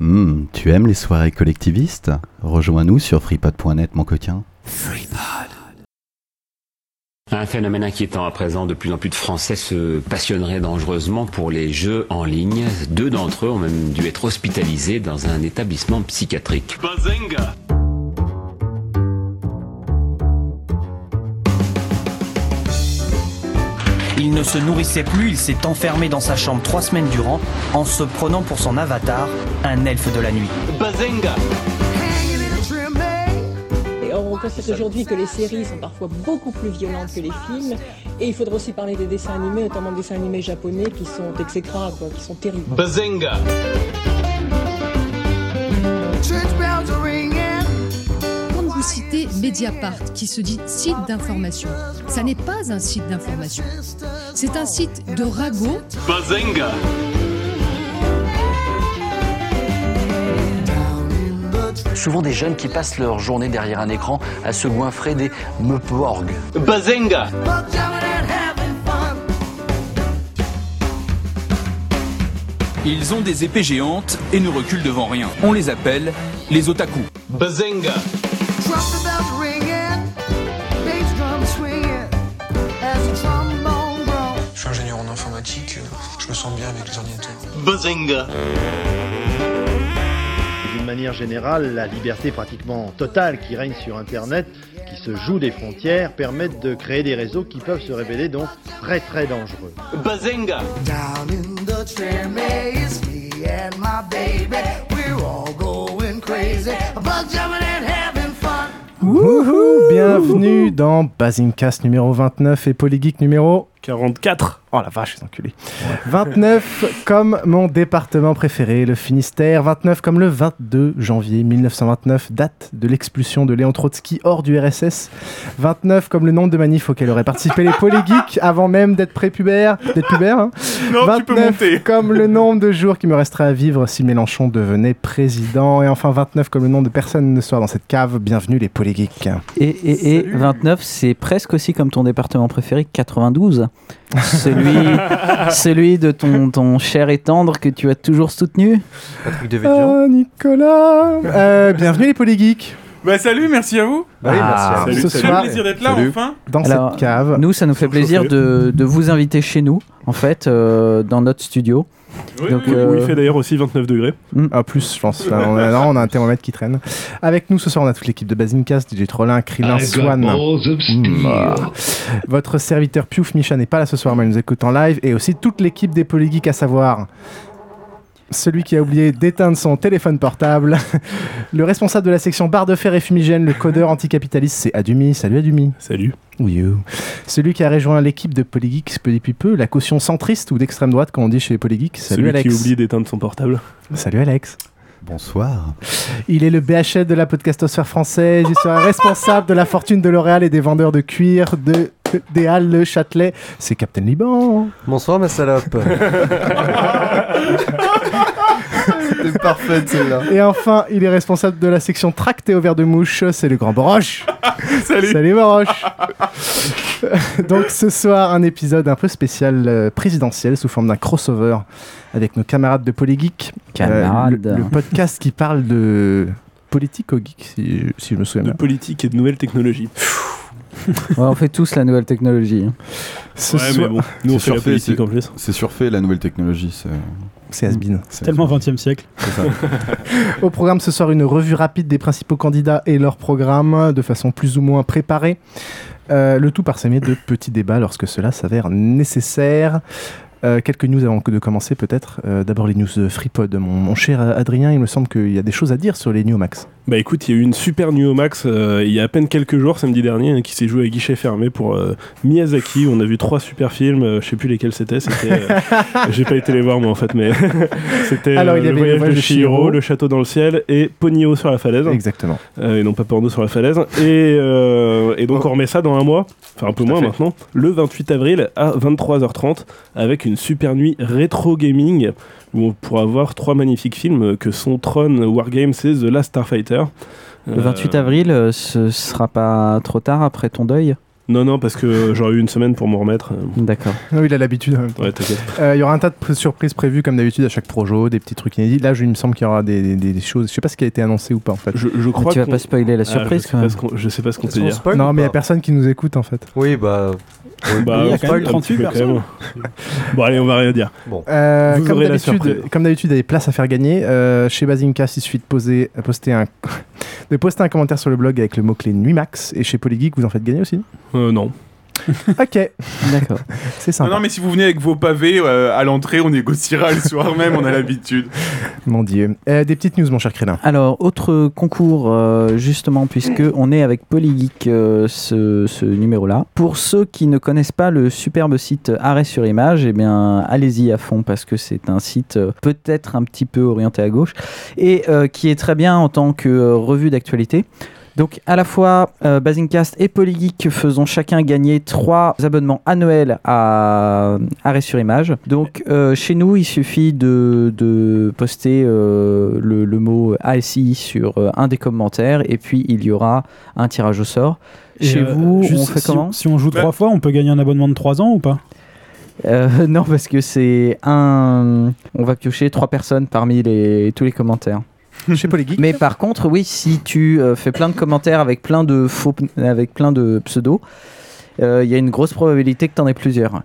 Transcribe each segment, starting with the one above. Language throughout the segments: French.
Hmm, tu aimes les soirées collectivistes? Rejoins-nous sur freepod.net, mon coquin. Un phénomène inquiétant à présent, de plus en plus de Français se passionneraient dangereusement pour les jeux en ligne. Deux d'entre eux ont même dû être hospitalisés dans un établissement psychiatrique. Bazinga ne se nourrissait plus, il s'est enfermé dans sa chambre trois semaines durant en se prenant pour son avatar, un elfe de la nuit. Bazinga Et on constate aujourd'hui que les séries sont parfois beaucoup plus violentes que les films. Et il faudra aussi parler des dessins animés, notamment des dessins animés japonais qui sont exécrables, quoi, qui sont terribles. Bazinga Citez Mediapart, qui se dit site d'information, ça n'est pas un site d'information. C'est un site de ragot Bazinga Souvent des jeunes qui passent leur journée derrière un écran à se goinfrer des meuporgs. Bazinga Ils ont des épées géantes et ne reculent devant rien. On les appelle les otaku. Bazinga Je suis ingénieur en informatique, je me sens bien avec les ordinateurs. Bazinga. D'une manière générale, la liberté pratiquement totale qui règne sur Internet, qui se joue des frontières, permettent de créer des réseaux qui peuvent se révéler donc très très dangereux. Bazinga Wouhou Bienvenue dans Basingcast numéro 29 et Polygeek numéro 44. Oh la vache, les enculés. 29 comme mon département préféré, le Finistère. 29 comme le 22 janvier 1929, date de l'expulsion de Léon Trotsky hors du RSS. 29 comme le nombre de manifs auxquels auraient participé les polygeeks avant même d'être prépubère. D'être pubère, hein. Non, tu peux 29 monter. comme le nombre de jours qui me resteraient à vivre si Mélenchon devenait président. Et enfin 29 comme le nombre de personnes ne soient dans cette cave. Bienvenue les polygeeks. Et, et, et 29, c'est presque aussi comme ton département préféré, 92. Celui, celui de ton, ton cher et tendre que tu as toujours soutenu. Patrick de Ah, Nicolas Euh, Bienvenue les polygeeks Bah salut, merci à vous. Oui, merci à vous. Salut, Ce salut, soir- plaisir d'être là Salut. enfin. dans Alors, cette cave. Nous, ça nous fait plaisir de, de vous inviter chez nous, en fait, euh, dans notre studio. Oui, Donc, oui, euh, où il fait d'ailleurs aussi 29 degrés. Ah, plus, je pense. Enfin, on, a, non, on a un thermomètre qui traîne. Avec nous ce soir, on a toute l'équipe de Basincast, DJ Trollin, Krillin, Swan. Mm, ah. Votre serviteur Piouf Micha n'est pas là ce soir, mais il nous écoute en live. Et aussi toute l'équipe des Polygeeks, à savoir celui qui a oublié d'éteindre son téléphone portable, le responsable de la section barre de fer et fumigène, le codeur anticapitaliste, c'est Adumi. Salut Adumi. Salut. Oui. Celui qui a rejoint l'équipe de Polygeeks depuis peu, la caution centriste ou d'extrême droite, comme on dit chez les Polygeeks. Salut Celui Alex. qui oublie d'éteindre son portable. Salut Alex. Bonsoir. Il est le BHL de la podcastosphère française. Il sera responsable de la fortune de L'Oréal et des vendeurs de cuir de des Halles le Châtelet. C'est Captain Liban. Bonsoir, ma salope. C'était parfait, celle-là. Et enfin, il est responsable de la section tractée au verre de mouche. C'est le grand Boroche. Salut. Salut Boroche. Donc ce soir, un épisode un peu spécial euh, présidentiel sous forme d'un crossover avec nos camarades de Polygeek. Camarades. le, le podcast qui parle de politique au geek, si, si je me souviens De bien. politique et de nouvelles technologies. Ouais, on fait tous la nouvelle technologie. hein. Ce ouais, soir- mais bon, nous on C'est la surfait, politique c'est- en plus. C'est surfait, la nouvelle technologie. C'est C'est has-been. c'est- Tellement 20 e siècle. c'est ça. Au programme ce soir, une revue rapide des principaux candidats et leur programme de façon plus ou moins préparée. Euh, le tout parsemé de petits débats lorsque cela s'avère nécessaire. Euh, quelques news avant que de commencer peut-être. Euh, D'abord les news de FreePod. Mon, mon cher Adrien, il me semble qu'il y a des choses à dire sur les New Max. Bah écoute, il y a eu une super New Max euh, il y a à peine quelques jours, samedi dernier, hein, qui s'est joué à guichet fermé pour euh, Miyazaki. On a vu trois super films, je sais plus lesquels c'était. J'ai pas été les voir moi en fait, mais c'était le voyage de Chihiro, le château dans le ciel et Ponyo sur la falaise. Exactement. Et non pas porno sur la falaise. Et, et donc on remet ça dans un mois, enfin un peu Tout moins maintenant, le 28 avril à 23h30 avec une super nuit rétro gaming où on pourra voir trois magnifiques films que sont Tron, Wargames et The Last Starfighter. Le 28 avril, euh, ce sera pas trop tard après ton deuil? Non, non, parce que j'aurais eu une semaine pour m'en remettre. D'accord. Oui, il a l'habitude. Ouais, t'inquiète. Euh, Il y aura un tas de pr- surprises prévues comme d'habitude à chaque projo, des petits trucs inédits. Là, je- il me semble qu'il y aura des, des- des choses. Je sais pas ce qui a été annoncé ou pas en fait. Je, je crois tu vas pas spoiler la Ah, surprise, je sais Je sais pas ce qu'on peut dire. non, mais il y a personne qui nous écoute en fait. Oui, bah. Bah, il y a on quand même spoil un 38 petit peu, quand personnes. Bon, allez, on va rien dire. Bon. Euh, Vous comme aurez la d'habitude, surprise. comme d'habitude, il y a des places à faire gagner. Euh, chez Basincast, il suffit de poser, poster un, de poster un commentaire sur le blog avec le mot-clé Nuimax. Et chez Polygeek, vous en faites gagner aussi Euh, non. Ok, D'accord. c'est Non, sympa. non, mais si vous venez avec vos pavés euh, à l'entrée, on négociera le soir même, on a l'habitude. Mon dieu. Euh, des petites news, mon cher Crélin. Alors, autre concours, euh, justement, puisque on est avec Polygeek euh, ce, ce numéro-là. Pour ceux qui ne connaissent pas le superbe site Arrêt sur Image, eh bien, allez-y à fond parce que c'est un site euh, peut-être un petit peu orienté à gauche et euh, qui est très bien en tant que euh, revue d'actualité. Donc à la fois euh, Basingcast et Polygeek faisons chacun gagner trois abonnements annuels à Arrêt sur Image. Donc euh, chez nous il suffit de, de poster euh, le, le mot ASI sur euh, un des commentaires et puis il y aura un tirage au sort. Et, Chez euh, vous juste on fait si comment Si on joue trois fois, on peut gagner un abonnement de 3 ans ou pas? Euh, Non parce que c'est un... On va piocher trois personnes parmi les, tous les commentaires. Mais par contre, oui, si tu euh, fais plein de commentaires avec plein de faux, avec plein de pseudos, euh, il y a une grosse probabilité que tu aies plusieurs.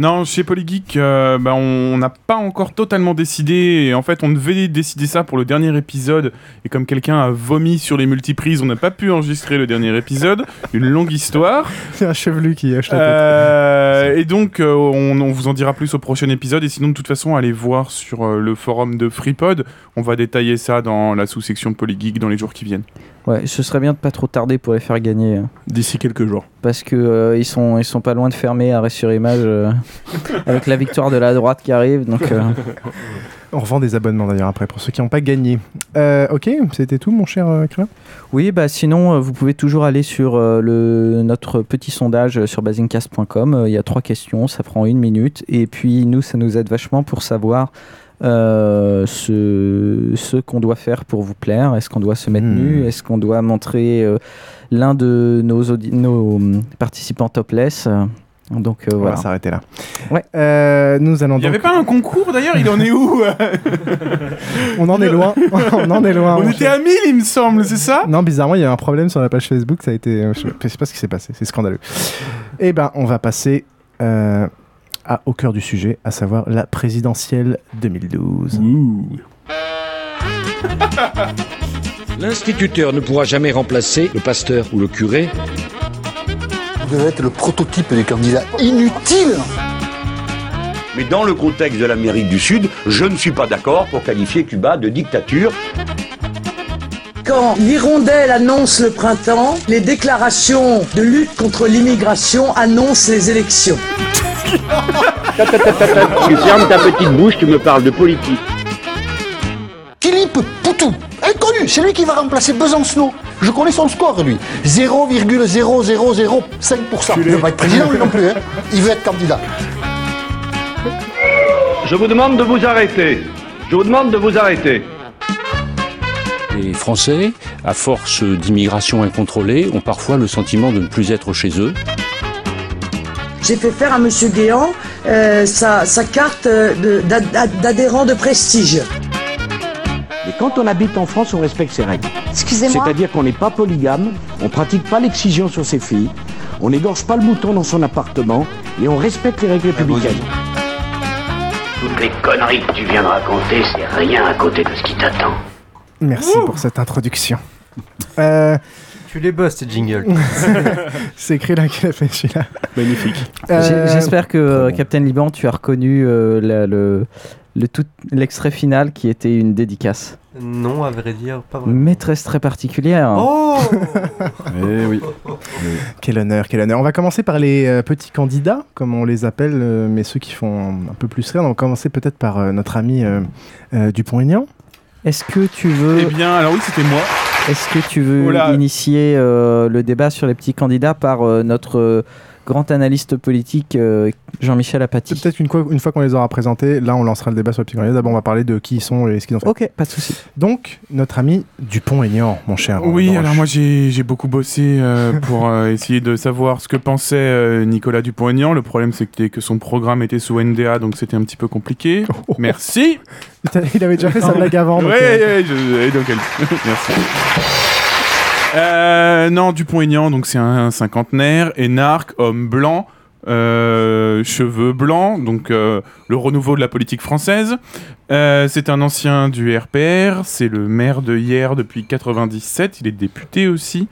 Non, chez Polygeek, euh, bah, on n'a pas encore totalement décidé. Et en fait, on devait décider ça pour le dernier épisode. Et comme quelqu'un a vomi sur les multiprises, on n'a pas pu enregistrer le dernier épisode. Une longue histoire. C'est un chevelu qui tête. Euh, et donc, euh, on, on vous en dira plus au prochain épisode. Et sinon, de toute façon, allez voir sur euh, le forum de FreePod. On va détailler ça dans la sous-section Polygeek dans les jours qui viennent. Ouais, ce serait bien de pas trop tarder pour les faire gagner. euh, D'ici quelques jours. Parce que euh, ils sont ils sont pas loin de fermer arrêt sur image euh, avec la victoire de la droite qui arrive. Donc euh, On revend des abonnements d'ailleurs après pour ceux qui n'ont pas gagné. Euh, ok, c'était tout, mon cher euh, Crélin oui, bah sinon euh, vous pouvez toujours aller sur euh, le notre petit sondage sur basingcast.com. Euh, Il y a trois questions, ça prend une minute et puis nous ça nous aide vachement pour savoir. Euh, ce, ce qu'on doit faire pour vous plaire Est-ce qu'on doit se mettre Hmm. nu Est-ce qu'on doit montrer euh, l'un de nos, hum, participants topless Euh, Donc euh, On voilà. va s'arrêter là. Ouais. Euh, nous allons Il n'y donc. avait pas un concours d'ailleurs Il en est où On en est loin. On en est loin. On était cher. à 1000, il me semble, c'est ça? Non, bizarrement, il y a un problème sur la page Facebook. Ça a été. Je je sais pas ce qui s'est passé. C'est scandaleux. Eh ben, on va passer euh, à, au cœur du sujet, à savoir la présidentielle 2012. L'instituteur ne pourra jamais remplacer le pasteur ou le curé. Vous devez être le prototype des candidats inutiles. Mais dans le contexte de l'Amérique du Sud, je ne suis pas d'accord pour qualifier Cuba de dictature. Quand l'hirondelle annonce le printemps, les déclarations de lutte contre l'immigration annoncent les élections. Tu fermes ta petite bouche, tu me parles de politique. Philippe Poutou, inconnu, c'est lui qui va remplacer Besancenot. Je connais son score, lui. 0,0005%. Il ne veut pas être président, lui non plus. hein. Il veut être candidat. Je vous demande de vous arrêter. Je vous demande de vous arrêter. Les Français, à force d'immigration incontrôlée, ont parfois le sentiment de ne plus être chez eux. J'ai fait faire à Monsieur Guéant euh, sa, sa carte euh, d'adhérent de prestige. Mais quand on habite en France, on respecte ses règles. Excusez-moi C'est-à-dire qu'on n'est pas polygame, on pratique pas l'excision sur ses filles, on n'égorge pas le mouton dans son appartement et on respecte les règles républicaines. Toutes les conneries que tu viens de raconter, c'est rien à côté de ce qui t'attend. Merci pour cette introduction. Euh, Tu les bosses, tes jingles. c'est Krillin qui l'a fait celui-là. Magnifique. Euh, J'espère que euh, Captain Liban, tu as reconnu euh, la- le le tout l'extrait final qui était une dédicace. Non, à vrai dire, pas vraiment. Maîtresse très particulière. Oh Eh oui. Quel honneur, quel honneur. On va commencer par les euh, petits candidats, comme on les appelle, euh, mais ceux qui font un peu plus rire. On va commencer peut-être par euh, notre ami euh, euh, Dupont-Aignan. Est-ce que tu veux Eh bien, alors oui, c'était moi. Est-ce que tu veux initier euh, le débat sur les petits candidats par euh, notre euh, grand analyste politique euh, Jean-Michel Apathy. Peut-être une, fois- une fois qu'on les aura présentés, là on lancera le débat sur le Pygmalion. D'abord on va parler de qui ils sont et ce qu'ils ont fait. Ok, pas de souci. Donc, notre ami Dupont-Aignan, mon cher. Oui, alors moi j'ai beaucoup bossé euh, pour euh, essayer de savoir ce que pensait euh, Nicolas Dupont-Aignan. Le problème c'était que son programme était sous NDA, donc c'était un petit peu compliqué. Merci. Il avait déjà fait sa blague avant. donc, Ouais, ouais, je- et donc elle- Merci. Euh, non, Dupont-Aignan, donc c'est un cinquantenaire, énarque, homme blanc, euh, cheveux blancs, donc euh, le renouveau de la politique française. C'est un ancien du RPR, c'est le maire de hier depuis 97, il est député aussi.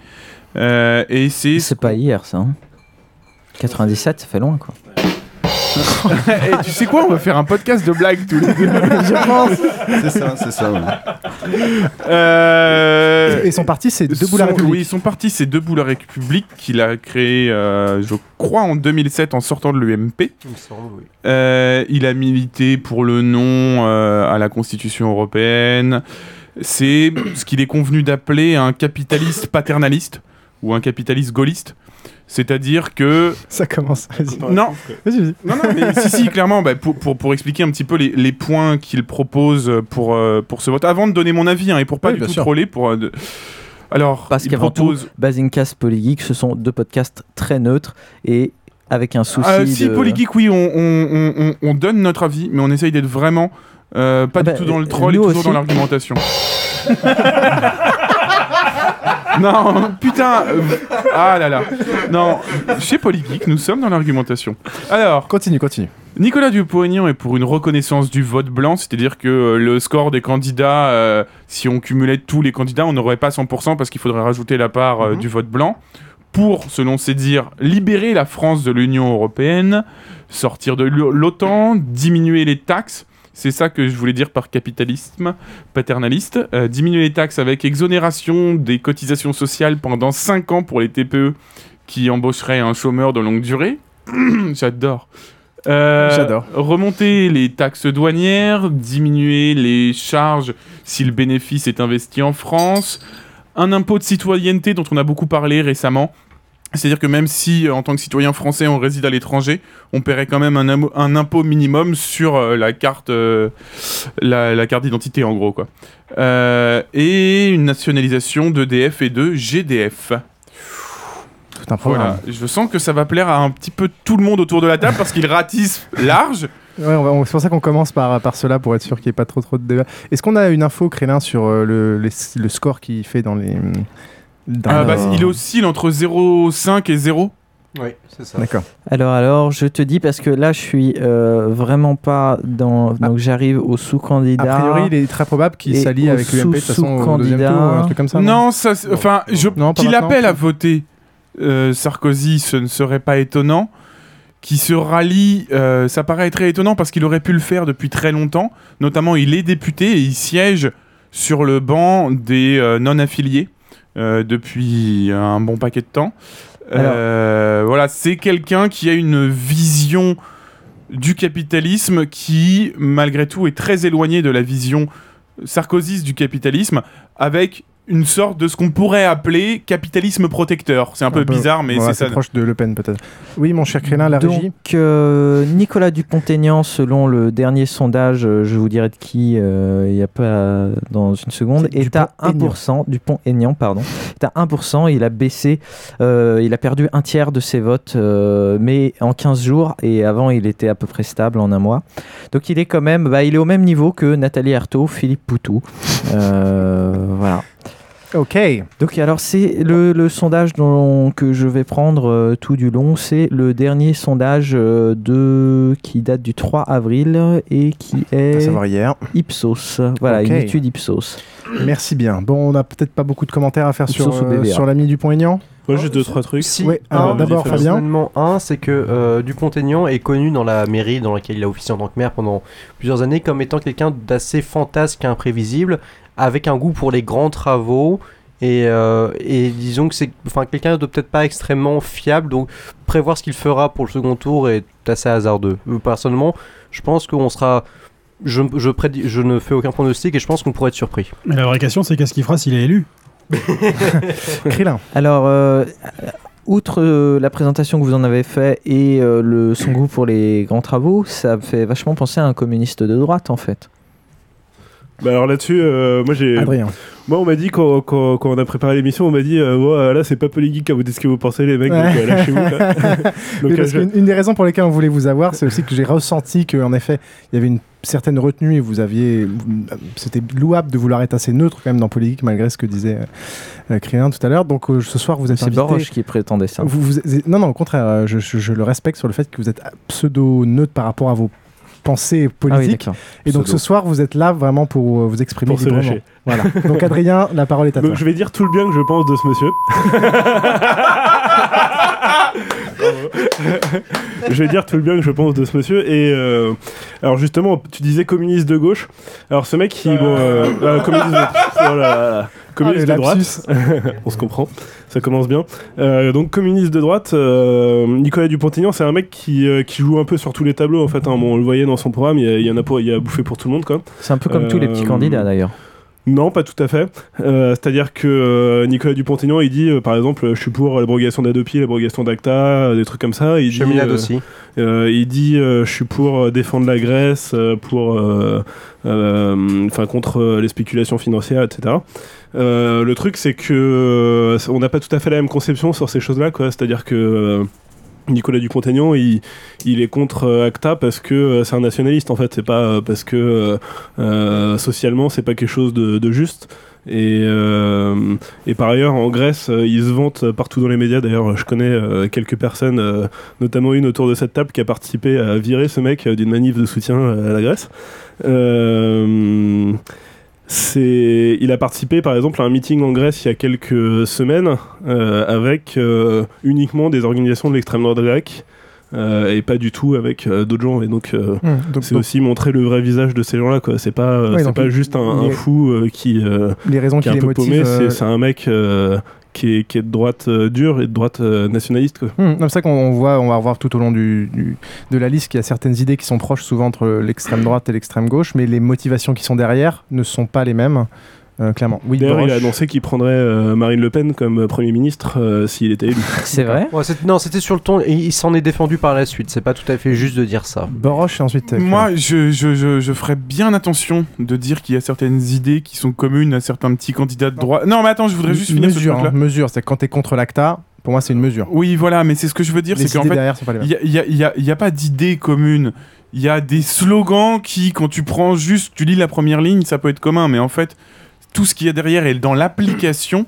Et c'est. C'est pas hier ça. hein. 97, ça fait loin quoi. Et tu sais quoi, on va faire un podcast de blagues tous les deux. Je pense. C'est ça, c'est ça. ouais. Euh, Et son parti, c'est Debout la son- République. Oui, son parti, c'est Debout la République, qu'il a créé, euh, je crois, en 2007 en sortant de l'UMP. Il me semble, oui. Euh, il a milité pour le non euh, à la Constitution européenne. C'est ce qu'il est convenu d'appeler un capitaliste paternaliste ou un capitaliste gaulliste. C'est-à-dire que... Ça commence. Vas-y. Non, Vas-y, vas-y. non, non, mais si, si, clairement, bah, pour, pour, pour expliquer un petit peu les, les points qu'il propose pour, euh, pour ce vote, avant de donner mon avis, hein, et pour pas Oui, du tout sûr. troller, pour... euh, de- Alors, Parce il qu'avant propose... tout, Basingcast Polygeek, ce sont deux podcasts très neutres et avec un souci Ah, si, de... Polygeek, oui, on, on, on, on- on donne notre avis, mais on essaye d'être vraiment euh, pas Ah bah, du tout dans le euh, troll et toujours aussi. dans l'argumentation. non, putain euh, Ah là là Non, chez Polygeek, nous sommes dans l'argumentation. Alors, Continue, continue. Nicolas Dupont-Aignan est pour une reconnaissance du vote blanc, c'est-à-dire que euh, le score des candidats, euh, si on cumulait tous les candidats, on n'aurait pas 100% parce qu'il faudrait rajouter la part euh, du vote blanc. Pour, selon ses dires, libérer la France de l'Union européenne, sortir de l'O- l'OTAN, diminuer les taxes. C'est ça que je voulais dire par capitalisme paternaliste. Euh, diminuer les taxes avec exonération des cotisations sociales pendant 5 ans pour les TPE qui embaucheraient un chômeur de longue durée. J'adore. Euh, J'adore. Remonter les taxes douanières, diminuer les charges si le bénéfice est investi en France, un impôt de citoyenneté dont on a beaucoup parlé récemment. C'est-à-dire que même si, euh, en tant que citoyen français, on réside à l'étranger, on paierait quand même un, impôt minimum sur euh, la carte, euh, la, la carte d'identité, en gros, quoi. Euh, et une nationalisation d'EDF et de GDF. Tout un. Voilà. Je sens que ça va plaire à un petit peu tout le monde autour de la table parce qu'il ratisse large. Ouais, c'est pour ça qu'on commence par, par cela pour être sûr qu'il n'y ait pas trop trop de débat. Est-ce qu'on a une info, Crélin, sur le, les- le score qu'il fait dans les. Dans Ah, bah, il oscille entre 0,5 et 0. Oui, c'est ça. D'accord. Alors, alors, je te dis parce que là, je suis euh, vraiment pas dans. Donc, j'arrive au A sous-candidat. priori, il est très probable qu'il s'allie avec l'UMP de toute façon au deuxième tour, un truc comme ça. Non, ça, enfin, je- qu'il appelle à voter euh, Sarkozy, ce ne serait pas étonnant. Qui se rallie, euh, ça paraît très étonnant parce qu'il aurait pu le faire depuis très longtemps. Notamment, il est député et il siège sur le banc des euh, non-affiliés euh, depuis un bon paquet de temps. Euh, voilà, c'est quelqu'un qui a une vision du capitalisme qui, malgré tout, est très éloignée de la vision sarkozyste du capitalisme, avec une sorte de ce qu'on pourrait appeler capitalisme protecteur. C'est un, peu, bizarre, mais voilà, c'est ça. proche de Le Pen peut-être. Oui, mon cher Crélin, la Donc, régie. euh, Nicolas Dupont-Aignan, selon le dernier sondage, euh, je vous dirai de qui euh, il n'y a pas dans une seconde, est à 1%, Dupont-Aignan, pardon, est à 1%, il a baissé, euh, il a perdu un tiers de ses votes, euh, mais en 15 jours, et avant il était à peu près stable en un mois. Donc il est quand même, bah, il est au même niveau que Nathalie Arthaud, Philippe Poutou. Euh, voilà. Ok. Donc alors c'est le, le sondage dont, que je vais prendre euh, tout du long, c'est le dernier sondage euh, de qui date du 3 avril et qui est À savoir hier. Ipsos. Voilà, une étude Ipsos. Merci bien. Bon, on n'a peut-être pas beaucoup de commentaires à faire sur, Ipsos euh, sur l'ami Dupont-Aignan. Moi, juste deux, trois trucs. Si, alors un, d'abord, Fabien. Personnellement, un, c'est que euh, Dupont-Aignan est connu dans la mairie dans laquelle il a officié en tant que maire pendant plusieurs années comme étant quelqu'un d'assez fantasque et imprévisible, avec un goût pour les grands travaux. Et, euh, et disons que c'est enfin, quelqu'un de peut-être pas extrêmement fiable, donc prévoir ce qu'il fera pour le second tour est assez hasardeux. Euh, Personnellement, je pense qu'on sera. Je, je, prédis- je ne fais aucun pronostic et je pense qu'on pourrait être surpris. Mais la vraie question, c'est qu'est-ce qu'il fera s'il est élu? Crélin. Alors euh, outre euh, la présentation que vous en avez fait et euh, le, son goût pour les grands travaux, ça me fait vachement penser à un communiste de droite en fait. Bah alors là-dessus, euh, moi j'ai. Adrien. Moi, on m'a dit quand, quand, quand on a préparé l'émission, on m'a dit euh, Ouais, là c'est pas Polygeek à vous dire ce que vous pensez les mecs, donc euh, lâchez-vous. donc, parce euh, qu'une- une des raisons pour lesquelles on voulait vous avoir, c'est aussi que j'ai ressenti qu'en effet, il y avait une certaine retenue et vous aviez. C'était louable de vouloir être assez neutre quand même dans Politique, malgré ce que disait euh, Krillin tout à l'heure. Donc euh, ce soir, vous êtes C'est. Boroche qui prétendait ça. Vous, vous- non, non, au contraire, euh, je, je- je le respecte sur le fait que vous êtes pseudo-neutre par rapport à vos pensées politiques. d'accord. et donc Pseudo. ce soir, vous êtes là vraiment pour euh, vous exprimer Pour se librement. lâcher. Voilà. Donc Adrien, la parole est à donc toi. je vais dire tout le bien que je pense de ce monsieur. je vais dire tout le bien que je pense de ce monsieur. Et euh, alors justement, tu disais communiste de gauche. Alors ce mec qui, bon, euh, euh, communiste, de, oh là là, communiste Ah, de droite, on se comprend, ça commence bien. Euh, donc communiste de droite, euh, Nicolas Dupont-Aignan, c'est un mec qui, euh, qui joue un peu sur tous les tableaux en fait. hein. Bon, on le voyait dans son programme, il y, a- il y en a pour, il y a bouffé pour tout le monde quoi. C'est un peu comme tous les petits candidats d'ailleurs. Non, pas tout à fait. Euh, C'est-à-dire que euh, Nicolas Dupont-Aignan, il dit, euh, par exemple, je suis pour l'abrogation d'Adopi, l'abrogation d'Acta, euh, des trucs comme ça. Il Cheminade dit, euh, aussi. euh, il dit, euh, je suis pour défendre la Grèce, euh, pour, euh, euh, enfin, contre les spéculations financières, etc. Euh, le truc, c'est que euh, on n'a pas tout à fait la même conception sur ces choses-là, quoi. C'est-à-dire que euh, Nicolas Dupont-Aignan, il, est contre ACTA parce que c'est un nationaliste en fait, c'est pas parce que socialement c'est pas quelque chose de, juste. Et, par ailleurs, en Grèce, euh, ils se vantent partout dans les médias. D'ailleurs, je connais quelques personnes, notamment une autour de cette table, qui a participé à virer ce mec d'une manif de soutien à la Grèce. C'est, il a participé par exemple à un meeting en Grèce il y a quelques semaines euh, avec euh, uniquement des organisations de l'extrême droite grecque euh, et pas du tout avec d'autres gens. Et donc, Hum, donc- c'est donc- aussi montrer le vrai visage de ces gens-là. Quoi. C'est pas, c'est pas il- juste un, fou qui, Les raisons qui est qui un les peu paumé. motivent, C'est, c'est un mec qui, est, de droite euh, dure et de droite euh, nationaliste. Hum, C'est ça qu'on on voit, on va revoir tout au long de la liste qu'il y a certaines idées qui sont proches souvent entre l'extrême droite et l'extrême gauche, mais les motivations qui sont derrière ne sont pas les mêmes, euh, clairement. Oui, D'ailleurs, il a annoncé qu'il prendrait euh, Marine Le Pen comme euh, Premier ministre euh, s'il était élu. C'est vrai Ouais, c'est- non, c'était sur le ton. il s'en est défendu par la suite. C'est pas tout à fait juste de dire ça. Boroche et ensuite. euh, Moi, je, je, je, je ferais bien attention de dire qu'il y a certaines idées qui sont communes à certains petits candidats de droite. Non, mais attends, je voudrais juste finir ce mesure, truc-là. hein, mesure, c'est quand tu es contre l'ACTA, pour moi c'est une mesure. Oui, voilà, mais c'est ce que je veux dire, Les c'est qu'en idées fait, il n'y a, il y a- il y a pas d'idées communes. Il y a des slogans qui, quand tu prends juste, tu lis la première ligne, ça peut être commun, mais en fait, tout ce qu'il y a derrière et dans l'application,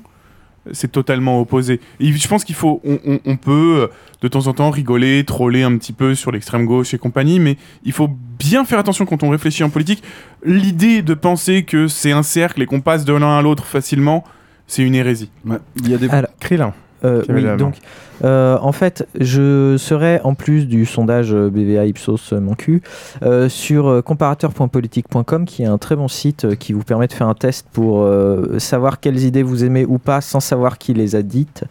c'est totalement opposé. Et je pense qu'il faut, on, on- on peut euh, de temps en temps rigoler, troller un petit peu sur l'extrême gauche et compagnie, mais il faut bien faire attention quand on réfléchit en politique. L'idée de penser que c'est un cercle et qu'on passe de l'un à l'autre facilement, c'est une hérésie. Il y a des Alors, Krillin. Euh, oui, donc, euh, en fait, je serai en plus du sondage BVA Ipsos euh, mon cul euh, sur comparateur.politique.com qui est un très bon site qui vous permet de faire un test pour savoir quelles idées vous aimez ou pas sans savoir qui les a dites.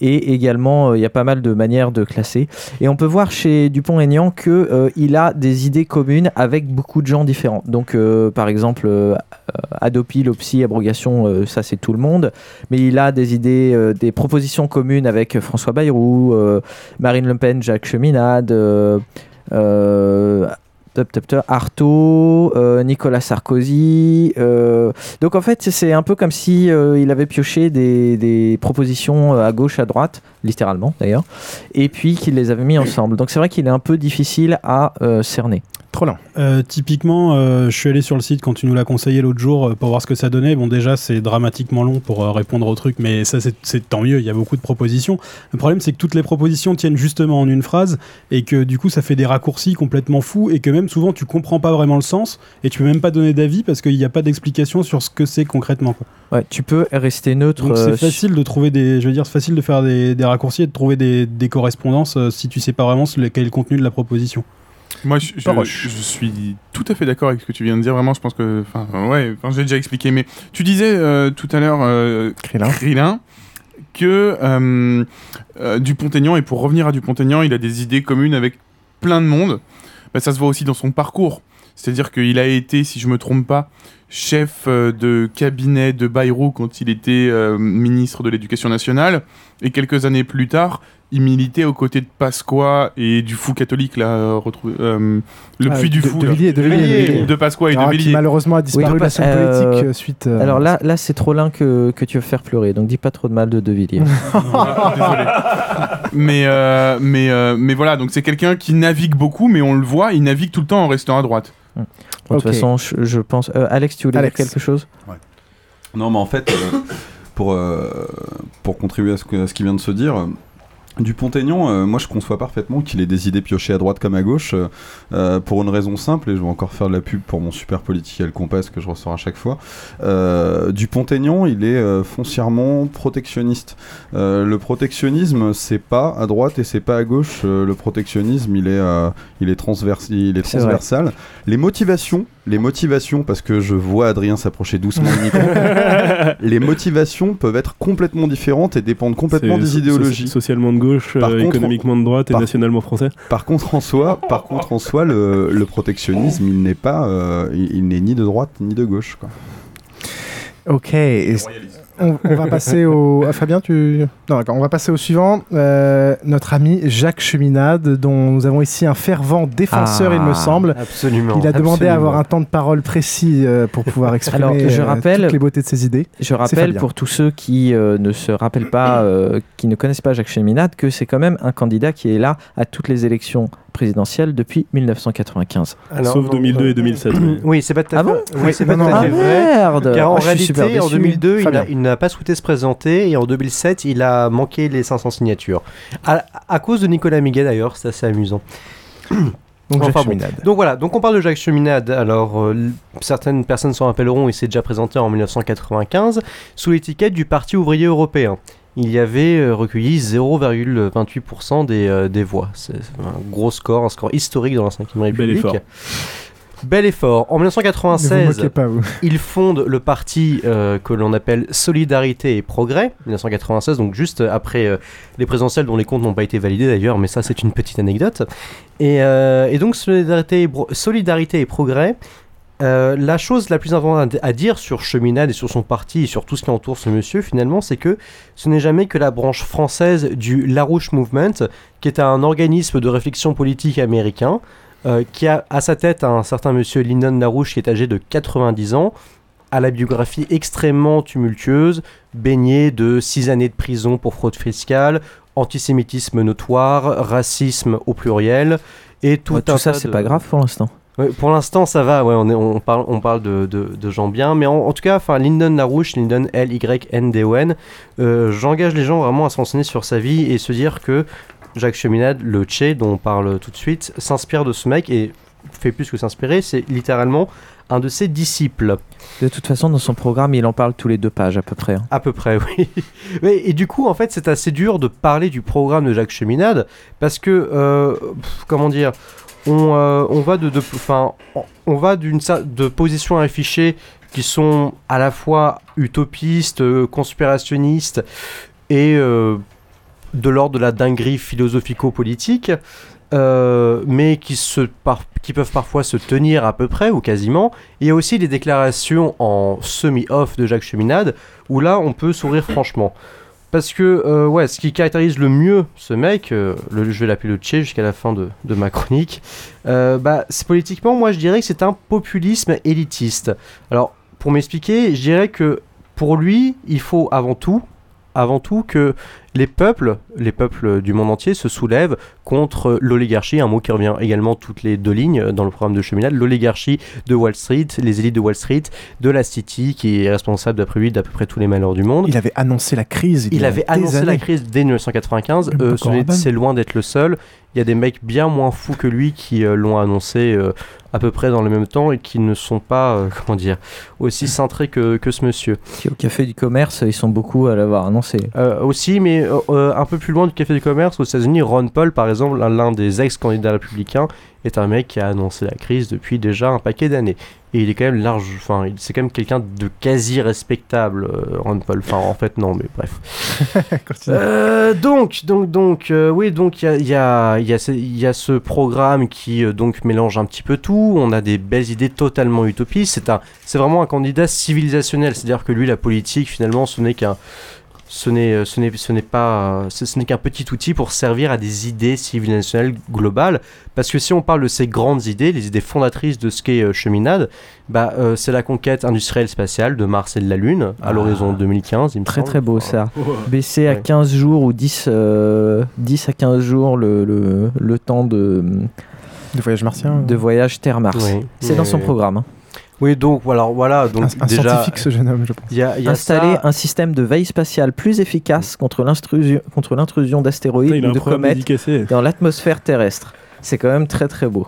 Et également, il y a pas mal de manières de classer. Et on peut voir chez Dupont-Aignan que euh, il a des idées communes avec beaucoup de gens différents. Donc, par exemple, Adopi, Lopsi, abrogation, ça c'est tout le monde. Mais il a des idées, des propositions communes avec François Bayrou, euh, Marine Le Pen, Jacques Cheminade, euh, euh, Artaud, Nicolas Sarkozy. donc en fait, c'est un peu comme si il avait pioché des, propositions à gauche, à droite, littéralement d'ailleurs, et puis qu'il les avait mis ensemble. Donc c'est vrai qu'il est un peu difficile à cerner. Trop lent. Euh, typiquement, euh, je suis allé sur le site quand tu nous l'as conseillé l'autre jour euh, pour voir ce que ça donnait. Bon, déjà, c'est dramatiquement long pour euh, répondre au truc, mais ça, c'est- tant mieux. Il y a beaucoup de propositions. Le problème, c'est que toutes les propositions tiennent justement en une phrase et que du coup, ça fait des raccourcis complètement fous et que même souvent, tu comprends pas vraiment le sens et tu peux même pas donner d'avis parce qu'il n'y a pas d'explication sur ce que c'est concrètement. quoi. Ouais, tu peux rester neutre. Donc euh, c'est facile de trouver des, je veux dire, c'est facile de faire des, des raccourcis et de trouver des, des correspondances euh, si tu sais pas vraiment ce- quel est le contenu de la proposition. Moi, je, je- Paroche. je suis tout à fait d'accord avec ce que tu viens de dire. Vraiment, je pense que, enfin, ouais, j'ai déjà expliqué. Mais tu disais euh, tout à l'heure, euh, Krillin, que euh, euh, Dupont-Aignan, et pour revenir à Dupont-Aignan, il a des idées communes avec plein de monde. Bah, ça se voit aussi dans son parcours. C'est-à-dire qu'il a été, si je me trompe pas, chef euh, de cabinet de Bayrou quand il était euh, ministre de l'Éducation nationale. Et quelques années plus tard, il militait aux côtés de Pasqua et du fou catholique, là, euh, retrouvé, euh, le Ah, puits du de- fou. de là. Villiers, de Villiers. De Pasqua et Alors, de qui Villiers. malheureusement a disparu de la scène Euh, politique euh, suite. euh, Alors là, là c'est trop lin que, que tu veux faire pleurer, donc dis pas trop de mal de De Villiers. mais, euh, mais, euh, mais voilà, donc c'est quelqu'un qui navigue beaucoup, mais on le voit, il navigue tout le temps en restant à droite. Bon, De toute façon, je, je pense. euh, Alex, tu voulais Alex. dire quelque chose? Non, mais en fait, euh, pour, euh, pour contribuer à ce, que- à ce qui vient de se dire, euh, Dupont-Aignan, euh, moi je conçois parfaitement qu'il ait des idées piochées à droite comme à gauche, euh, euh, pour une raison simple, et je vais encore faire de la pub pour mon super political compass que je ressors à chaque fois. Euh, Dupont-Aignan, il est euh, foncièrement protectionniste. Euh, le protectionnisme, c'est pas à droite et c'est pas à gauche. Euh, le protectionnisme, il est, euh, il est, il est transversal. Les motivations, les motivations, parce que je vois Adrien s'approcher doucement du micro, les motivations peuvent être complètement différentes et dépendent complètement des so- idéologies. so- socialement de gauche, Par euh, contre, économiquement de droite et par- nationalement français. Par contre, en soi, par contre, en soi, le, le protectionnisme, il n'est pas, euh, il, il n'est ni de droite ni de gauche. Quoi. Ok. et on, on va passer au. Ah, Fabien, tu. Non, d'accord. On va passer au suivant. Euh, notre ami Jacques Cheminade, dont nous avons ici un fervent défenseur, Ah, il me semble. absolument, Il a demandé à avoir un temps de parole précis euh, pour pouvoir exprimer Alors, je euh, rappelle- toutes les beautés de ses idées. Je rappelle pour tous ceux qui euh, ne se rappellent pas, qui ne connaissent pas Jacques Cheminade, que c'est quand même un candidat qui est là à toutes les élections présidentielles depuis 1995. Alors, Sauf non, 2002 euh, et 2007. Oui, c'est pas tout à Ah fait, bon oui, c'est pas Non, tout à non. fait Ah, vrai. merde Car en Ah, réalité, en déçu. 2002, il, n'a pas souhaité se présenter et en 2007, il a manqué les 500 signatures. À, à cause de Nicolas Miguel d'ailleurs, c'est assez amusant. Donc, Enfin bon. Cheminade. Donc voilà, donc on parle de Jacques Cheminade. Alors, euh, certaines personnes s'en rappelleront, il s'est déjà présenté en 1995 sous l'étiquette du Parti ouvrier européen. Il y avait euh, recueilli 0,28% des, euh, des voix. C'est un gros score, un score historique dans la 5 République. effort. Bel effort. En Ne vous 1996, moquez pas, il fonde le parti euh, que l'on appelle Solidarité et Progrès, 1996, donc juste après euh, les présidentielles dont les comptes n'ont pas été validés d'ailleurs, mais ça c'est une petite anecdote. Et, euh, et donc Solidarité et, Bro- Solidarité et Progrès, euh, la chose la plus importante à dire sur Cheminade et sur son parti et sur tout ce qui entoure ce monsieur finalement, c'est que ce n'est jamais que la branche française du Larouche Movement, qui est un organisme de réflexion politique américain, euh, qui a à sa tête un certain monsieur Lyndon LaRouche qui est âgé de 90 ans, à la biographie extrêmement tumultueuse, baignée de 6 années de prison pour fraude fiscale, antisémitisme notoire, racisme au pluriel, et tout, un tout ça, c'est de- pas grave pour l'instant. Ouais, pour l'instant, ça va. Ouais, on, est- on parle, on parle de, de- de gens bien, mais en, en tout cas, enfin, Lyndon Larouche, Lyndon L Y N D O N, euh, j'engage les gens vraiment à se renseigner sur sa vie et se dire que Jacques Cheminade, le Che dont on parle tout de suite, s'inspire de ce mec et fait plus que s'inspirer, c'est littéralement un de ses disciples. De toute façon, dans son programme, il en parle tous les deux pages à peu près. hein. À peu près, oui. Et du coup, en fait, c'est assez dur de parler du programme de Jacques Cheminade parce que, euh, pff, comment dire, on, euh, on va de, de, enfin, on- va d'une de positions affichées qui sont à la fois utopistes, euh, conspirationnistes et euh, de l'ordre de la dinguerie philosophico-politique. mais qui, se par- qui peuvent parfois se tenir à peu près ou quasiment. Il y a aussi les déclarations en semi-off de Jacques Cheminade, où là on peut sourire franchement. Parce que, euh, ouais, ce qui caractérise le mieux ce mec, euh, le, je vais l'appeler le Tché jusqu'à la fin de, ma chronique, euh, bah, c'est politiquement, moi je dirais que c'est un populisme élitiste. Alors, pour m'expliquer, je dirais que pour lui, il faut avant tout, avant tout que les peuples, les peuples du monde entier se soulèvent contre l'oligarchie, un mot qui revient également toutes les deux lignes dans le programme de Cheminade, l'oligarchie de Wall Street, les élites de Wall Street, de la City, qui est responsable d'après lui d'à peu près tous les malheurs du monde. Il avait annoncé la crise. Il avait annoncé la crise dès 1995. Même Euh, Corbyn. c'est loin d'être le seul. Il y a des mecs bien moins fous que lui qui euh, l'ont annoncé euh, à peu près dans le même temps et qui ne sont pas, euh, comment dire, aussi cintrés que, que ce monsieur. Qui, au café du commerce, ils sont beaucoup à l'avoir annoncé. Aussi, mais un peu plus loin du Café du Commerce, aux États-Unis, Ron Paul, par exemple, l'un des ex-candidats républicains, est un mec qui a annoncé la crise depuis déjà un paquet d'années. Et il est quand même large, enfin, c'est quand même quelqu'un de quasi respectable, euh, Ron Paul. Enfin, en fait, non, mais bref. Euh, donc, donc, donc, euh, oui, donc il y a, y, a, y, a y a ce programme qui euh, donc mélange un petit peu tout. On a des belles idées totalement utopistes. C'est un, c'est vraiment un candidat civilisationnel. C'est-à-dire que lui, la politique, finalement, ce n'est qu'un ce n'est euh, ce n'est ce n'est pas ce, ce n'est qu'un petit outil pour servir à des idées civilisationnelles globales parce que si on parle de ces grandes idées les idées fondatrices de ce qu'est euh, cheminade bah euh, c'est la conquête industrielle spatiale de Mars et de la Lune à l'horizon 2015 il me Très semble. très beau ça. Ouais. Baisser à Ouais. 15 jours ou 10, euh, 10 à 15 jours le, le, le temps de, de voyage martien. De voyage Terre-Mars. Oui. C'est dans son programme. hein. Oui, donc voilà, voilà donc Un, un déjà scientifique, ce jeune homme, je pense. il y a, y a Installer ça. un système de veille spatiale plus efficace contre l'intrusion contre l'intrusion d'astéroïdes ou de comètes dans l'atmosphère terrestre. C'est quand même très très beau.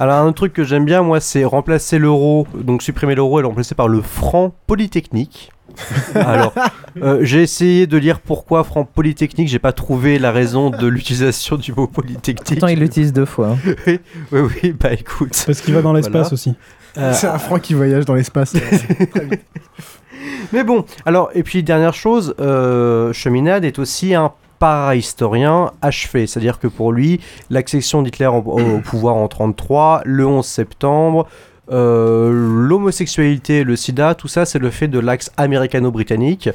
Alors un truc que j'aime bien moi c'est remplacer l'euro, donc supprimer l'euro et le remplacer par le franc polytechnique. Alors, euh, j'ai essayé de lire pourquoi franc polytechnique, j'ai pas trouvé la raison de l'utilisation du mot polytechnique. Pourtant, il l'utilise deux fois. hein. oui, oui, oui, bah écoute. Parce qu'il va dans l'espace Voilà. aussi. Euh, C'est un franc qui voyage dans l'espace. Mais bon, alors, et puis dernière chose, euh, Cheminade est aussi un para-historien achevé. C'est-à-dire que pour lui, l'accession d'Hitler au, au pouvoir en 33, le 11 septembre, euh, l'homosexualité, le sida, tout ça, c'est le fait de l'axe américano-britannique.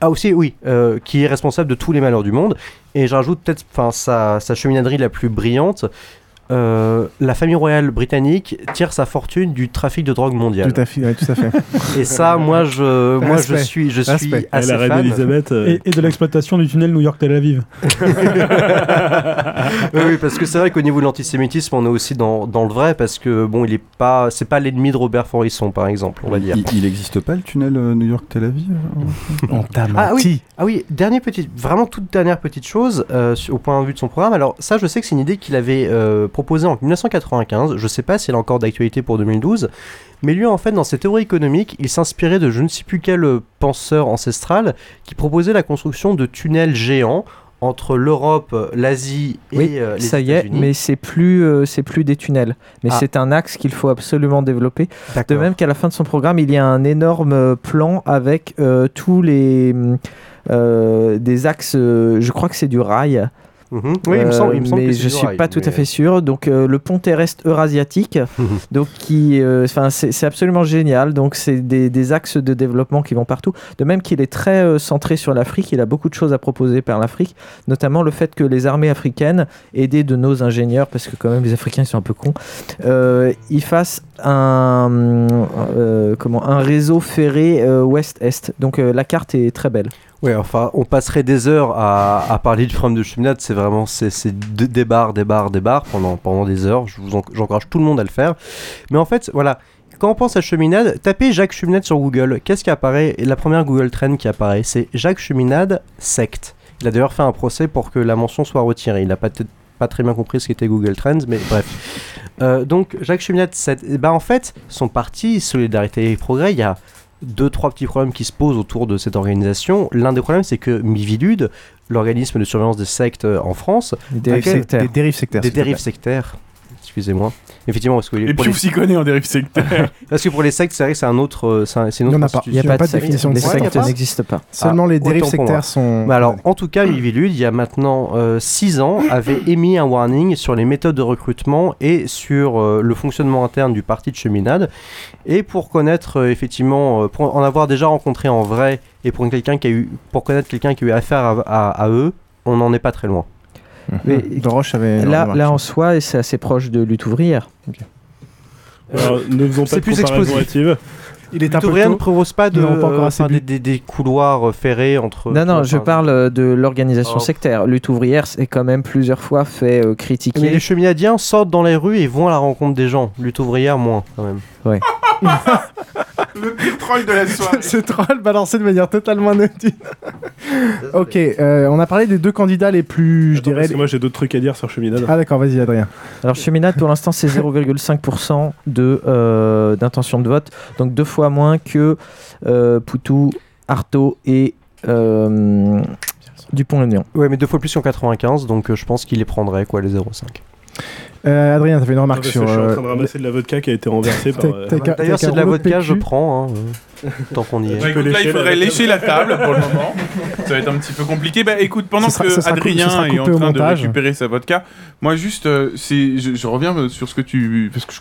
Ah aussi, oui, euh, qui est responsable de tous les malheurs du monde. Et je rajoute peut-être sa, sa cheminaderie la plus brillante. Euh, la famille royale britannique tire sa fortune du trafic de drogue mondial. Tout à fait, ouais, tout à fait. Et ça, moi, je, moi, je suis, je suis Respect. assez la reine fan. Elisabeth. euh, Et, et de l'exploitation du tunnel New York-Tel Aviv. oui, oui, parce que c'est vrai qu'au niveau de l'antisémitisme, on est aussi dans, dans le vrai, parce que bon, il est pas, c'est pas l'ennemi de Robert Forisson, par exemple, on va dire. Il, il existe pas le tunnel euh, New York-Tel Aviv euh, On t'a Ah oui, ah oui, dernière petite, vraiment toute dernière petite chose euh, au point de vue de son programme. Alors ça, je sais que c'est une idée qu'il avait euh, proposée en 1995. Je sais pas si elle est encore d'actualité pour 2012, mais lui, en fait, dans ses théories économiques, il s'inspirait de je ne sais plus quel euh, penseur ancestral qui proposait la construction de tunnels géants entre l'Europe, l'Asie et Oui, euh, les ça y est, mais c'est plus, euh, c'est plus des tunnels. Mais Ah. c'est un axe qu'il faut absolument développer. De même qu'à la fin de son programme, il y a un énorme euh, plan avec euh, tous les euh, des axes. euh, je crois que c'est du rail. Mhm. Oui, il me semble, il me semble mais que je suis rail, pas tout à fait sûr. Donc euh, le pont terrestre eurasiatique, donc qui, euh, enfin c'est c'est absolument génial. Donc c'est des, des axes de développement qui vont partout. De même qu'il est très euh, centré sur l'Afrique, il a beaucoup de choses à proposer par l'Afrique, notamment le fait que les armées africaines, aidées de nos ingénieurs, parce que quand même les Africains ils sont un peu cons, euh, ils fassent un euh, comment un réseau ferré euh, ouest-est. Donc euh, la carte est très belle. Ouais, enfin, on passerait des heures à, parler du programme de cheminade. C'est vraiment c'est c'est de- des barres, des barres, des barres pendant, pendant des heures. Je vous en- j'encourage tout le monde à le faire. Mais en fait, voilà. Quand on pense à cheminade, tapez Jacques Cheminade sur Google. Qu'est-ce qui apparaît? La première Google Trend qui apparaît, c'est Jacques Cheminade secte. Il a d'ailleurs fait un procès pour que la mention soit retirée. Il n'a peut-être pas très bien compris ce qu'était Google Trends, mais bref. Euh, donc Jacques Cheminade, secte. Ben, en fait, son parti Solidarité et Progrès, il y a deux, trois petits problèmes qui se posent autour de cette organisation. L'un des problèmes, c'est que Mivilude, l'organisme de surveillance des sectes en France, Des dérives sectaires. Des dérives sectaires. des dérives sectaires. Excusez-moi. Effectivement, parce que Et pour Piouf s'y connaît en dérive sectaire. parce que pour les sectes, c'est vrai que c'est un autre, euh, c'est un- c'est une Il autre en a pas. Il n'y a Il y pas a de pas de définition de Les secte. sectes Il n'existent pas. Seulement Ah, les dérives sectaires sont. Mais alors, en tout cas, Mivilude, il y a maintenant 6 ans, avait émis un warning sur les méthodes de recrutement et sur euh, le fonctionnement interne du parti de cheminade. Et pour connaître, euh, effectivement, euh, pour en avoir déjà rencontré en vrai et pour, quelqu'un qui a eu, pour connaître quelqu'un qui a eu affaire à, à- à eux, on n'en est pas très loin. Mais De Roche avait. là, là en soi, c'est assez proche de lutte ouvrière. Alors, ne faisons pas C'est de plus explosif. Il est un peu ne propose pas de, pas encore euh, assez enfin, des, bu. des- des couloirs euh, ferrés entre. Non, non, je parle euh, de l'organisation Oh. sectaire. Lutte ouvrière, c'est quand même plusieurs fois fait euh, Mais critiquer. les cheminadiens sortent dans les rues et vont à la rencontre des gens. Lutte ouvrière, moins, quand même. Ouais. Le pire troll de la soirée. Ce troll balancé de manière totalement neutre. ok, euh, on a parlé des deux candidats les plus, je dirais. parce que moi j'ai d'autres trucs à dire sur Cheminade. Ah d'accord, vas-y Adrien. Alors, Cheminade, pour l'instant, c'est 0,5% de, euh, d'intention de vote. Donc, deux fois moins que euh, Poutou, Artaud et. euh, Dupont-Aignan. Ouais, mais deux fois plus qu'en 95, donc euh, je pense qu'il les prendrait, quoi, les 0,5. Euh, Adrien, t'avais une Ah, remarque sur. je suis en euh, train de ramasser de la vodka qui a été renversée par. Euh, D'ailleurs, c'est de la vodka, je prends, hein, euh, tant qu'on y Bah, est. écoute, là, il faudrait lécher la table pour le moment. Ça va être un petit peu compliqué. Bah écoute, pendant que sera Adrien sera est en train de récupérer sa vodka, moi juste, euh, je, je reviens sur ce que tu, parce que je,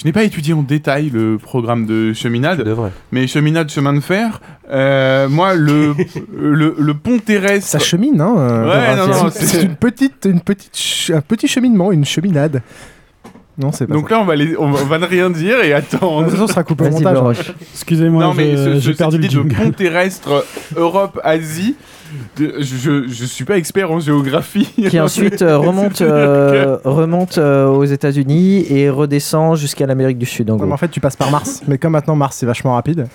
je n'ai pas étudié en détail le programme de cheminade, mais cheminade chemin de fer. euh, moi, le, le le pont terrestre. Ça chemine, hein euh, Ouais, non, non, c'est une petite, une petite, ch- un petit cheminement, une cheminade. Non, c'est pas Donc ça. là, on va, les, on, va, ne rien dire et attendre. De toute façon, ça sera coupé au montage, hein. Excusez-moi, j'ai perdu cette le idée de pont terrestre Europe-Asie, je, je suis pas expert en géographie. qui ensuite euh, remonte, euh, remonte euh, aux États-Unis et redescend jusqu'à l'Amérique du Sud. En Non, gros. mais en fait, tu passes par Mars. Mais comme maintenant Mars c'est vachement rapide.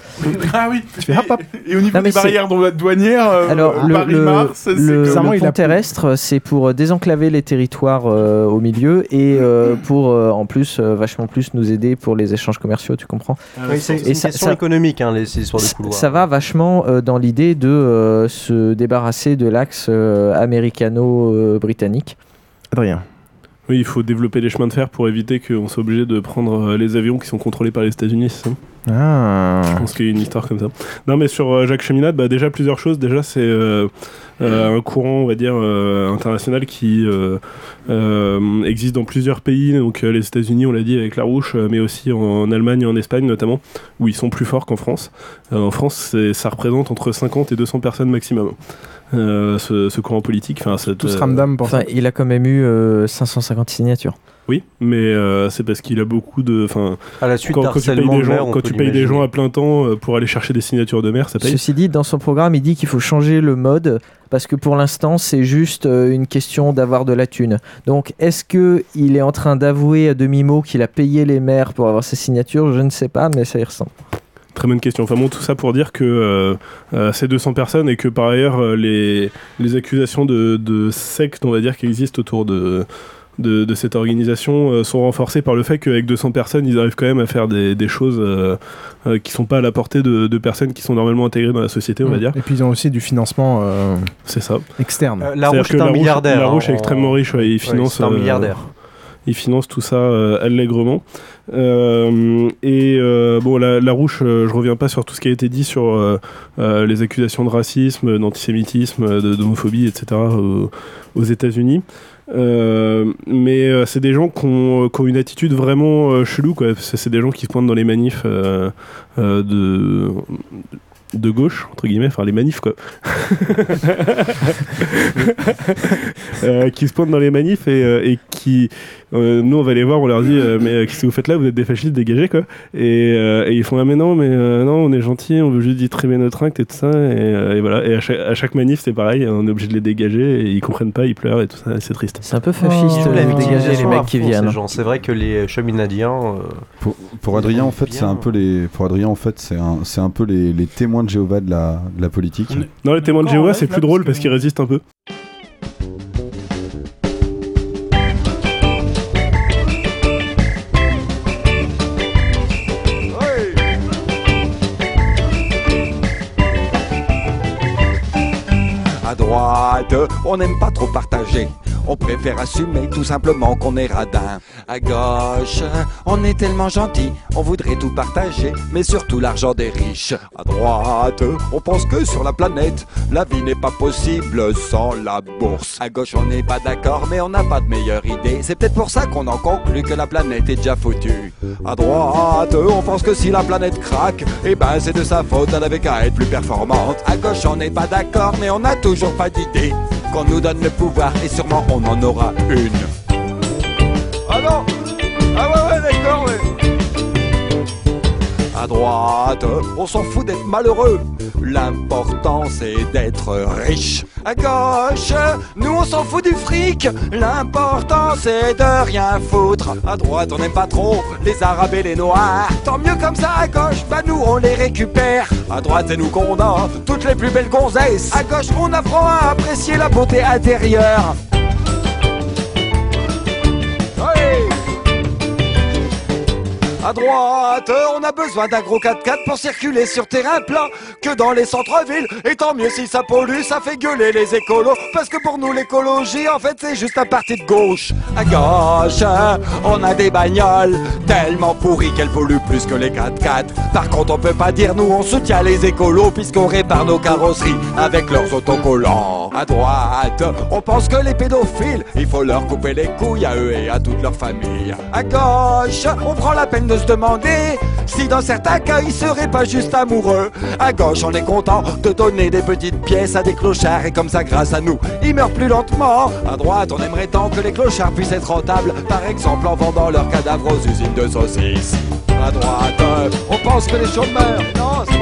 Ah oui. Tu fais hop hop. Et au niveau Non, des barrières dou- douanières, euh, Alors, le, le, Paris-Mars, c'est le- comme- le pont terrestre, c'est pour désenclaver les territoires euh, au milieu et euh, pour, euh, en plus, euh, vachement plus nous aider pour les échanges commerciaux, tu comprends? Oui, c'est une ça- question ça- économique, hein, les ces histoires de ça- couloirs. Ça va vachement euh, dans l'idée de euh, se débarrasser de l'axe euh, américano-britannique. Adrien. Oui, il faut développer les chemins de fer pour éviter qu'on soit obligé de prendre euh, les avions qui sont contrôlés par les États-Unis, c'est ça? Ah. Je pense qu'il y a une histoire comme ça. Non, mais sur euh, Jacques Cheminade, bah, déjà plusieurs choses. Déjà, c'est euh, euh, un courant, on va dire, euh, international qui euh, euh, existe dans plusieurs pays. Donc, euh, les États-Unis, on l'a dit avec la euh, mais aussi en, en Allemagne et en Espagne notamment, où ils sont plus forts qu'en France. Euh, en France, ça représente entre 50 et 200 personnes maximum. euh, ce, ce courant politique, enfin, cette, Tous euh, ramdam pour ça. il a quand même eu euh, 550 signatures. Oui, mais euh, c'est parce qu'il a beaucoup de. Enfin, À la suite quand, quand tu payes des gens, quand tu payes des gens à plein temps euh, pour aller chercher des signatures de maire, ça paye. Ceci dit, dans son programme, il dit qu'il faut changer le mode parce que pour l'instant, c'est juste euh, une question d'avoir de la thune. Donc, est-ce que il est en train d'avouer à demi-mot qu'il a payé les maires pour avoir ses signatures? Je ne sais pas, mais ça y ressemble. Très bonne question. Enfin bon, tout ça pour dire que euh, euh, c'est 200 personnes et que par ailleurs, les, les accusations de, de secte, on va dire, qui existent autour de, de, de cette organisation euh, sont renforcées par le fait qu'avec 200 personnes, ils arrivent quand même à faire des, des choses euh, euh, qui sont pas à la portée de, de personnes qui sont normalement intégrées dans la société, on va dire. Et puis ils ont aussi du financement euh, C'est ça. externe. Euh, la que est un la milliardaire. La Rouge est hein, extrêmement en- riche, ouais, il Ouais, finance. c'est un euh, milliardaire. il finance tout ça euh, allègrement. Euh, et euh, bon, la, la Rouche, euh, je reviens pas sur tout ce qui a été dit sur euh, euh, les accusations de racisme, d'antisémitisme, de- d'homophobie, etc. aux, aux États-Unis. Euh, mais euh, c'est des gens qui ont, une attitude vraiment euh, chelou, quoi. C'est des gens qui se pointent dans les manifs de de gauche entre guillemets enfin les manifs quoi qui se pointent dans les manifs et qui euh, nous on va les voir on leur dit euh, mais euh, qu'est-ce que vous faites là? Vous êtes des fascistes dégagés quoi et, euh, et ils font ah mais non mais euh, non on est gentil on veut juste distribuer notre acte et tout ça et, euh, et voilà et à chaque, à chaque manif c'est pareil on est obligé de les dégager et ils comprennent pas ils pleurent et tout ça c'est triste C'est un peu fasciste euh, la de dégager les mecs qui viennent. gens. C'est vrai que les cheminadiens. euh, Pour, pour Adrien, en fait, c'est un peu les. Pour Adrien, en fait, c'est un, c'est un peu les, les témoins de Jéhovah de la, de la politique. non les témoins de Jéhovah c'est plus drôle parce qu'ils résistent un peu on n'aime pas trop partager. On préfère assumer tout simplement qu'on est radin. À gauche, on est tellement gentil, on voudrait tout partager, mais surtout l'argent des riches. À droite, on pense que sur la planète, la vie n'est pas possible sans la bourse. À gauche, on n'est pas d'accord, mais on n'a pas de meilleure idée. C'est peut-être pour ça qu'on en conclut que la planète est déjà foutue. À droite, on pense que si la planète craque, eh ben c'est de sa faute, elle avait qu'à être plus performante. À gauche, on n'est pas d'accord, mais on n'a toujours pas d'idée. Qu'on nous donne le pouvoir et sûrement on en aura une. Ah non Ah ouais, ouais, d'accord, ouais. À droite, on s'en fout d'être malheureux. L'important c'est d'être riche. À gauche, nous on s'en fout du fric. L'important c'est de rien foutre. À droite, on n'aime pas trop les arabes et les noirs. Tant mieux comme ça à gauche, bah nous on les récupère. À droite, c'est nous qu'on a toutes les plus belles gonzesses. À gauche, on apprend à apprécier la beauté intérieure. À droite, on a besoin d'un gros 4x4 pour circuler sur terrain plat que dans les centres-villes. Et tant mieux si ça pollue, ça fait gueuler les écolos. Parce que pour nous, l'écologie, en fait, c'est juste un parti de gauche. À gauche, on a des bagnoles tellement pourries qu'elles polluent plus que les 4x4. Par contre, on peut pas dire nous, on soutient les écolos puisqu'on répare nos carrosseries avec leurs autocollants. À droite, on pense que les pédophiles, il faut leur couper les couilles à eux et à toute leur famille. À gauche, on prend la peine se demander si dans certains cas ils seraient pas juste amoureux. À gauche, on est content de donner des petites pièces à des clochards et comme ça, grâce à nous, ils meurent plus lentement. À droite, on aimerait tant que les clochards puissent être rentables, par exemple en vendant leurs cadavres aux usines de saucisses. À droite, on pense que les chômeurs. Non, c'est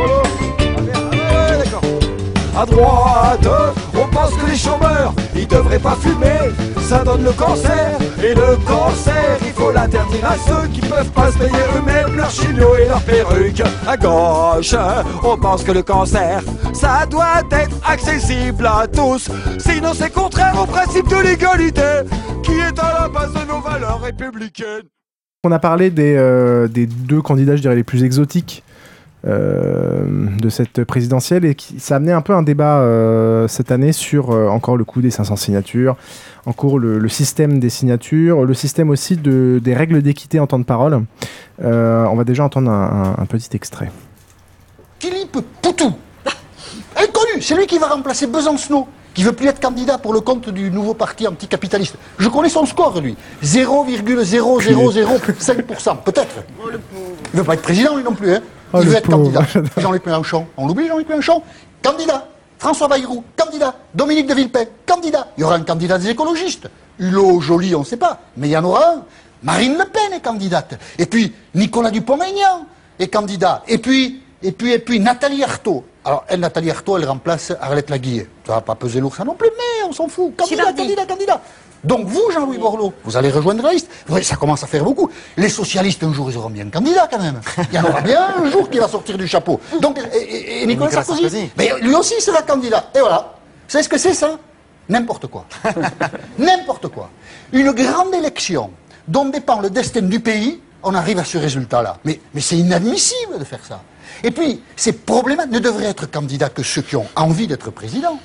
À droite, on pense que les chômeurs, ils devraient pas fumer, ça donne le cancer. Et le cancer, il faut l'interdire à ceux qui peuvent pas se payer eux-mêmes leurs chignots et leurs perruques. À gauche, on pense que le cancer, ça doit être accessible à tous. Sinon, c'est contraire au principe de l'égalité, qui est à la base de nos valeurs républicaines. On a parlé des, euh, des deux candidats, je dirais, les plus exotiques de cette présidentielle et qui, ça a amené un peu un débat euh, cette année sur euh, encore le coût des 500 signatures, en cours le, système des signatures, le système aussi de, des règles d'équité en temps de parole. Euh, on va déjà entendre un, petit extrait. Philippe Poutou, inconnu, c'est lui qui va remplacer Besancenot, qui veut plus être candidat pour le compte du nouveau parti anticapitaliste. Je connais son score, lui. 0,0005%, peut-être. Il veut pas être président, lui non plus. Hein. Oh, Il le veut être pauvre. candidat. Jean-Luc Mélenchon, on l'oublie, Jean-Luc Mélenchon Candidat. François Bayrou, candidat. Dominique de Villepin, candidat. Il y aura un candidat des écologistes. Hulot, Joly, on ne sait pas, mais il y en aura un. Marine Le Pen est candidate. Et puis, Nicolas Dupont-Aignan est candidat. Et puis, et puis, et puis, Nathalie Arthaud. Alors, elle, Nathalie Arthaud, elle remplace Arlette Laguillet. Ça va pas peser lourd, ça non plus, mais on s'en fout. Candidat, candidat, candidat. Donc, vous, Jean-Louis Borloo, vous allez rejoindre la liste. Oui, ça commence à faire beaucoup. Les socialistes, un jour, ils auront bien un candidat, quand même. Il y en aura bien un jour qui va sortir du chapeau. Donc, et, et- et Nicolas, Nicolas Sarkozy. Sarkozy. Mais lui aussi sera candidat. Et voilà. Vous savez ce que c'est, ça? N'importe quoi. N'importe quoi. Une grande élection dont dépend le destin du pays, on arrive à ce résultat-là. Mais, mais c'est inadmissible de faire ça. Et puis, ces problèmes ne devraient être candidats que ceux qui ont envie d'être président.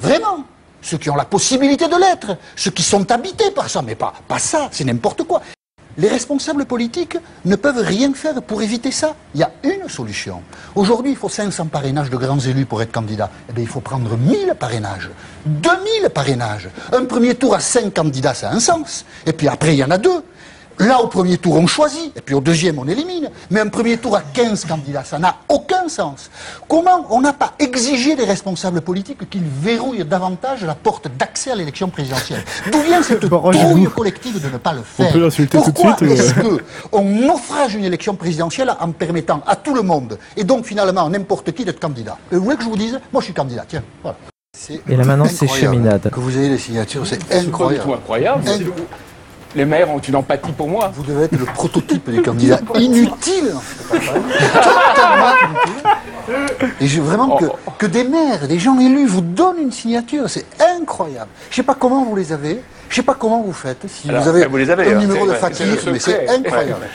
Vraiment. Ceux qui ont la possibilité de l'être. Ceux qui sont habités par ça. Mais pas, ça, c'est n'importe quoi. Les responsables politiques ne peuvent rien faire pour éviter ça. Il y a une solution. Aujourd'hui, il faut 500 parrainages de grands élus pour être candidat. Eh bien, il faut prendre 1000 parrainages. 2000 parrainages. Un premier tour à 5 candidats, ça a un sens. Et puis après, il y en a deux. Là, au premier tour, on choisit, et puis au deuxième, on élimine. Mais un premier tour à 15 candidats, ça n'a aucun sens. Comment on n'a pas exigé des responsables politiques qu'ils verrouillent davantage la porte d'accès à l'élection présidentielle? D'où vient cette trouille collective de ne pas le faire? peut l'insulter tout de Pourquoi suite, est-ce que on naufrage une élection présidentielle en permettant à tout le monde, et donc finalement à n'importe qui, d'être candidat? Et Vous voulez que je vous dise? Moi, je suis candidat, tiens. Voilà. C'est Et là, maintenant, c'est incroyable cheminade. Que vous ayez les signatures, c'est C'est pas du incroyable. tout incroyable. Les maires ont une empathie pour moi. Vous devez être le prototype des candidats inutiles. Et je, vraiment que, que des maires, des gens élus vous donnent une signature, c'est incroyable. Je sais pas comment vous les avez, je sais pas comment vous faites, si Alors, vous avez vous les avez, hein, numéro de fakir, mais c'est incroyable.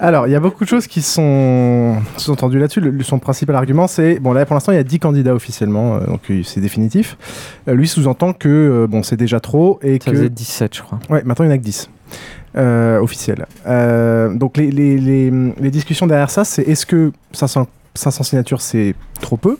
Alors, il y a beaucoup de choses qui sont sous-entendues là-dessus. Le- son principal argument, c'est bon, là pour l'instant, il y a 10 candidats officiellement, euh, donc euh, c'est définitif. Euh, lui sous-entend que euh, bon, c'est déjà trop et Ça que. faisait 17, je crois. Ouais, maintenant il n'y en a que 10. Euh, officiels. Euh, donc les, les, les, les discussions derrière ça, c'est est-ce que 500, 500 signatures c'est trop peu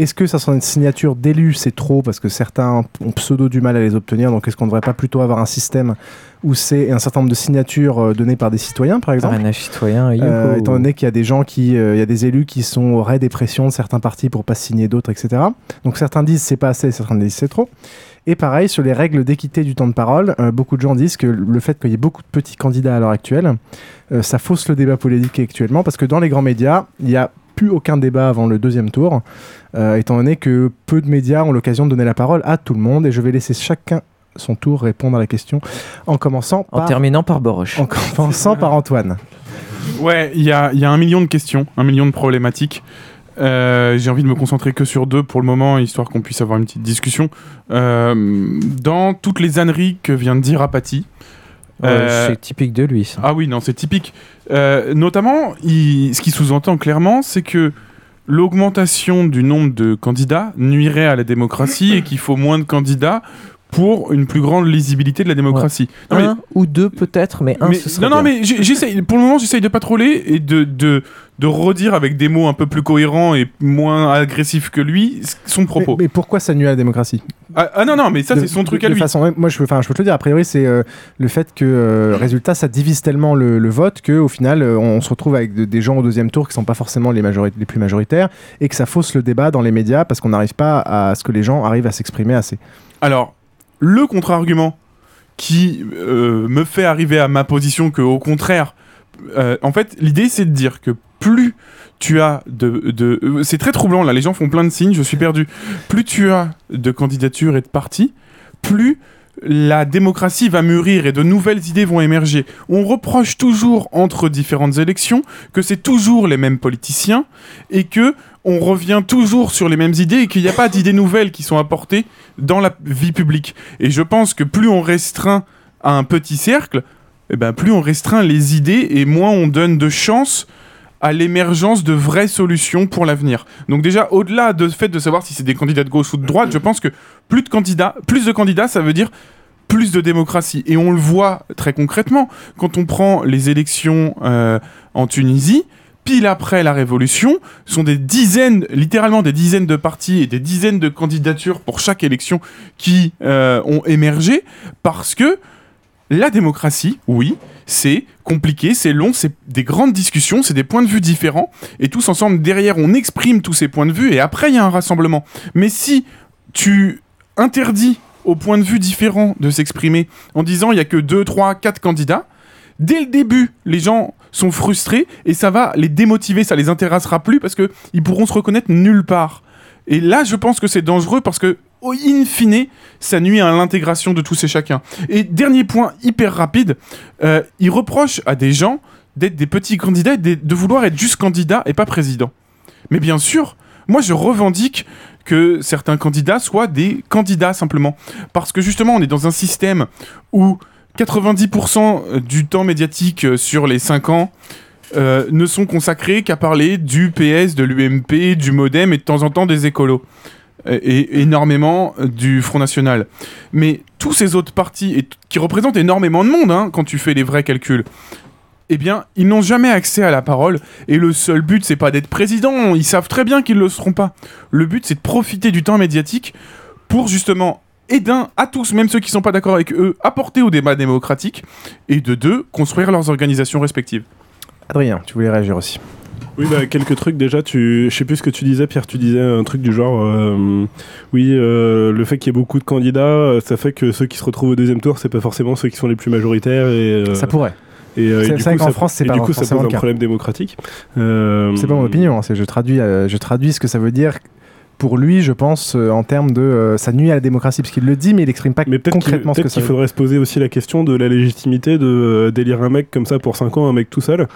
Est-ce que 500 signatures d'élus? C'est trop parce que certains ont pseudo du mal à les obtenir Donc est-ce qu'on ne devrait pas plutôt avoir un système où c'est un certain nombre de signatures euh, données par des citoyens par exemple? Parrainage citoyen, euh, étant donné qu'il y a des gens qui, euh, il y a des élus qui sont au raid des pressions de certains partis pour pas signer d'autres, etc. Donc certains disent c'est pas assez, certains disent c'est trop. Et pareil sur les règles d'équité du temps de parole, euh, beaucoup de gens disent que le fait qu'il y ait beaucoup de petits candidats à l'heure actuelle, euh, ça fausse le débat politique actuellement parce que dans les grands médias, il n'y a plus aucun débat avant le deuxième tour, euh, étant donné que peu de médias ont l'occasion de donner la parole à tout le monde. Et je vais laisser chacun son tour répondre à la question en commençant En par, terminant par Boroche. en commençant par Antoine. Ouais, il y a, il y a un million de questions, un million de problématiques. Euh, J'ai envie de me concentrer que sur deux pour le moment, histoire qu'on puisse avoir une petite discussion. Euh, dans toutes les âneries que vient de dire Apathy, Euh, c'est typique de lui, ça. Ah oui, non, c'est typique. Euh, notamment, il- ce qui sous-entend clairement, c'est que l'augmentation du nombre de candidats nuirait à la démocratie et qu'il faut moins de candidats pour une plus grande lisibilité de la démocratie. Non, mais- Un ou deux peut-être, mais un mais- ce serait non, non, bien. mais j'essaye. Pour le moment, j'essaye de pas troller et de, de, de redire avec des mots un peu plus cohérents et moins agressifs que lui son propos. Mais, mais pourquoi ça nuit à la démocratie? Ah, ah non, non, mais ça, De- c'est son truc de- à de lui. façon- ouais, moi, je, je peux te le dire. A priori, c'est euh, le fait que, euh, résultat, ça divise tellement le, le vote que, au final, euh, on, se retrouve avec de- des gens au deuxième tour qui sont pas forcément les, les plus majoritaires et que ça fausse le débat dans les médias parce qu'on n'arrive pas à ce que les gens arrivent à s'exprimer assez. Alors, le contre-argument qui me fait arriver à ma position que, au contraire, en fait, l'idée c'est de dire que plus tu as de, de euh, c'est très troublant là, les gens font plein de signes, je suis perdu. Plus tu as de candidatures et de partis, plus la démocratie va mûrir et de nouvelles idées vont émerger. On reproche toujours entre différentes élections que c'est toujours les mêmes politiciens et que on revient toujours sur les mêmes idées et qu'il n'y a pas d'idées nouvelles qui sont apportées dans la vie publique. Et je pense que plus on restreint à un petit cercle, eh ben plus on restreint les idées et moins on donne de chance à l'émergence de vraies solutions pour l'avenir. Donc déjà, au-delà de fait de savoir si c'est des candidats de gauche ou de droite, je pense que plus de candidats, plus de candidats, ça veut dire plus de démocratie. Et on le voit très concrètement quand on prend les élections euh, en Tunisie. Pile après la révolution, sont des dizaines, littéralement des dizaines de partis et des dizaines de candidatures pour chaque élection qui euh, ont émergé parce que la démocratie, oui, c'est compliqué, c'est long, c'est des grandes discussions, c'est des points de vue différents, et tous ensemble, derrière, on exprime tous ces points de vue, et après, il y a un rassemblement. Mais si tu interdis aux points de vue différents de s'exprimer en disant il y a que 2, 3, 4 candidats, dès le début, les gens sont frustrés, et ça va les démotiver, ça les intéressera plus, parce que ils pourront se reconnaître nulle part. Et là, je pense que c'est dangereux parce que, in fine, ça nuit à l'intégration de tous et chacun. Et dernier point hyper rapide, euh, il reproche à des gens d'être des petits candidats, et de, vouloir être juste candidat et pas président. Mais bien sûr, moi je revendique que certains candidats soient des candidats simplement. Parce que justement, on est dans un système où 90% du temps médiatique sur les 5 ans euh, ne sont consacrés qu'à parler du PS, de l'UMP, du Modem et de temps en temps des écolos. Et énormément du Front National. Mais tous ces autres partis, qui représentent énormément de monde hein, quand tu fais les vrais calculs, eh bien, ils n'ont jamais accès à la parole. Et le seul but, c'est pas d'être président. Ils savent très bien qu'ils le seront pas. Le but, c'est de profiter du temps médiatique pour justement, et d'un, à tous, même ceux qui sont pas d'accord avec eux, apporter au débat démocratique. Et de deux, construire leurs organisations respectives. Adrien, tu voulais réagir aussi. Oui, bah, quelques trucs déjà. Tu... Je sais plus ce que tu disais, Pierre. Tu disais un truc du genre euh, oui, euh, le fait qu'il y ait beaucoup de candidats, euh, ça fait que ceux qui se retrouvent au deuxième tour, c'est pas forcément ceux qui sont les plus majoritaires. Et, euh, Ça pourrait. Et, du vrai coup, ça- France, c'est pas du coup, ça pose un problème démocratique. C'est pas mon opinion, hein, c'est je traduis, je traduis ce que ça veut dire pour lui, je pense, euh, en termes de euh, ça nuit à la démocratie, parce qu'il le dit, mais il exprime pas Peut-être qu'il concrètement ce que peut-être ça qu'il veut faudrait se poser aussi la question de la légitimité de euh, d'élire un mec comme ça pour 5 ans, un mec tout seul,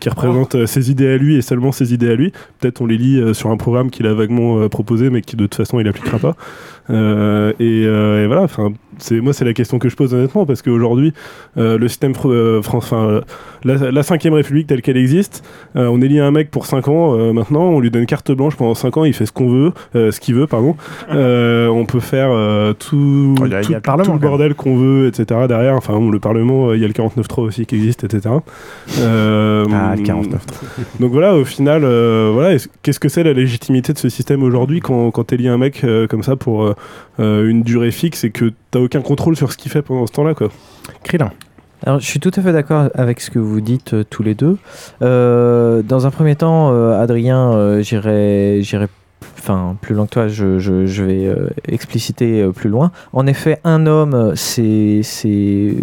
qui représente ses idées à lui et seulement ses idées à lui. Peut-être on les lit sur un programme qu'il a vaguement proposé, mais qui de toute façon il appliquera pas. Euh, et, euh, et voilà, enfin, c'est moi c'est la question que je pose honnêtement parce qu'aujourd'hui euh, le système euh, enfin la, la 5 République telle qu'elle existe, on élit un mec pour 5 ans maintenant, on lui donne carte blanche pendant 5 ans, il fait ce qu'on veut, ce qu'il veut pardon. On peut faire tout, Oh, il y a- il y a tout- le Parlement, tout le bordel qu'on veut, etc. Derrière, enfin bon, le Parlement, il y a le 49.3 aussi qui existe, etc. Ah, le 49.3. donc voilà, au final, voilà, est-ce- qu'est-ce que c'est la légitimité de ce système aujourd'hui quand, quand tu un mec comme ça pour une durée fixe et que t'as aucun contrôle sur ce qu'il fait pendant ce temps-là, quoi. Krillin. Alors, je suis tout à fait d'accord avec ce que vous dites euh, tous les deux. Euh, dans un premier temps, euh, Adrien, euh, j'irai, enfin, plus loin que toi. Je, je- je vais euh, expliciter euh, plus loin. En effet, un homme, euh, c'est,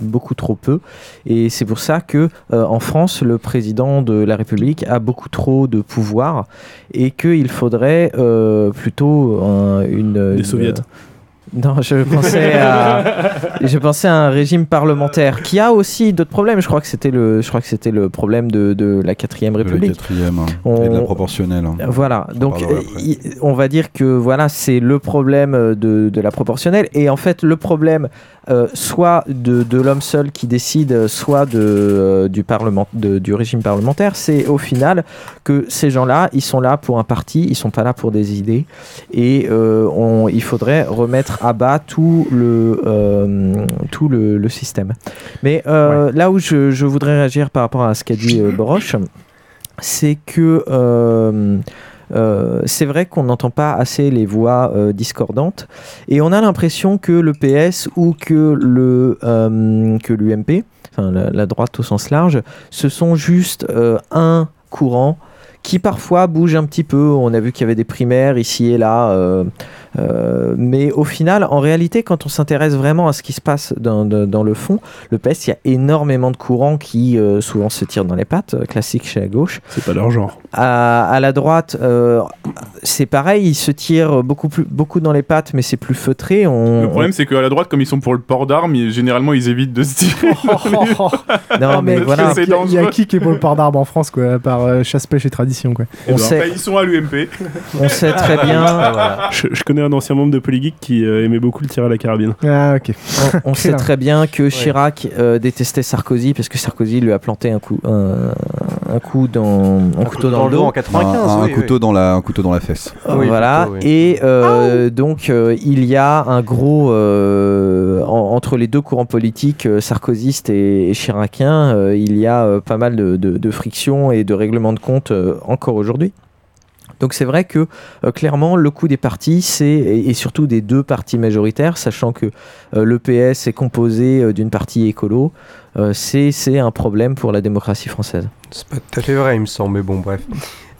beaucoup trop peu, et c'est pour ça que euh, en France, le président de la République a beaucoup trop de pouvoir, et qu'il faudrait plutôt un- une, Des soviets. Non, je pensais à, je pensais à un régime parlementaire qui a aussi d'autres problèmes. Je crois que c'était le, je crois que c'était le problème de, de la quatrième De la République. quatrième, hein, On- et de la proportionnelle. hein. Voilà, On donc on va dire que voilà, c'est le problème euh, de, de la proportionnelle et en fait le problème euh, soit de, de l'homme seul qui décide, soit de, euh, du, parlement, de- du régime parlementaire, c'est au final que ces gens-là, ils sont là pour un parti, ils sont pas là pour des idées et euh, on- il faudrait remettre à bas tout le, euh, tout le, le système. Mais euh, là où je, je voudrais réagir par rapport à ce qu'a dit euh, Boroche, c'est que euh, c'est vrai qu'on n'entend pas assez les voix euh, discordantes et on a l'impression que le PS ou que le euh, que l'UMP, enfin la, la droite au sens large, ce sont juste un courant qui parfois bouge un petit peu. On a vu qu'il y avait des primaires ici et là. euh, euh, mais au final, en réalité, quand on s'intéresse vraiment à ce qui se passe dans, le fond, le PS, il y a énormément de courants qui euh, souvent se tirent dans les pattes, classique chez la gauche. C'est pas leur genre. À, à la droite, euh, c'est pareil, ils se tirent beaucoup, plus, beaucoup dans les pattes, mais c'est plus feutré. On, Le problème, c'est qu'à la droite, comme ils sont pour le port d'armes, généralement, ils évitent de se tirer. Non, mais Parce que voilà. c'est Il y, y a qui qui est pour le port d'arbre en France, quoi, à part euh, chasse, pêche et tradition, quoi. On sait- Bah, ils sont à l'UMP. On sait très bien. Je, je connais un ancien membre de Polygeek qui euh, aimait beaucoup le tir à la carabine. Ah, ok. On, on sait très bien que Chirac euh, détestait Sarkozy parce que Sarkozy lui a planté un coup, un, un coup dans, un, couteau dans, le dos. un, un couteau Dans la, un couteau dans la fesse. Euh, voilà, et euh, donc euh, il y a un gros euh, en- entre les deux courants politiques, euh, sarkozystes et, et chiraciens, euh, il y a euh, pas mal de, de, de frictions et de règlements de compte euh, encore aujourd'hui. Donc c'est vrai que euh, clairement le coup des partis, c'est et, et surtout des deux partis majoritaires, sachant que euh, le PS est composé euh, d'une partie écolo, euh, c'est c'est un problème pour la démocratie française. C'est pas tout à fait vrai, il me semble, mais bon, bref.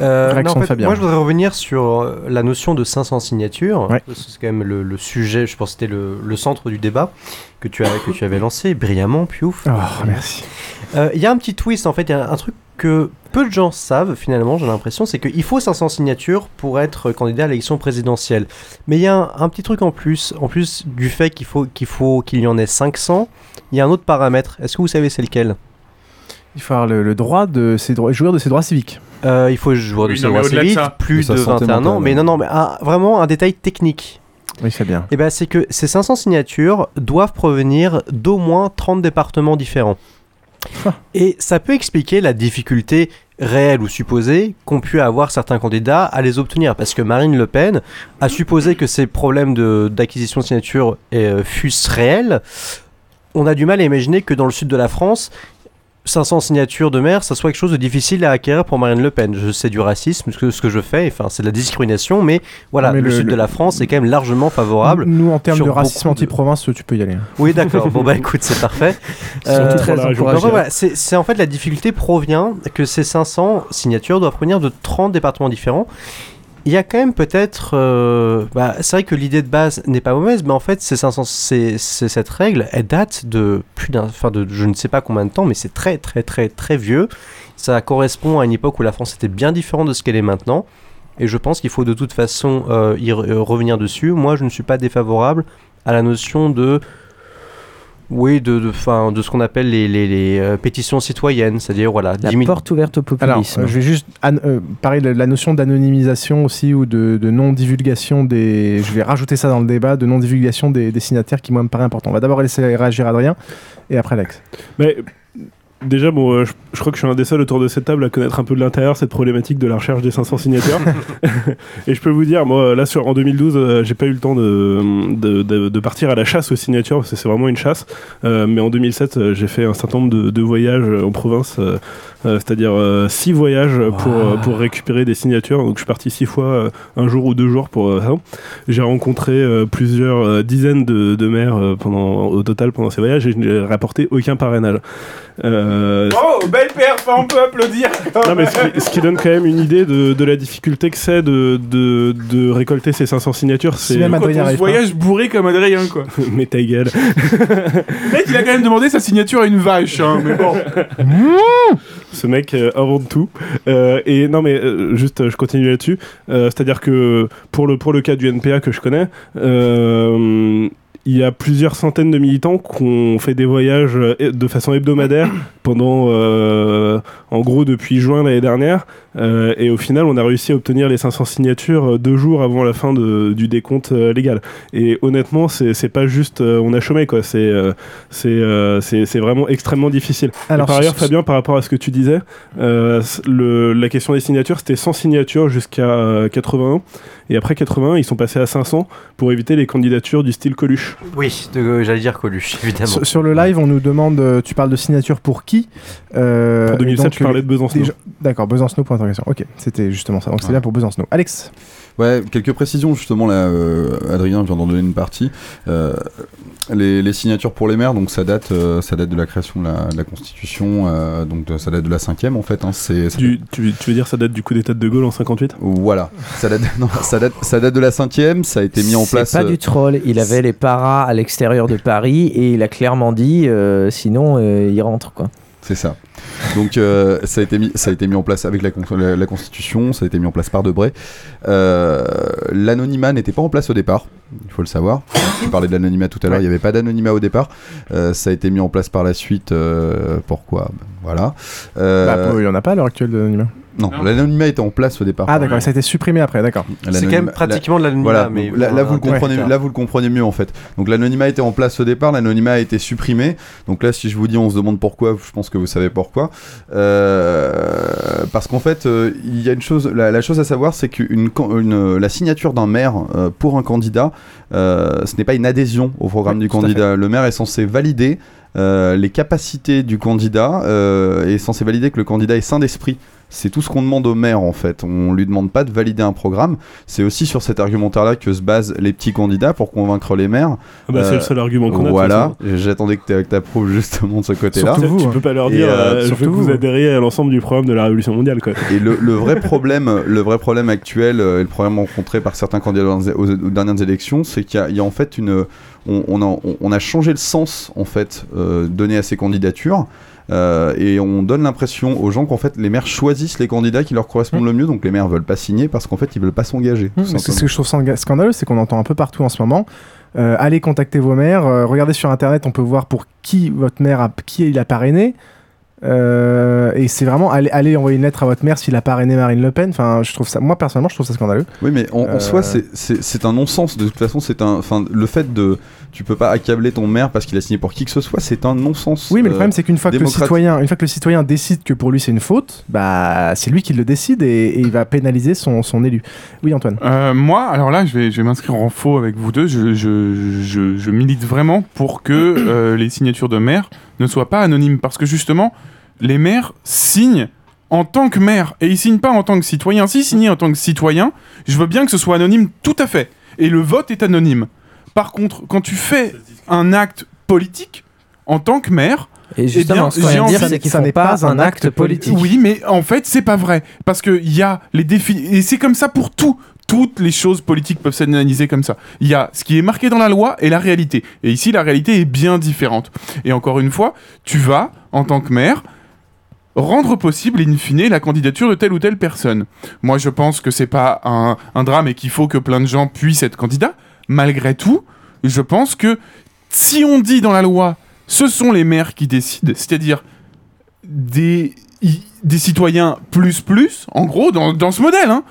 Euh, non, en fait, moi, je voudrais revenir sur euh, la notion de 500 signatures. Ouais. parce que C'est quand même le, le sujet, je pense que c'était le, le centre du débat que tu, as, que tu avais lancé brillamment, Piouf. Oh, merci. Euh, Il y a un petit twist, en fait, il y a un truc que peu de gens savent, finalement, j'ai l'impression, c'est qu'il faut 500 signatures pour être candidat à l'élection présidentielle. Mais il y a un, un petit truc en plus, en plus du fait qu'il faut qu'il faut qu'il y en ait 500, il y a un autre paramètre. Est-ce que vous savez c'est lequel? Il faut avoir le, le droit de ses droits, jouir de ses droits civiques. Euh, il faut jouer de Oui, ses droits civiques, plus De de, sa santé 21 ans. Mais non, non, mais un- vraiment un détail technique. Oui, c'est bien. Et ben, c'est que ces 500 signatures doivent provenir d'au moins 30 départements différents. Et ça peut expliquer la difficulté réelle ou supposée qu'ont pu avoir certains candidats à les obtenir. Parce que Marine Le Pen a supposé que ces problèmes de- d'acquisition de, signatures euh, fussent réels. On a du mal à imaginer que dans le sud de la France, 500 signatures de maire, ça soit quelque chose de difficile à acquérir pour Marine Le Pen. Je sais du racisme, ce que, ce que je fais, enfin c'est de la discrimination, mais voilà, Mais le, le- sud le- de la France est quand même largement favorable. Nous, en termes de racisme de- anti-province, tu peux y aller. hein. oui, d'accord. Bon, bah écoute, c'est parfait. Parisienne. voilà, c'est en fait la difficulté provient que ces 500 signatures doivent provenir de 30 départements différents. Il y a quand même peut-être. euh, bah, c'est vrai que l'idée de base n'est pas mauvaise, mais en fait, ces 500, c'est- cette règle, elle date de plus d'un. Enfin, de je ne sais pas combien de temps, mais c'est très, très, très, très vieux. Ça correspond à une époque où la France était bien différente de ce qu'elle est maintenant. Et je pense qu'il faut de toute façon euh, y euh, revenir dessus. Moi, je ne suis pas défavorable à la notion de. Oui, de, de, 'fin, de ce qu'on appelle les, les, les, euh, pétitions citoyennes, c'est-à-dire voilà, La 10 000 porte ouverte au Alors, populisme. euh, je vais juste euh, parler de la notion d'anonymisation aussi ou de, de non-divulgation des. Je vais rajouter ça dans le débat, de non-divulgation des, des signataires qui, moi, me paraît important. On va d'abord laisser réagir Adrien et après Alex. Mais déjà, bon, euh, je, je crois que je suis un des seuls autour de cette table à connaître un peu de l'intérieur cette problématique de la recherche des 500 signatures. et je peux vous dire, moi, là, sur, en 2012, euh, j'ai pas eu le temps de, de, de- de partir à la chasse aux signatures parce que c'est vraiment une chasse. Euh, mais en 2007, euh, j'ai fait un certain nombre de, voyages en province, c'est-à-dire euh, six voyages pour, pour récupérer des signatures. Donc, je suis parti six fois, un jour ou deux jours pour ça. J'ai rencontré plusieurs dizaines de, maires pendant, au total pendant ces voyages et je n'ai rapporté aucun parrainage. Euh, Oh, belle perf, on peut applaudir. non, mais ce qui, ce qui donne quand même une idée de, de la difficulté que c'est de, de, de récolter ces 500 signatures. C'est même Quand on se voyage bourré comme Adrien, quoi. mais ta gueule. Le mec, il a quand même demandé sa signature à une vache, hein, mais bon. ce mec euh, invente tout. Euh, et non, mais euh, juste, je continue là-dessus. Euh, C'est-à-dire que pour le, pour le cas du NPA que je connais, euh, il y a plusieurs centaines de militants qui ont fait des voyages euh, de façon hebdomadaire pendant, euh, en gros, depuis juin l'année dernière. Euh, et au final, on a réussi à obtenir les 500 signatures euh, deux jours avant la fin de- du décompte euh, légal. Et honnêtement, c'est pas juste euh, on a chômé, quoi. C'est euh, euh, vraiment extrêmement difficile. Et Alors, par ailleurs, Fabien, par rapport à ce que tu disais, euh, le, la question des signatures, c'était 100 signatures jusqu'à euh, 81. Et après 81, ils sont passés à 500 pour éviter les candidatures du style Coluche. Oui, j'allais dire Coluche, évidemment. Sur, sur le live, on nous demande, tu parles de signature pour qui? Euh, Pour 2007, et donc, je parlais de Besancenot. D'accord, Besancenot Ok, c'était justement ça. Donc c'est Ouais. bien pour Besancenot. Alex Ouais, quelques précisions justement là. euh, Adrien vient d'en donner une partie. Euh, les, les signatures pour les maires, donc ça date, euh, ça date de la création de la, de la Constitution, euh, donc de- ça date de la cinquième en fait. Hein, c'est ça Du- tu, tu veux dire ça date du coup d'état de De Gaulle en 58 Voilà, ça date, non, ça date, ça date de la cinquième, ça a été mis en place. C'est pas euh, du troll. Il avait les paras à l'extérieur de Paris et il a clairement dit euh, sinon euh, il rentre quoi. C'est ça. Donc euh, ça, a été mis, ça a été mis en place avec la, la- Constitution, ça a été mis en place par Debray. Euh, L'anonymat n'était pas en place au départ, il faut le savoir. Tu parlais de l'anonymat tout à l'heure, il n'y avait pas d'anonymat au départ. Euh, ça a été mis en place par la suite. pourquoi? Voilà. Bah, Il y en a pas à l'heure actuelle d'anonymat. Non, l'anonymat était en place au départ. Ah d'accord, ça a été supprimé après, d'accord. C'est quand même pratiquement de l'anonymat, Voilà, mais donc là, là, vous le comprenez, terme. là vous le comprenez mieux en fait. Donc l'anonymat était en place au départ, l'anonymat a été supprimé. Donc là, si je vous dis, on se demande pourquoi, je pense que vous savez pourquoi. Euh, parce qu'en fait, euh, il y a une chose, la, la chose à savoir, c'est une- la signature d'un maire euh, pour un candidat, euh, ce n'est pas une adhésion au programme du candidat. Le maire est censé valider. euh, les capacités du candidat euh, est censé valider que le candidat est sain d'esprit. C'est tout ce qu'on demande au maire en fait. On lui demande pas de valider un programme. C'est aussi sur cet argumentaire-là que se basent les petits candidats pour convaincre les maires. Ah bah, c'est le seul argument qu'on a, Voilà. J'attendais que tu approuves justement de ce côté-là. tu, tu peux pas leur dire euh, euh, je veux que vous vous. adhériez à l'ensemble du programme de la Révolution mondiale. Quoi. Et le, le vrai problème, le vrai problème actuel euh, et le problème rencontré par certains candidats aux, dernières élections, c'est qu'il y, a- il y a en fait une, on, on a, on- on a changé le sens en fait euh, donné à ces candidatures. Euh, et on donne l'impression aux gens qu'en fait les maires choisissent les candidats qui leur correspondent le mieux, donc les maires veulent pas signer parce qu'en fait ils veulent pas s'engager. Mmh, c'est ce que je trouve scandaleux, c'est qu'on entend un peu partout en ce moment. euh, allez contacter vos maires, euh, regardez sur internet, on peut voir pour qui votre maire a, qui il a parrainé. Euh, et c'est vraiment allez, allez envoyer une lettre à votre maire s'il a parrainé Marine Le Pen. Enfin, je trouve ça, moi personnellement, je trouve ça scandaleux. Oui, mais en, en Euh, soi, c'est- un non-sens. De toute façon, c'est un. Enfin, le fait de. Tu peux pas accabler ton maire parce qu'il a signé pour qui que ce soit, c'est un non-sens. Oui, mais le euh, problème, c'est qu'une fois, que le citoyen, une fois que le citoyen décide que pour lui c'est une faute, bah c'est lui qui le décide et, et il va pénaliser son, son élu. Oui, Antoine. Euh, moi, alors là, je vais, je vais m'inscrire en faux avec vous deux. Je, je, je, je milite vraiment pour que euh, les signatures de maires ne soient pas anonymes. Parce que justement, les maires signent en tant que maire et ils signent pas en tant que citoyen. S'ils signaient en tant que citoyen, je veux bien que ce soit anonyme tout à fait. Et le vote est anonyme. Par contre, quand tu fais un acte politique en tant que maire, Et justement, ce qu'on j'ai vient de dire, c'est qu'ils font pas un acte politique. oui, mais en fait, c'est pas vrai. Parce qu'il y a les défis. Et c'est comme ça pour tout. Toutes les choses politiques peuvent s'analyser comme ça. Il y a ce qui est marqué dans la loi et la réalité. Et ici, la réalité est bien différente. Et encore une fois, tu vas, en tant que maire, rendre possible, in fine, la candidature de telle ou telle personne. Moi, je pense que c'est pas un, drame et qu'il faut que plein de gens puissent être candidats. Malgré tout, je pense que si on dit dans la loi, ce sont les maires qui décident, c'est-à-dire des, citoyens plus plus, en gros, dans, dans ce modèle, hein,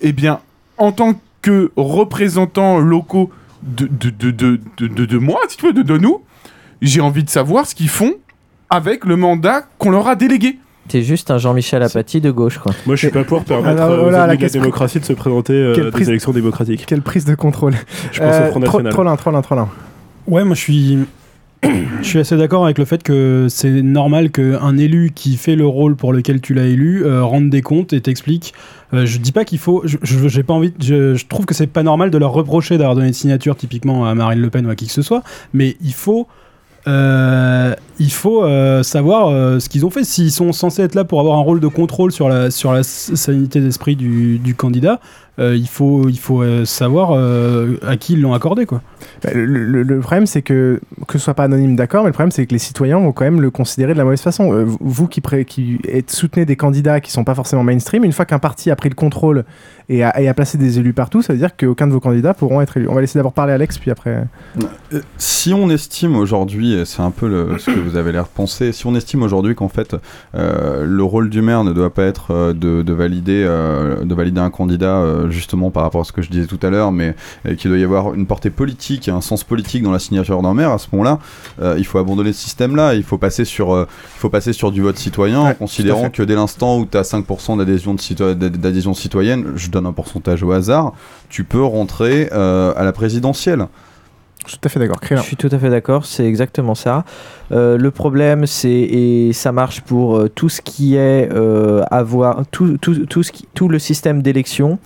eh bien, en tant que représentants locaux de, de, de, de, de, moi, si tu veux, de, de nous, j'ai envie de savoir ce qu'ils font avec le mandat qu'on leur a délégué. T'es juste un Jean-Michel Apathy de gauche, quoi. Moi, je suis pas pour permettre Alors, euh, aux la démocratie de se présenter euh, Quelle à prise- des élections démocratiques. Quelle prise de contrôle. Je pense au Front Tro- National. Trollin, Trollin, Trollin. Ouais, moi je suis. Je suis assez d'accord avec le fait que c'est normal qu'un élu qui fait le rôle pour lequel tu l'as élu euh, rende des comptes et t'explique. Euh, je dis pas qu'il faut. Je, pas envie. Je, trouve que c'est pas normal de leur reprocher d'avoir donné une signature typiquement à Marine Le Pen ou à qui que ce soit, mais il faut. euh, il faut savoir ce qu'ils ont fait. S'ils sont censés être là pour avoir un rôle de contrôle sur la, sur la sanité d'esprit du candidat, euh, il faut, il faut euh, savoir euh, à qui ils l'ont accordé. Quoi. Bah, le, le- le problème, c'est que, que ce soit pas anonyme, d'accord, mais le problème, c'est que les citoyens vont quand même le considérer de la mauvaise façon. Euh, vous qui, pré- qui êtes- soutenez des candidats qui sont pas forcément mainstream, une fois qu'un parti a pris le contrôle et a, et a placé des élus partout, ça veut dire qu'aucun de vos candidats pourront être élus. On va laisser d'abord parler Alex, puis après. Si on estime aujourd'hui, et c'est un peu le- ce que vous avez l'air de penser, si on estime aujourd'hui qu'en fait euh, le rôle du maire ne doit pas être de, de valider, euh, de valider un candidat euh, justement par rapport à ce que je disais tout à l'heure, mais euh, qu'il doit y avoir une portée politique et un sens politique dans la signature d'un maire, à ce moment-là, euh, il faut abandonner ce système-là, il faut passer sur, euh, il faut passer sur du vote citoyen en considérant que dès l'instant où tu as 5% d'adhésion, de cito- d'ad- d'adhésion citoyenne, je donne un pourcentage au hasard, tu peux rentrer à la présidentielle. Je suis tout à fait d'accord. Je suis tout à fait d'accord, c'est exactement ça. Euh, le problème, c'est et ça marche pour euh, tout ce qui est euh, avoir tout, tout, tout, qui- tout le système d'élection.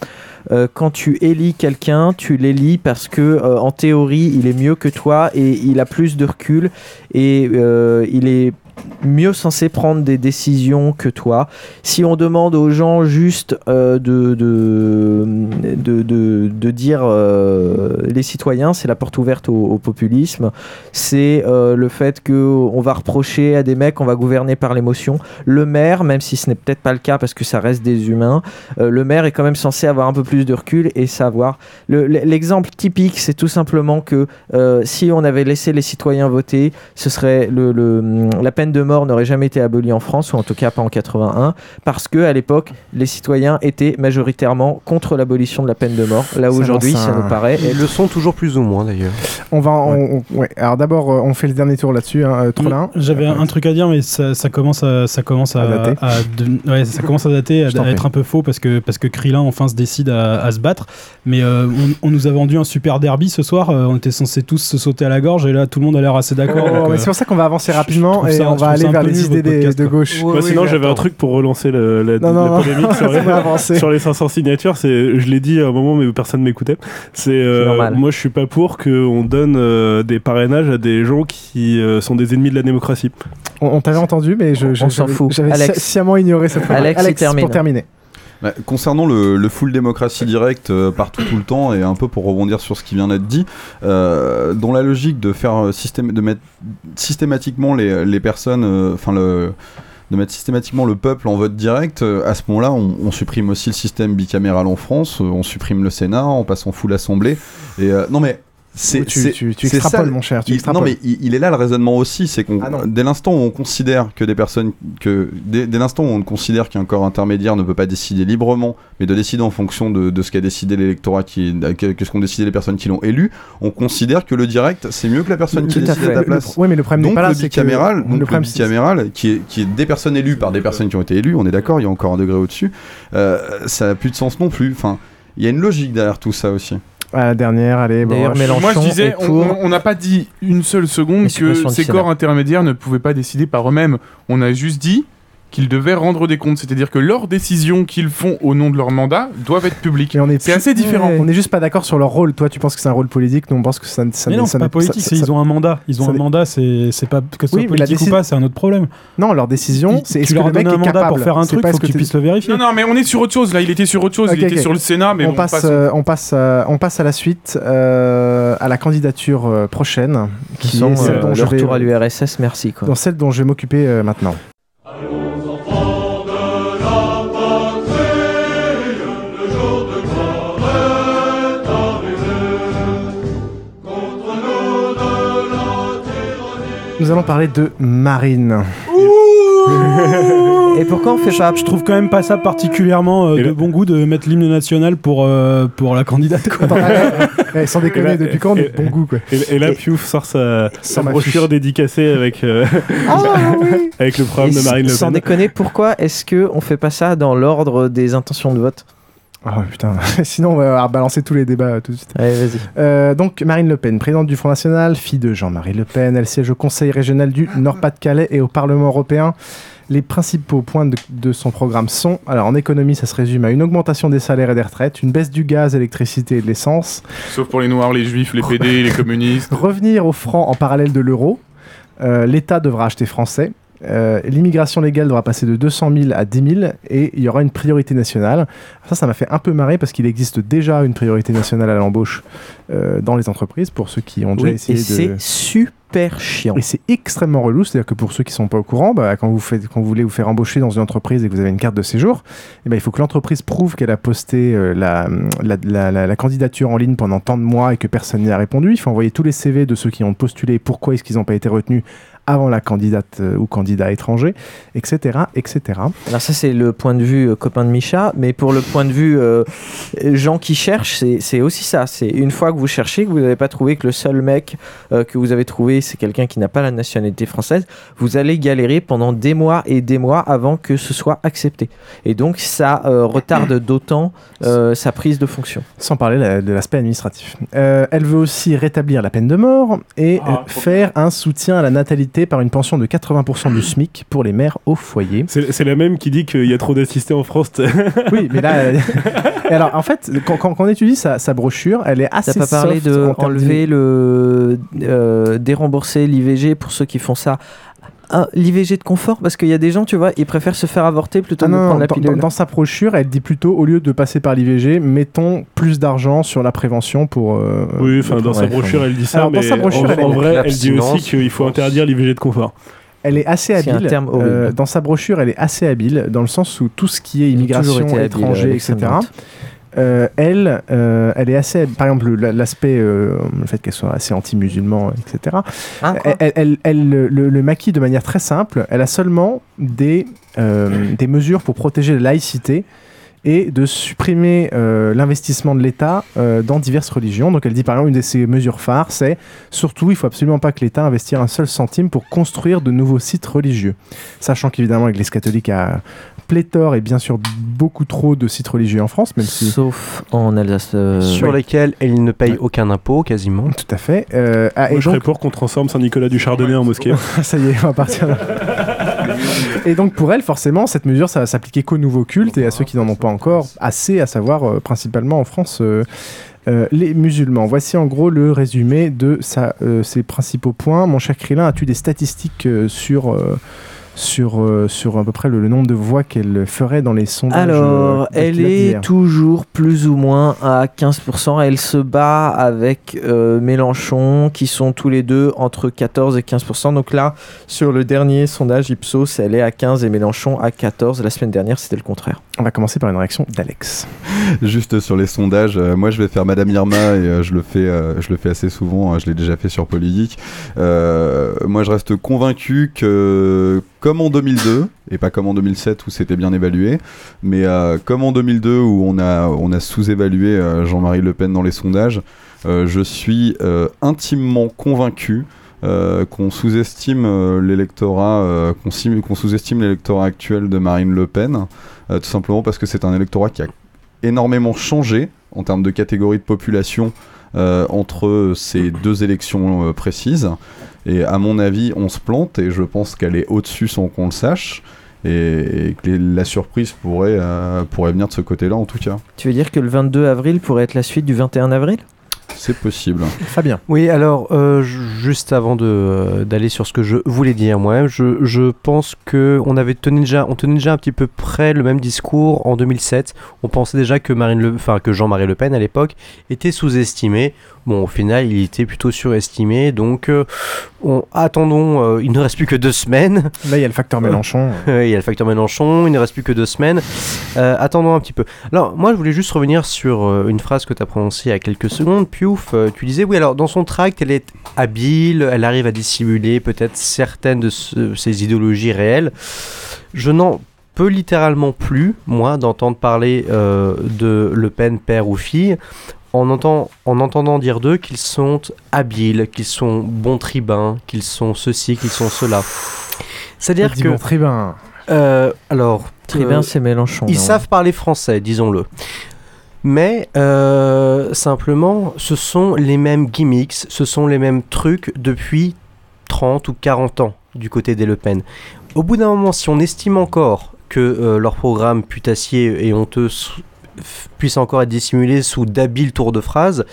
Euh, quand tu élis quelqu'un, tu l'élis parce que euh, en théorie, il est mieux que toi et il a plus de recul et euh, il est mieux censé prendre des décisions que toi. Si on demande aux gens juste euh, de, de, de, de- dire euh, les citoyens, c'est la porte ouverte au, populisme, c'est euh, le fait qu'on va reprocher à des mecs, on va gouverner par l'émotion. Le maire, même si ce n'est peut-être pas le cas parce que ça reste des humains, le maire est quand même censé avoir un peu plus de recul et savoir. Le- L'exemple typique, c'est tout simplement que si on avait laissé les citoyens voter, ce serait le- la peine de mort n'aurait jamais été abolie en France, ou en tout cas pas en 81, parce que à l'époque, les citoyens étaient majoritairement contre l'abolition de la peine de mort. Là où Ça aujourd'hui, ça un- nous paraît. Ils le sont toujours plus ou moins d'ailleurs. On va. on- on- ouais. Alors d'abord, euh, on fait le dernier tour là-dessus. Hein, euh, Trollin. J'avais un truc à dire, mais ça, ça commence à, ça commence à, À dater. à de- ouais, ça commence à dater, à, être un peu faux parce que parce que Krillin enfin se décide à, à se battre. Mais euh, on, on nous a vendu un super derby ce soir. on était censés tous se sauter à la gorge et là tout le monde a l'air assez d'accord. Oh, euh, c'est pour ça qu'on va avancer rapidement et ça- on va trouve aller vers les idées des- podcast, de gauche. Sinon, j'avais un truc pour relancer le- la, Non, non, la non. polémique sur les, On va avancer. sur les 500 signatures. C'est, je l'ai dit à un moment, mais personne m'écoutait. C'est, euh, moi, je suis pas pour qu'on donne euh, des parrainages à des gens qui euh, sont des ennemis de la démocratie. On, on t'avait entendu, mais je, je- On s'en j'avais- fout. J'avais Alex. sci- sciemment ignoré cette. Alex, termine. pour terminer. Bah, concernant le, full démocratie directe euh, partout tout le temps et un peu pour rebondir sur ce qui vient d'être dit, euh, dans la logique de faire euh, de mettre systématiquement les, les personnes, enfin le de mettre systématiquement le peuple en vote direct, à ce moment-là, on, on supprime aussi le système bicaméral en France, on supprime le Sénat, on passe en full assemblée. Et non mais c'est Oui, tu- c'est- tu- tu c'est extrapoles, ça, mon cher, tu il- extrapoles. non mais il, il est là le raisonnement aussi, c'est qu'on Ah dès l'instant où on considère que des personnes que dès, dès l'instant où on considère qu'un corps intermédiaire ne peut pas décider librement, mais de décider en fonction de, de ce qu'a décidé l'électorat qui que, que ce qu'ont décidé les personnes qui l'ont élu, on considère que le direct c'est mieux que la personne qui Tout à décide à fait. ta Le- place. ouais, mais le problème n'est donc pas là, le c'est que- bicaméral, le donc le, problème, c'est- bicaméral qui est qui est des personnes élues par des personnes qui ont été élues, on est d'accord, il y a encore un degré au-dessus, euh, ça n'a plus de sens non plus. Enfin, il y a une logique derrière tout ça aussi. À la dernière, allez. bon, D'ailleurs, Mélenchon Moi je disais, est on- pour on on n'a pas dit une seule seconde que ces corps intermédiaires ne pouvaient pas décider par eux-mêmes. On a juste dit qu'ils devaient rendre des comptes, c'est-à-dire que leurs décisions qu'ils font au nom de leur mandat doivent être publiques. Mais on est C'est assez différent. On est juste pas d'accord sur leur rôle. Toi, tu penses que c'est un rôle politique, nous on pense que ça, ça mais n'est- non, c'est pas n'est- politique, ça- c'est ça- ils ont un mandat. Ils ont ça un n'est- mandat, c'est c'est pas que ce soit Oui, politique ou pas, c'est un autre problème. Non, leur décision, c'est tu est-ce que leur le mec est un mandat capable pour faire un C'est truc, faut ce que tu puisses le vérifier. Non, non, mais on est sur autre chose là. Il était sur autre chose. Il était sur le Sénat, mais on, on, passe, passe. euh, on, passe, euh, on passe à la suite, euh, à la candidature euh, prochaine, qui est celle euh, dont le je vais, retour à l'URSS, merci dans celle dont je vais m'occuper euh, maintenant. Nous allons parler de Marine. Et pourquoi on fait pas Je trouve quand même pas ça particulièrement euh, de bon goût de mettre l'hymne national pour, euh, pour la candidate. Quoi. Eh, sans déconner, depuis quand on est de bon goût quoi Et, et là, Piouf sort sa, sa Sans ma brochure fiche. dédicacée avec, euh, Ah oui avec le programme Et de Marine Le sans Pen. déconner, pourquoi est-ce que on fait pas ça dans l'ordre des intentions de vote? Ah putain, sinon on va balancer tous les débats euh, tout de suite. Allez, vas-y. Euh, donc Marine Le Pen, présidente du Front National, fille de Jean-Marie Le Pen, elle siège au Conseil régional du Nord-Pas-de-Calais et au Parlement européen. Les principaux points de, de son programme sont, alors en économie ça se résume à une augmentation des salaires et des retraites, une baisse du gaz, électricité et de l'essence, Sauf pour les Noirs, les Juifs, les PD, les communistes. revenir au franc en parallèle de l'euro, Euh, l'État devra acheter français, Euh, L'immigration légale devra passer de 200 000 à 10 000 et il y aura une priorité nationale. Ça, ça m'a fait un peu marrer parce qu'il existe déjà une priorité nationale à l'embauche euh, dans les entreprises pour ceux qui ont déjà Oui, essayé et de. c'est super chiant. Et c'est extrêmement relou, c'est-à-dire que pour ceux qui sont pas au courant, bah, quand, vous faites, quand vous voulez vous faire embaucher dans une entreprise et que vous avez une carte de séjour, eh ben, il faut que l'entreprise prouve qu'elle a posté euh, la, la, la- la- la candidature en ligne pendant tant de mois et que personne n'y a répondu. Il faut envoyer tous les CV de ceux qui ont postulé, pourquoi est-ce qu'ils n'ont pas été retenus avant la candidate euh, ou candidat étranger, etc. etc. Alors ça c'est le point de vue euh, copain de Micha, mais pour le point de vue euh, gens qui cherchent, c'est aussi ça. C'est une fois que vous cherchez, que vous n'avez pas trouvé que le seul mec euh, que vous avez trouvé c'est quelqu'un qui n'a pas la nationalité française, vous allez galérer pendant des mois et des mois avant que ce soit accepté. Et donc ça euh, retarde d'autant euh, sa prise de fonction. Sans parler la- de l'aspect administratif. Euh, elle veut aussi rétablir la peine de mort et Ah, faire un soutien à la natalité par une pension de 80% du SMIC pour les mères au foyer. C'est la même qui dit qu'il y a trop d'assistés en France. Oui, mais là. euh, alors, en fait, quand, on étudie sa, sa brochure, elle est assez T'as pas parlé de enlever le euh, dérembourser l'IVG pour ceux qui font ça. Ah, L'IVG de confort parce qu'il y a des gens, tu vois, ils préfèrent se faire avorter plutôt Ah que de non, prendre la dans, pilule. dans- dans sa brochure, elle dit plutôt, au lieu de passer par l'IVG, mettons plus d'argent sur la prévention pour. euh, Oui, enfin, dans sa brochure, elle dit ça, Alors, mais dans sa brochure, en, elle est- en vrai, elle dit aussi qu'il faut interdire l'IVG de confort. Elle est assez un habile. terme euh, dans sa brochure, elle est assez habile, dans le sens où tout ce qui est immigration, été habile, étranger, etc. Euh, elle, euh, elle est assez. Par exemple, la- l'aspect, euh, le fait qu'elle soit assez anti-musulman, etc. Hein, elle, elle- elle le, le- le maquille de manière très simple. Elle a seulement des, des mesures pour protéger la laïcité et de supprimer euh, l'investissement de l'État euh, dans diverses religions. Donc elle dit par exemple une de ses mesures phares, c'est surtout il faut absolument pas que l'État investisse un seul centime pour construire de nouveaux sites religieux. Sachant qu'évidemment l'Église catholique a pléthore et bien sûr beaucoup trop de sites religieux en France, même si... Sauf en Alsace. euh, Sur lesquels elle ne paye aucun impôt quasiment. Tout à fait. Euh, ah, Moi, et je serais pour qu'on transforme Saint-Nicolas du Chardonnay en mosquée. ça y est, on va partir là. Et donc pour elle, forcément, cette mesure, ça va s'appliquer qu'aux nouveaux cultes et à ceux qui n'en ont pas encore assez, à savoir euh, principalement en France. euh, euh, les musulmans. Voici en gros le résumé de sa, ses principaux points. Mon cher Krillin, as-tu des statistiques sur, sur, euh, sur à peu près le, le nombre de voix qu'elle ferait dans les sondages Alors, euh, elle qu'il a est toujours plus ou moins à 15%. Elle se bat avec euh, Mélenchon, qui sont tous les deux entre 14 et 15%. Donc là, sur le dernier sondage Ipsos, elle est à 15 et Mélenchon à 14. La semaine dernière, c'était le contraire. On va commencer par une réaction d'Alex. Juste sur les sondages, euh, moi je vais faire Madame Irma et euh, je le fais, euh, je le fais assez souvent. hein, je l'ai déjà fait sur Polygeek. Euh, moi je reste convaincu que comme en 2002 et pas comme en 2007 où c'était bien évalué, mais euh, comme en 2002 où on a sous-évalué euh, Jean-Marie Le Pen dans les sondages, euh, je suis intimement convaincu qu'on sous-estime l'électorat, qu'on sous-estime l'électorat actuel de Marine Le Pen, tout simplement parce que c'est un électorat qui a énormément changé en termes de catégorie de population entre ces deux élections précises. Et à mon avis, on se plante et je pense qu'elle est au-dessus sans qu'on le sache. Et, et que les- la surprise pourrait, euh, pourrait venir de ce côté-là en tout cas. Tu veux dire que le 22 avril pourrait être la suite du 21 avril? C'est possible. Fabien. Oui, alors, euh, ju- juste avant de, euh, d'aller sur ce que je voulais dire moi-même, je, je pense que on avait tenu déjà, on tenait déjà un petit peu près le même discours en 2007. On pensait déjà que, Marine le, enfin, que Jean-Marie Le Pen, à l'époque, était sous-estimé. Bon, au final, il était plutôt surestimé. Donc, euh, on, attendons, euh, il ne reste plus que deux semaines. Là, il y a le facteur Mélenchon. Il y a le facteur Mélenchon, il ne reste plus que deux semaines. Euh, attendons un petit peu. Alors, moi, je voulais juste revenir sur une phrase que tu as prononcée il y a quelques secondes. Piouf, tu disais, oui, alors, dans son tract, elle est habile, elle arrive à dissimuler peut-être certaines de ce- ses idéologies réelles. Je n'en peux littéralement plus, moi, d'entendre parler euh, de Le Pen, père ou fille, en, entend- en entendant dire d'eux qu'ils sont habiles, qu'ils sont bons tribuns, qu'ils sont ceci, qu'ils sont cela. C'est-à-dire que... bon, tribun. Euh, alors, Tribun, euh, c'est Mélenchon. Ils non savent parler français, disons-le. Mais euh, simplement, ce sont les mêmes gimmicks, ce sont les mêmes trucs depuis 30 ou 40 ans du côté des Le Pen. Au bout d'un moment, si on estime encore que euh, leur programme putassier et honteux puisse encore être dissimulé sous d'habiles tours de phrases,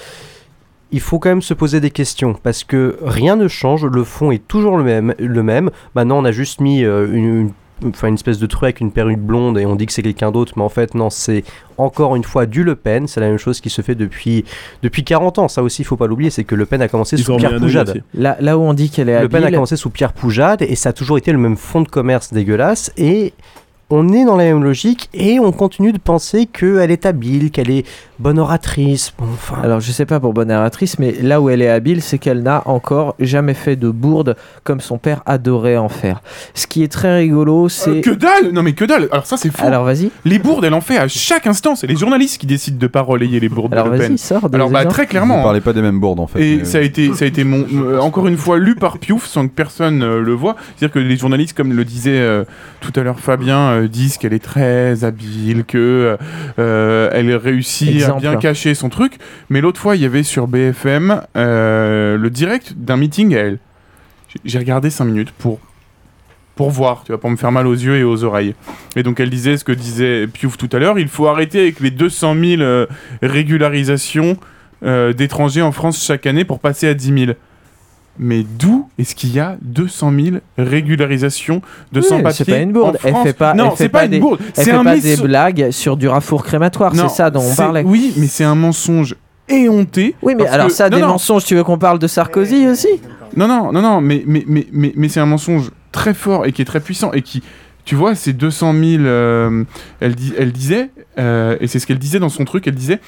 il faut quand même se poser des questions parce que rien ne change, le fond est toujours le même. Le même. Maintenant, on a juste mis euh, une, une- enfin, une espèce de truc avec une perruque blonde et on dit que c'est quelqu'un d'autre, mais en fait, non, c'est encore une fois du Le Pen. C'est la même chose qui se fait depuis, depuis 40 ans. Ça aussi, il faut pas l'oublier, c'est que Le Pen a commencé Ils sous Pierre Poujade. Là, là où on dit qu'elle est Le Pen a commencé sous Pierre Poujade et ça a toujours été le même fonds de commerce dégueulasse et on est dans la même logique et on continue de penser qu'elle est habile, qu'elle est bonne oratrice. Bon, enfin, Alors je sais pas pour bonne narratrice, mais là où elle est habile, c'est qu'elle n'a encore jamais fait de bourde comme son père adorait en faire. Ce qui est très rigolo, c'est... Euh, que dalle Non mais que dalle Alors ça c'est faux Alors vas-y. Les bourdes, elle en fait à chaque instant. C'est les journalistes qui décident de pas relayer les bourdes Alors de Le vas-y, Pen. sors des Alors bah très clairement. Vous hein. parlez pas des mêmes boards en fait. Et mais- ça a été, ça a été mon, euh, encore une fois lu par Piouf sans que personne euh, le voit. C'est-à-dire que les journalistes, comme le disait euh, tout à l'heure Fabien, euh, disent qu'elle est très habile, que euh, elle réussit Exemple. bien cacher son truc. Mais l'autre fois, il y avait sur BFM euh, le direct d'un meeting à elle. J'ai- J'ai regardé 5 minutes pour pour voir, tu vois, pour me faire mal aux yeux et aux oreilles. Et donc elle disait ce que disait Piouf tout à l'heure, il faut arrêter avec les 200 000 euh, régularisations euh, d'étrangers en France chaque année pour passer à 10 000. Mais d'où est-ce qu'il y a 200 000 régularisations de Oui, sans-papiers C'est pas une bourde. Elle fait pas. Non, c'est pas, une des, bourde. Elle C'est fait un pas des blagues sur du rafour crématoire. C'est ça dont on parlait. Oui, mais c'est un mensonge éhonté. Oui, mais alors que- ça, non, des non. mensonges. Tu veux qu'on parle de Sarkozy aussi? Non, non, non, non, mais, mais, mais, mais, mais c'est un mensonge très fort et qui est très puissant et qui, tu vois, ces 200 000, euh, elle, disait, euh, et c'est ce qu'elle disait dans son truc, elle disait,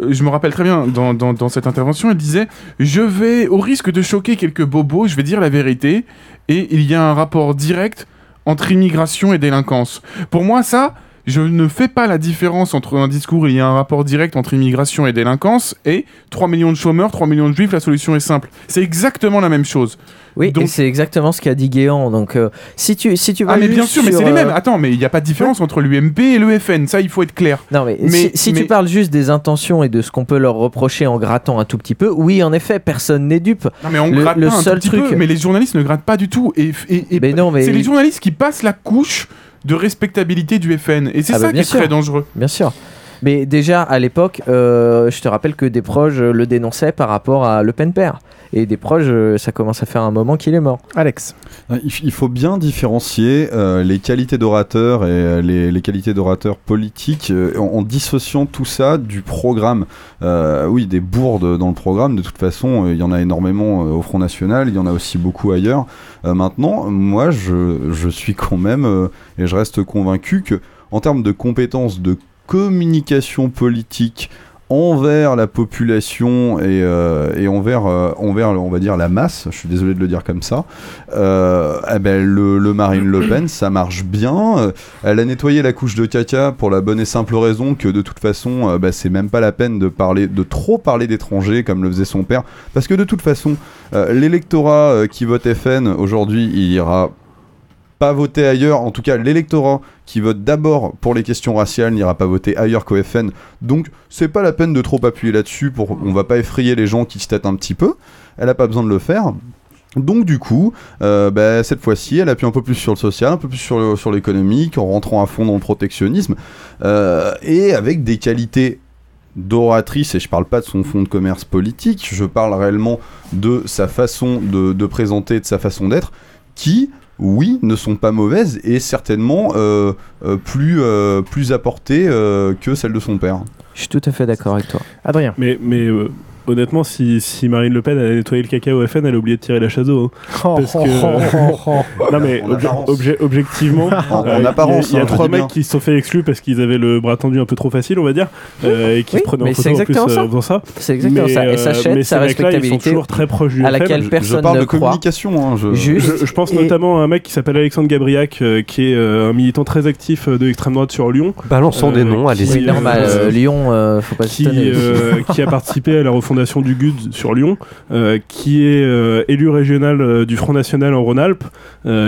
euh, je me rappelle très bien dans, dans, dans cette intervention, elle disait, je vais, au risque de choquer quelques bobos, je vais dire la vérité, et il y a un rapport direct entre immigration et délinquance. Pour moi, ça, je ne fais pas la différence entre un discours, il y a un rapport direct entre immigration et délinquance, et 3 millions de chômeurs, 3 millions de juifs, la solution est simple. C'est exactement la même chose. Oui, Donc- et c'est exactement ce qu'a dit Guéant. Donc, euh, si tu si tu vas Ah mais bien sûr, mais c'est les euh, mêmes. Attends, mais il n'y a pas de différence entre l'UMP et le FN, ça il faut être clair. Non mais, Mais- si, si mais- tu parles juste des intentions et de ce qu'on peut leur reprocher en grattant un tout petit peu, oui en effet, personne n'est dupe. Non mais on le, gratte le pas un seul tout petit truc, peu, mais les journalistes ne grattent pas du tout. Et, et, et Mais non, mais- c'est les journalistes qui passent la couche de respectabilité du FN. Et c'est Ah bah, ça qui est très dangereux. Bien sûr. Mais déjà à l'époque, euh, je te rappelle que des proches le dénonçaient par rapport à Le Pen père. Et des proches, euh, ça commence à faire un moment qu'il est mort. Alex. Euh, Il faut bien différencier euh, les qualités d'orateur et les, les qualités d'orateur politique euh, en, en dissociant tout ça du programme. Euh, oui, des bourdes dans le programme, de toute façon, il y en a énormément au Front National, il y en a aussi beaucoup ailleurs. Euh, maintenant, moi, je, je suis quand même, euh, et je reste convaincu que, en termes de compétences de communication politique, envers la population et, euh, et envers, euh, envers, on va dire, la masse, je suis désolé de le dire comme ça, euh, eh ben, le, le Marine Le Pen, ça marche bien. Elle a nettoyé la couche de caca pour la bonne et simple raison que de toute façon, euh, bah, c'est même pas la peine de, parler, de trop parler d'étrangers comme le faisait son père. Parce que de toute façon, euh, l'électorat euh, qui vote FN aujourd'hui, il ira pas voter ailleurs, en tout cas l'électorat qui vote d'abord pour les questions raciales n'ira pas voter ailleurs qu'au FN. Donc c'est pas la peine de trop appuyer là-dessus pour on va pas effrayer les gens qui se têtent un petit peu. Elle a pas besoin de le faire. Donc du coup, euh, bah, cette fois-ci, elle appuie un peu plus sur le social, un peu plus sur, l'économique, en rentrant à fond dans le protectionnisme, euh, et avec des qualités d'oratrice, et je parle pas de son fond de commerce politique, je parle réellement de sa façon de présenter, de sa façon d'être, qui, oui, ne sont pas mauvaises et certainement euh, euh, plus, euh, plus apportées euh, que celles de son père. Je suis tout à fait d'accord avec toi. Adrien. Mais, mais euh, honnêtement, si, si Marine Le Pen a nettoyé le caca au FN, elle a oublié de tirer la chaseau. hein. Oh, Parce que- oh, oh, oh. non mais obje- obje- objectivement, En- en euh, il y a- y hein, je trois bien. mecs qui se sont fait exclus parce qu'ils avaient le bras tendu un peu trop facile, on va dire, euh, et qui Oui, se prenaient en photo c'est en plus exactement ça. euh, dans ça. C'est exactement Mais, ça. euh, Et s'achète mais sa ces mecs-là, ils sont respectabilité toujours très proches du à FN. laquelle Je- je personne parle ne de croit. communication. hein, je- Juste. Je, je pense Et- notamment à un mec qui s'appelle Alexandre Gabriac, euh, qui est euh, un militant très actif euh, de l'extrême droite sur Lyon. Balançons des noms, allez-y. Normal. euh, euh, Lyon, euh, faut pas qui, euh, a participé à la refondation du GUD sur Lyon, euh, qui est euh, élu régional euh, du Front National en Rhône-Alpes,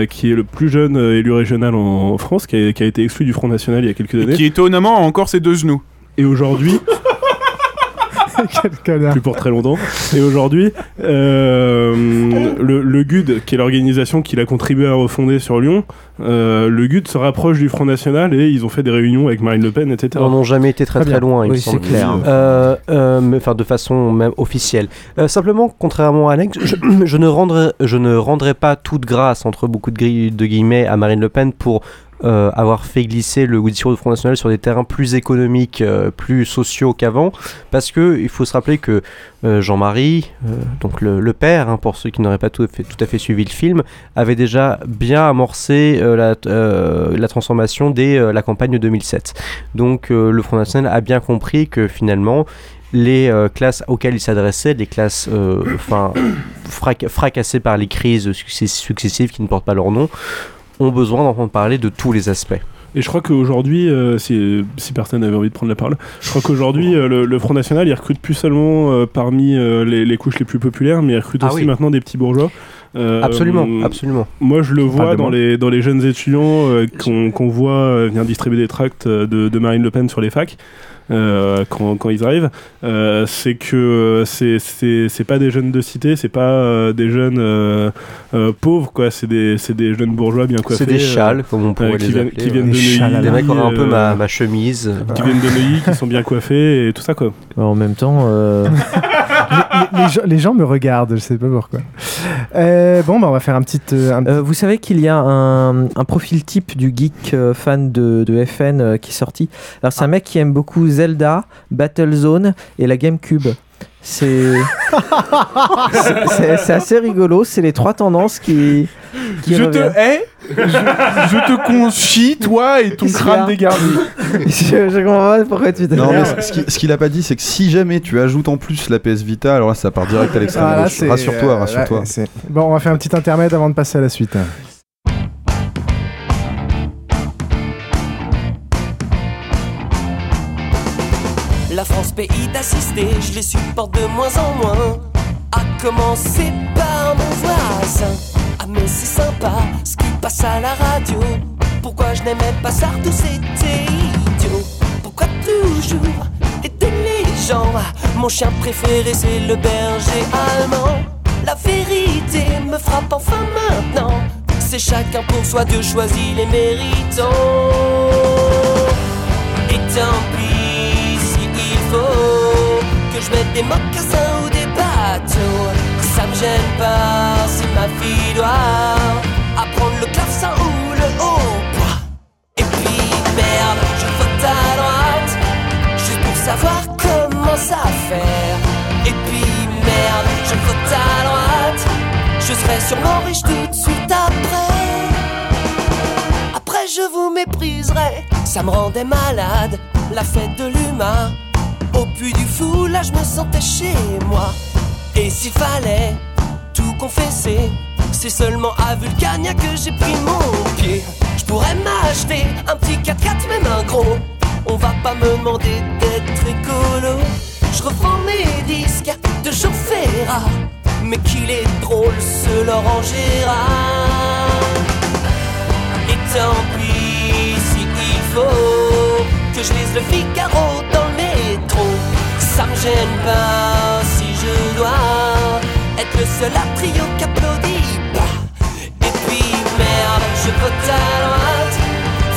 qui est le plus jeune élu régional en, France, qui a, qui a été exclu du Front National il y a quelques années. Qui étonnamment a encore ses deux genoux. Et aujourd'hui. plus pour très longtemps. Et aujourd'hui, euh, le, le GUD, qui est l'organisation qu'il a contribué à refonder sur Lyon, euh, le GUD se rapproche du Front National et ils ont fait des réunions avec Marine Le Pen, etc. Ils n'en ont jamais été très Très loin, il Oui, me c'est semble. clair. Euh, euh, mais, enfin, de façon même officielle. Euh, simplement, contrairement à Alex, je, je ne rendrai, je ne rendrai pas toute grâce entre beaucoup de, de guillemets à Marine Le Pen pour euh, avoir fait glisser le discours du Front National sur des terrains plus économiques, euh, plus sociaux qu'avant, parce que il faut se rappeler que euh, Jean-Marie, donc le, père, hein, pour ceux qui n'auraient pas tout à, fait, suivi le film, avait déjà bien amorcé la, transformation dès la campagne de 2007. Donc le Front National a bien compris que finalement les classes auxquelles il s'adressait, les classes euh, fracassées par les crises success- successives qui ne portent pas leur nom, ont besoin d'entendre parler de tous les aspects. Et je crois qu'aujourd'hui, euh, si, si personne avait envie de prendre la parole, je crois qu'aujourd'hui, euh, le, le Front National, il recrute plus seulement euh, parmi les, les couches les plus populaires, mais il recrute Ah aussi oui. maintenant des petits bourgeois. Absolument, absolument. Moi, je le vois dans les, dans les jeunes étudiants qu'on qu'on voit venir distribuer des tracts de, de Marine Le Pen sur les facs. Euh, quand, quand ils arrivent, euh, c'est que euh, c'est- c'est c'est pas des jeunes de cité, c'est pas euh, des jeunes euh, euh, pauvres, quoi. C'est des, c'est des jeunes bourgeois bien coiffés. C'est des châles, comme on pourrait euh, qui les viennent, appeler. qui viennent de Neuilly. Des mecs qui auraient un peu ma, ma chemise. qui viennent de Neuilly, qui sont bien coiffés et tout ça, quoi. En même temps, les, les gens, les gens me regardent, je sais pas pourquoi. Euh, bon, bah, on va faire un petit. euh, un- Euh, vous savez qu'il y a un, un profil type du geek euh, fan de, de FN qui est sorti. Alors c'est un mec qui aime beaucoup Zelda, Battlezone et la GameCube. C'est assez rigolo. C'est les trois tendances qui. qui Je te hais, je, je te conchis, toi et ton crâne a dégarni. je, je comprends pas pourquoi tu te Non, mais ce qui- ce qu'il a pas dit, c'est que si jamais tu ajoutes en plus la PS Vita, alors là, ça part direct à l'extrême Ah, Rassure-toi, euh, rassure-toi. Bon, on va faire un petit intermède avant de passer à la suite. Pays d'assister, je les supporte de moins en moins. À commencer par mon voisin. Ah mais c'est sympa ce qui passe à la radio. Pourquoi je n'aimais pas ça, tout c'était idiot. Pourquoi toujours aider les gens? Mon chien préféré c'est le berger allemand. La vérité me frappe enfin maintenant. C'est chacun pour soi, Dieu choisit les méritants. Et tant pis que je mette des mocassins ou des bateaux. Ça me gêne pas si ma fille doit apprendre le clavecin ou le hautbois. Et puis merde, je vote à droite juste pour savoir comment ça faire. Et puis merde, je vote à droite, je serai sûrement riche tout de suite après. Après je vous mépriserai, ça me rendait malade, la fête de l'humain. Au puits du fou, là je me sentais chez moi. Et s'il fallait tout confesser, c'est seulement à Vulcania que j'ai pris mon pied. Je pourrais m'acheter un petit 4x4, même un gros. On va pas me demander d'être écolo. Je revends mes disques de Jean. Mais qu'il est drôle ce Laurent Gérard. Et tant pis si il faut que je lise le Figaro dans le. Ça me gêne pas si je dois être le seul à trio qui applaudit pas. Et puis merde, je vote à droite.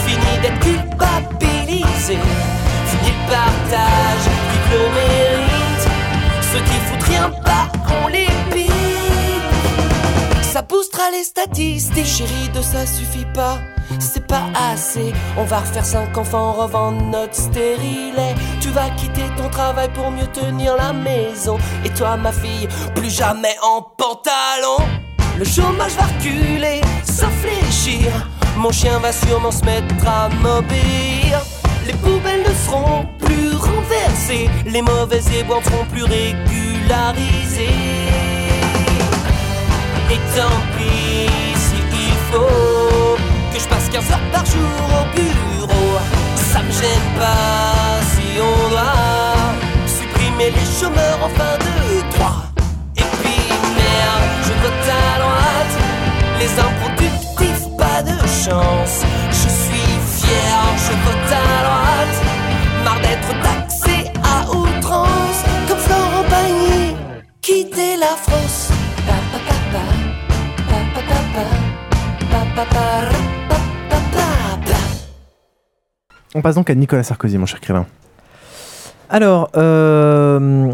Fini d'être culpabilisé. Fini le partage, vive le mérite. Ceux qui foutent rien pas, on les pique. Ça boostera les statistiques. Chérie, de ça suffit pas. C'est pas assez. On va refaire cinq enfants, revendre notre stérilet. Tu vas quitter ton travail pour mieux tenir la maison. Et toi, ma fille, plus jamais en pantalon. Le chômage va reculer, sans fléchir. Mon chien va sûrement se mettre à m'obéir. Les poubelles ne seront plus renversées. Les mauvais éboueurs seront plus régularisés. Et tant pis si il faut que je passe 15 heures par jour au bureau. Ça me gêne pas si on doit supprimer les chômeurs en fin de droit. Et puis merde, je vote à droite. Les improductifs, pas de chance. Je suis fier, je vote à droite. Marre d'être taxé à outrance comme c'est la France. Pa, pa, pa, pa, pa, On passe donc à Nicolas Sarkozy, mon cher Crélin. Alors, euh,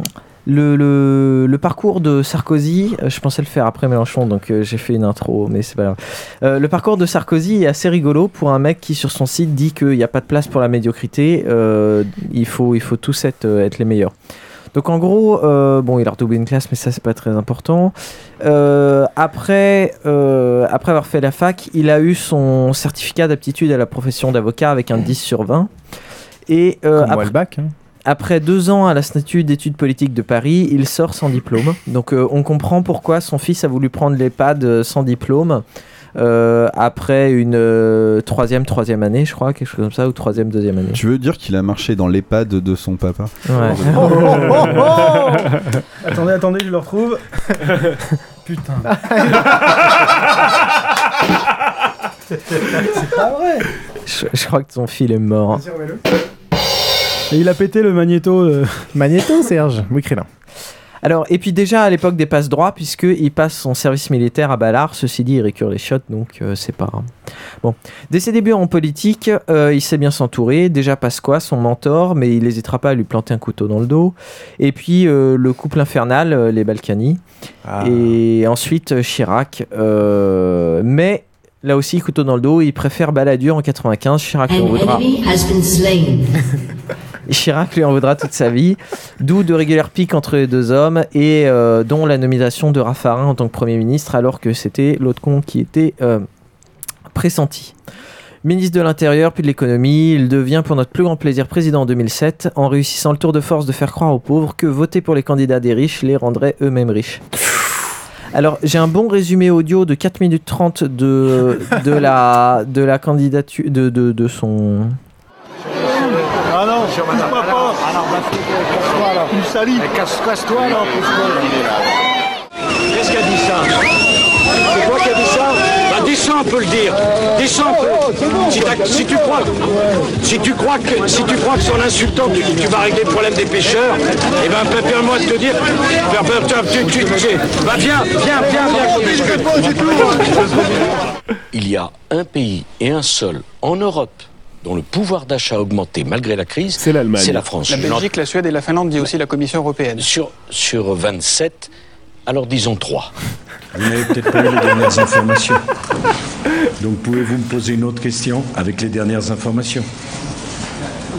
le, parcours de Sarkozy, euh, je pensais le faire après Mélenchon, donc euh, j'ai fait une intro, mais c'est pas grave. Le parcours de Sarkozy est assez rigolo pour un mec qui, sur son site, dit qu'il n'y a pas de place pour la médiocrité, il, faut, il faut tous être les meilleurs. Donc en gros, euh, bon, il a redoublé une classe, mais ça c'est pas très important. Euh, après, euh, après avoir fait la fac, il a eu son certificat d'aptitude à la profession d'avocat avec un 10 sur 20. Et après, le bac. hein. après deux ans à l'Institut d'études politiques de Paris, il sort sans diplôme. Donc on comprend pourquoi son fils a voulu prendre l'EHPAD sans diplôme. Euh, après une euh, troisième, troisième année, je crois, quelque chose comme ça, ou troisième, deuxième année. Tu veux dire qu'il a marché dans l'EHPAD de son papa Ouais. Oh, attendez, attendez, je le retrouve. Putain. C'est pas vrai. Je, je crois que ton fil est mort. Et il a pété le magnéto. euh. Magnéto, Serge Oui, Crélin. Alors, et puis déjà à l'époque des passes droits, puisqu'il passe son service militaire à Ballard, ceci dit, il récure les shots, donc euh, c'est pas. Bon. Dès ses débuts en politique, euh, il sait bien s'entourer. Déjà Pasqua, son mentor, mais il n'hésitera pas à lui planter un couteau dans le dos. Et puis euh, le couple infernal, euh, les Balkany. Et ensuite Chirac. euh, mais là aussi, couteau dans le dos, il préfère Balladur en 95. Chirac en voudra. Chirac lui en voudra toute sa vie, d'où de régulières piques entre les deux hommes et euh, dont la nomination de Raffarin en tant que Premier ministre alors que c'était l'autre con qui était euh, pressenti. Ministre de l'Intérieur puis de l'Économie, il devient pour notre plus grand plaisir président en 2007 en réussissant le tour de force de faire croire aux pauvres que voter pour les candidats des riches les rendrait eux-mêmes riches. Alors, j'ai un bon résumé audio de 4 minutes 30 de, de, la, candidature, de, de son, Alors, bah, casse-toi là. Il salit. Casse-toi là, Qu'est-ce qu'a dit ça C'est toi qui as dit ça Bah ça, on peut le dire. Peut. Si, tu crois, si tu crois que, si tu crois que son insultant, tu, tu vas régler le problème des pêcheurs, eh ben permets-moi de te dire, tu, tu- tu- bah viens, viens, viens, viens. Il y a un pays et un seul en Europe dont le pouvoir d'achat a augmenté malgré la crise. C'est l'Allemagne. C'est la France. La Belgique, la Suède et la Finlande, dit aussi la Commission européenne. Sur, sur 27, alors disons 3. Vous n'avez peut-être pas eu les dernières informations. Donc pouvez-vous me poser une autre question avec les dernières informations?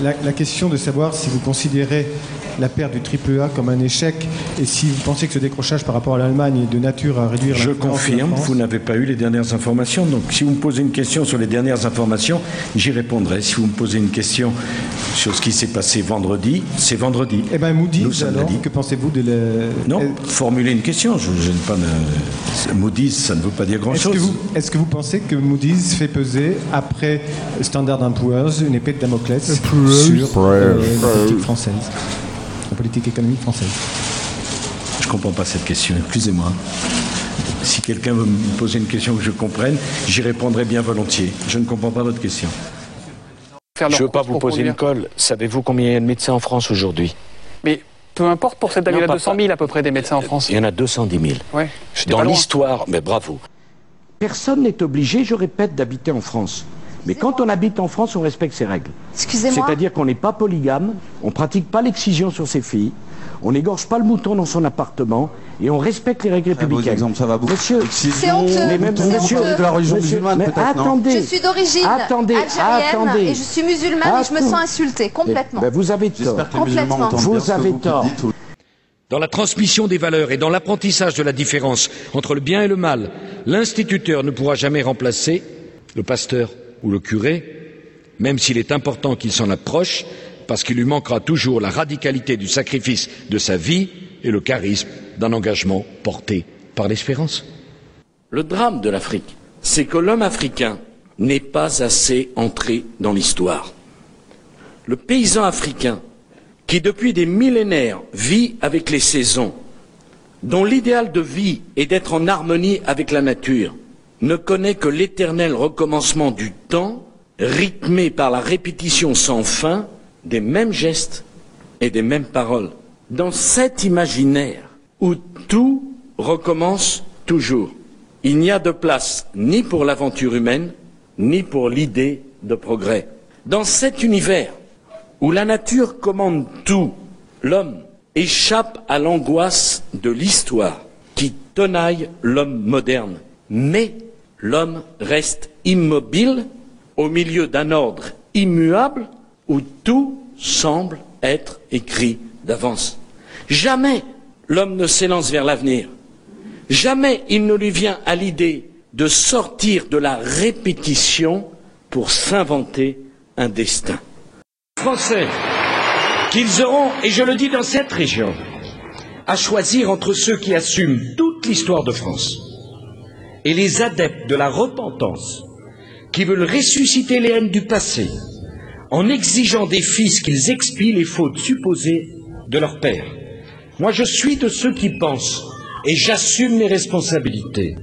La, la question de savoir si vous considérez la perte du AAA comme un échec et si vous pensez que ce décrochage par rapport à l'Allemagne est de nature à réduire Je l'influence de la confirme, vous n'avez pas eu les dernières informations. Donc si vous me posez une question sur les dernières informations, j'y répondrai. Si vous me posez une question sur ce qui s'est passé vendredi, c'est vendredi. Eh bien, Moody's, Nous alors, que pensez-vous de la... Non, formuler une question. Je, je n'ai pas de... Moody's, ça ne veut pas dire Est-ce grand-chose. que, est-ce que vous pensez que Moody's fait peser, après Standard Poor's, une épée de Damoclès sur euh, la politique française? La politique économique française Je ne comprends pas cette question, excusez-moi. Si quelqu'un veut me poser une question que je comprenne, j'y répondrai bien volontiers. Je ne comprends pas votre question. Je ne veux pas vous poser une colle. Savez-vous combien il y a de médecins en France aujourd'hui? Mais peu importe, pour cette année, il y a Non, pas- 200 000 à peu près des médecins en France. Il y en a 210 000. Ouais, j'étais Dans l'histoire, mais bravo. Personne n'est obligé, je répète, d'habiter en France. Mais quand on habite en France, on respecte ses règles. Excusez-moi. C'est-à-dire qu'on n'est pas polygame, on pratique pas l'excision sur ses filles, on n'égorge pas le mouton dans son appartement et on respecte les règles républicaines. exemple, ça va beaucoup. Monsieur, C'est honteux. mais même C'est monsieur, honteux. De la religion monsieur, musulmane, mais peut-être, non attendez. Je suis d'origine Attendez, algérienne attendez. et je suis musulmane et je me sens insultée complètement. Ben, vous avez tort. Que Complètement. Vous avez vous tort. dites. Dans la transmission des valeurs et dans l'apprentissage de la différence entre le bien et le mal, l'instituteur ne pourra jamais remplacer le pasteur ou le curé, même s'il est important qu'il s'en approche, parce qu'il lui manquera toujours la radicalité du sacrifice de sa vie et le charisme d'un engagement porté par l'espérance. Le drame de l'Afrique, c'est que l'homme africain n'est pas assez entré dans l'histoire. Le paysan africain, qui depuis des millénaires vit avec les saisons, dont l'idéal de vie est d'être en harmonie avec la nature, ne connaît que l'éternel recommencement du temps, rythmé par la répétition sans fin des mêmes gestes et des mêmes paroles. Dans cet imaginaire où tout recommence toujours. Il n'y a de place ni pour l'aventure humaine, ni pour l'idée de progrès. Dans cet univers où la nature commande tout, l'homme échappe à l'angoisse de l'histoire qui tenaille l'homme moderne. L'homme reste immobile au milieu d'un ordre immuable où tout semble être écrit d'avance. Jamais l'homme ne s'élance vers l'avenir. Jamais il ne lui vient à l'idée de sortir de la répétition pour s'inventer un destin. Français, qu'ils auront, et je le dis dans cette région, à choisir entre ceux qui assument toute l'histoire de France et les adeptes de la repentance qui veulent ressusciter les haines du passé en exigeant des fils qu'ils expient les fautes supposées de leur père. Moi, je suis de ceux qui pensent, et j'assume mes responsabilités,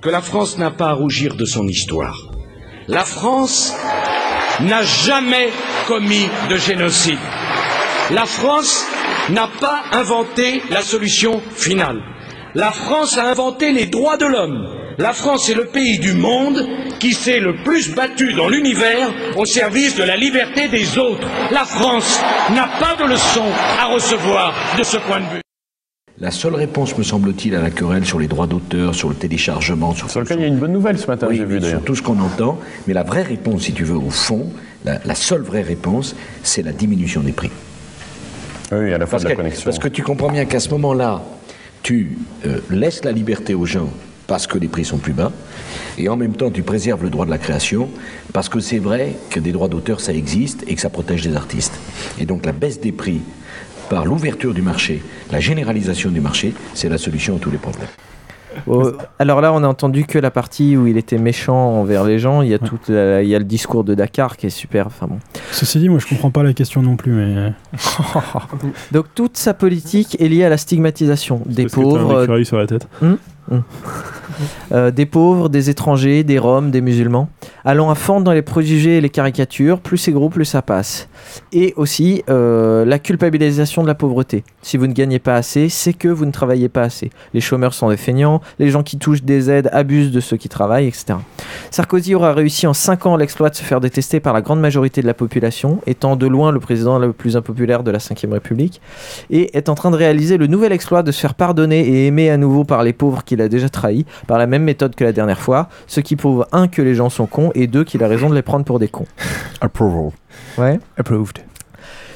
que la France n'a pas à rougir de son histoire. La France n'a jamais commis de génocide. La France n'a pas inventé la solution finale. La France a inventé les droits de l'homme. La France est le pays du monde qui s'est le plus battu dans l'univers au service de la liberté des autres. La France n'a pas de leçon à recevoir de ce point de vue. La seule réponse, me semble-t-il, à la querelle sur les droits d'auteur, sur le téléchargement, sur, Sur lequel il y a une bonne nouvelle ce matin, Oui, j'ai vu sur d'ailleurs. tout ce qu'on entend, mais la vraie réponse, si tu veux, au fond, la, la seule vraie réponse, c'est la diminution des prix. Oui, à la fois Parce de la que, connexion. parce que tu comprends bien qu'à ce moment-là, tu euh, laisses la liberté aux gens parce que les prix sont plus bas, et en même temps tu préserves le droit de la création, parce que c'est vrai que des droits d'auteur ça existe et que ça protège les artistes. Et donc la baisse des prix par l'ouverture du marché, la généralisation du marché, c'est la solution à tous les problèmes. Oh, alors là, on a entendu que la partie où il était méchant envers les gens. Il y a tout, il y a le discours de Dakar qui est super. Enfin bon. Ceci dit, moi je comprends pas la question non plus, mais. Donc toute sa politique est liée à la stigmatisation des Parce que t'as un pauvres, écureuil sur la tête. Hmm Hmm? Euh, des pauvres, des étrangers, des roms, des musulmans, allant à fond dans les préjugés et les caricatures, plus c'est gros, plus ça passe. Et aussi euh, la culpabilisation de la pauvreté. Si vous ne gagnez pas assez, c'est que vous ne travaillez pas assez. Les chômeurs sont des feignants, les gens qui touchent des aides abusent de ceux qui travaillent, etc. Sarkozy aura réussi en 5 ans l'exploit de se faire détester par la grande majorité de la population, étant de loin le président le plus impopulaire de la Ve République, et est en train de réaliser le nouvel exploit de se faire pardonner et aimer à nouveau par les pauvres qu'il a déjà trahis, par la même méthode que la dernière fois, ce qui prouve un que les gens sont cons et deux qu'il a raison de les prendre pour des cons. Approval. Ouais. Approved.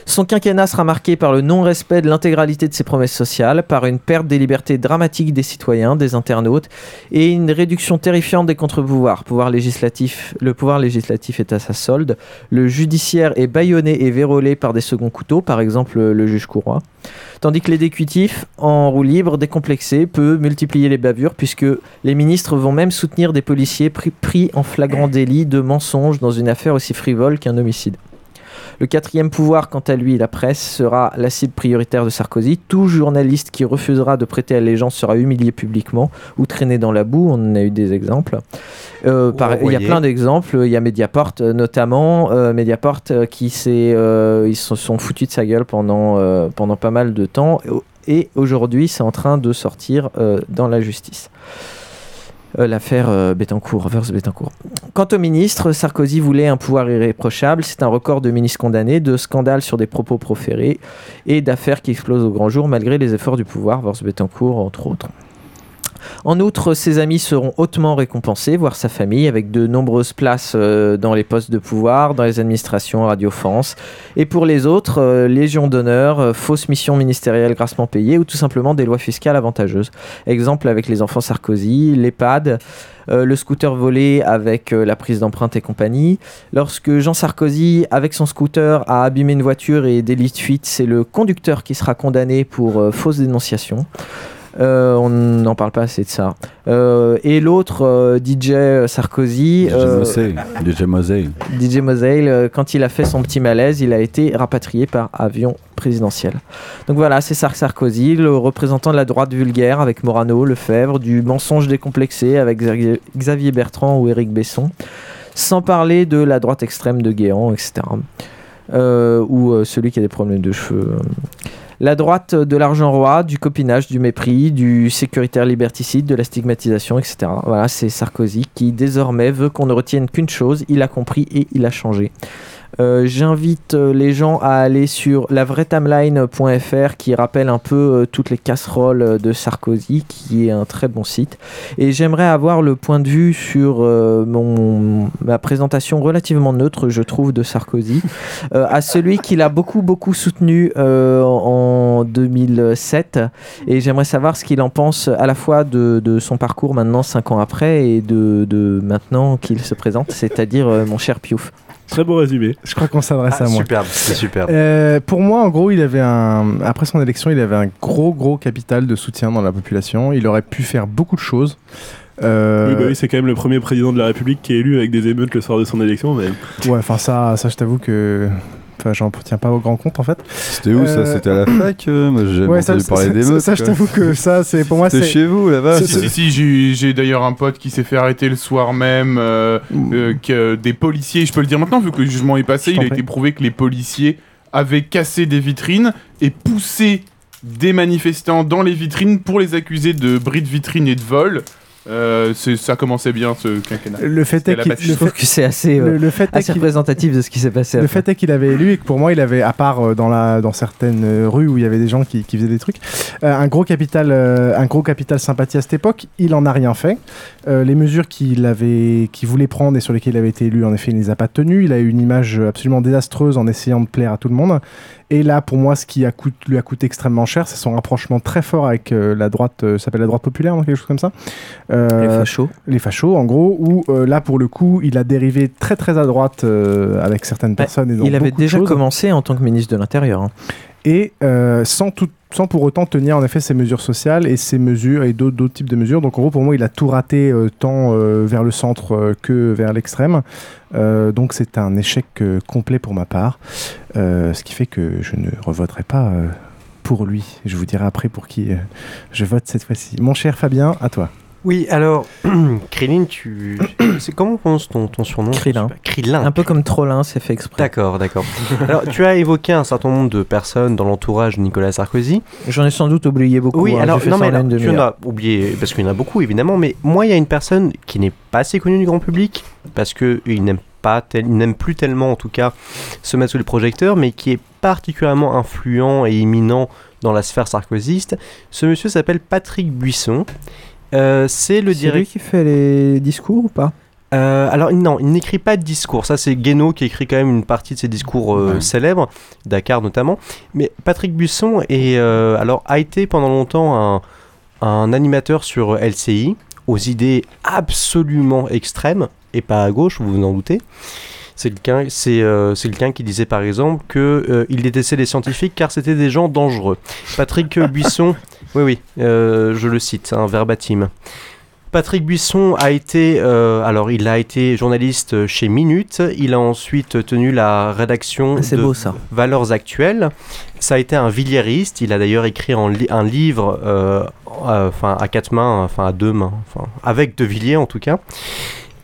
Son quinquennat sera marqué par le non-respect de l'intégralité de ses promesses sociales, par une perte des libertés dramatiques des citoyens, des internautes, et une réduction terrifiante des contre-pouvoirs. Le pouvoir législatif est à sa solde, le judiciaire est bâillonné et vérolé par des seconds couteaux, par exemple le, juge Courroy. Tandis que l'exécutif, en roue libre, décomplexé, peut multiplier les bavures, puisque les ministres vont même soutenir des policiers pris, pris en flagrant délit de mensonge dans une affaire aussi frivole qu'un homicide. Le quatrième pouvoir, quant à lui, la presse, sera la cible prioritaire de Sarkozy. Tout journaliste qui refusera de prêter allégeance sera humilié publiquement ou traîné dans la boue. On en a eu des exemples. Euh, par- il y a plein d'exemples. Il y a Mediaport euh, notamment. Euh, Mediaport qui s'est, euh, ils se sont foutus de sa gueule pendant, pendant pas mal de temps. Et aujourd'hui, c'est en train de sortir dans la justice. Euh, L'affaire euh, Bettencourt, Bettencourt. Quant au ministre, Sarkozy voulait un pouvoir irréprochable. C'est un record de ministres condamnés, de scandales sur des propos proférés et d'affaires qui explosent au grand jour malgré les efforts du pouvoir, versus Bettencourt, entre autres. En outre, ses amis seront hautement récompensés, voire sa famille, avec de nombreuses places euh, dans les postes de pouvoir, dans les administrations, Radio France. Et pour les autres, euh, Légion d'honneur, euh, fausses missions ministérielles grassement payées ou tout simplement des lois fiscales avantageuses. Exemple avec les enfants Sarkozy, l'EHPAD, le scooter volé avec la prise d'empreinte et compagnie. Lorsque Jean Sarkozy, avec son scooter, a abîmé une voiture et délit de fuite, c'est le conducteur qui sera condamné pour fausse dénonciation. Euh, on n'en parle pas assez de ça. Euh, et l'autre, euh, DJ Sarkozy, DJ Mosey. DJ euh, quand il a fait son petit malaise, il a été rapatrié par avion présidentiel. Donc voilà, c'est Sar Sarkozy, le représentant de la droite vulgaire avec Morano, Lefebvre, du mensonge décomplexé avec Xavier- Bertrand ou Éric Besson, sans parler de la droite extrême de Guéant, etc. Ou celui qui a des problèmes de cheveux. La droite de l'argent roi, du copinage, du mépris, du sécuritaire liberticide, de la stigmatisation, etc. Voilà, c'est Sarkozy qui désormais veut qu'on ne retienne qu'une chose, il a compris et il a changé. Euh, J'invite euh, les gens à aller sur lavraitimeline.fr qui rappelle un peu euh, toutes les casseroles de Sarkozy, qui est un très bon site. Et j'aimerais avoir le point de vue sur mon, ma présentation relativement neutre, je trouve, de Sarkozy, à celui qu'il a beaucoup, beaucoup soutenu en 2007. Et j'aimerais savoir ce qu'il en pense à la fois de, de son parcours maintenant, cinq ans après, et de, de maintenant qu'il se présente, c'est-à-dire euh, mon cher Piouf. Très beau résumé. Je crois qu'on s'adresse Ah, à moi. superbe, c'est superbe. Euh, pour moi, en gros, il avait un. Après son élection, il avait un gros, gros capital de soutien dans la population. Il aurait pu faire beaucoup de choses. Euh, Oui, bah oui, c'est quand même le premier président de la République qui est élu avec des émeutes le soir de son élection. Mais... Ouais, enfin, ça, ça je t'avoue que. Enfin, j'en tiens pas au grand compte en fait. C'était où ça Euh, C'était à la fac euh, Moi j'ai Ouais, ça, entendu ça, parler ça, d'émeutes. ça, je t'avoue que ça, c'est pour moi, C'était c'est. chez vous là-bas Si, si, si, j'ai- d'ailleurs un pote qui s'est fait arrêter le soir même, euh, euh, que des policiers, je peux le dire maintenant vu que le jugement est passé, il a été prouvé que les policiers avaient cassé des vitrines et poussé des manifestants dans les vitrines pour les accuser de bris de vitrine et de vol. Euh, ça commençait bien ce quinquennat. Le fait est le Je trouve que c'est assez, euh, Le- le fait est assez représentatif de ce qui s'est passé. Le après. fait est qu'il avait élu et que pour moi, il avait, à part euh, dans, la, dans certaines rues où il y avait des gens qui, qui faisaient des trucs, euh, un, gros capital, euh, un gros capital sympathie à cette époque. Il en a rien fait. Euh, les mesures qu'il avait, qu'il voulait prendre et sur lesquelles il avait été élu, en effet, il ne les a pas tenues. Il a eu une image absolument désastreuse en essayant de plaire à tout le monde. Et là, pour moi, ce qui a lui a coûté extrêmement cher, c'est son rapprochement très fort avec euh, la droite, euh, ça s'appelle la droite populaire, quelque chose comme ça. Euh, Les fachos. Les fachos, en gros, où euh, là, pour le coup, il a dérivé très très à droite avec certaines personnes. et dans Il avait déjà commencé en tant que ministre de l'Intérieur. hein. Et sans, sans pour autant tenir en effet ses mesures sociales et ses mesures et d'autres types de mesures. Donc en gros, pour moi, il a tout raté euh, tant euh, vers le centre euh, que vers l'extrême. Donc c'est un échec complet pour ma part. Euh, ce qui fait que je ne revoterai pas euh, pour lui. Je vous dirai après pour qui euh, je vote cette fois-ci. Mon cher Fabien, à toi. Oui, alors, Krillin, tu. C'est comment on prononce ton, ton surnom? Krillin. Krillin. Un peu comme Trollin, c'est fait exprès. D'accord, d'accord. Alors, tu as évoqué un certain nombre de personnes dans l'entourage de Nicolas Sarkozy. J'en ai sans doute oublié beaucoup. Oui, hein, alors, non, mais une tu en as oublié, parce qu'il y en a beaucoup, évidemment, mais moi, il y a une personne qui n'est pas assez connue du grand public, parce qu'il n'aime pas, tel- il n'aime plus tellement, en tout cas, se mettre sous les projecteurs, mais qui est particulièrement influent et imminent dans la sphère sarkozyste. Ce monsieur s'appelle Patrick Buisson. Euh, c'est le C'est lui directeur. qui fait les discours ou pas? Euh, alors non, il n'écrit pas de discours. Ça, c'est Guénaud qui écrit quand même une partie de ses discours euh, célèbres, Dakar notamment. Mais Patrick Buisson est, euh, alors, a été pendant longtemps un, un animateur sur LCI, aux idées absolument extrêmes, et pas à gauche, vous vous en doutez. C'est quelqu'un c'est, euh, quelqu'un qui disait par exemple que il détestait les scientifiques car c'était des gens dangereux. Patrick Buisson, oui oui, euh, je le cite, un verbatim. Patrick Buisson a été, euh, alors il a été journaliste chez Minute, il a ensuite tenu la rédaction Ah, de beau, ça. Valeurs Actuelles. Ça a été un villiériste, il a d'ailleurs écrit en li- un livre, euh, euh, enfin à quatre mains, enfin à deux mains, avec De Villiers en tout cas.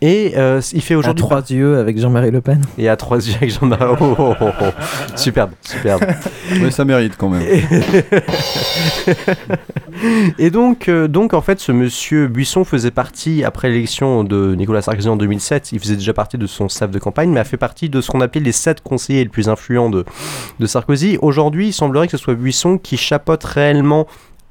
Et euh, il fait À aujourd'hui trois yeux avec Jean-Marie Le Pen. et à trois yeux avec Jean-Marie. Oh, oh, oh, oh. Superbe, superbe. Mais ça mérite quand même. Et donc, euh, donc, en fait, ce monsieur Buisson faisait partie, après l'élection de Nicolas Sarkozy en 2007, il faisait déjà partie de son staff de campagne, mais a fait partie de ce qu'on appelait les sept conseillers les plus influents de, de Sarkozy. Aujourd'hui, il semblerait que ce soit Buisson qui chapeaute réellement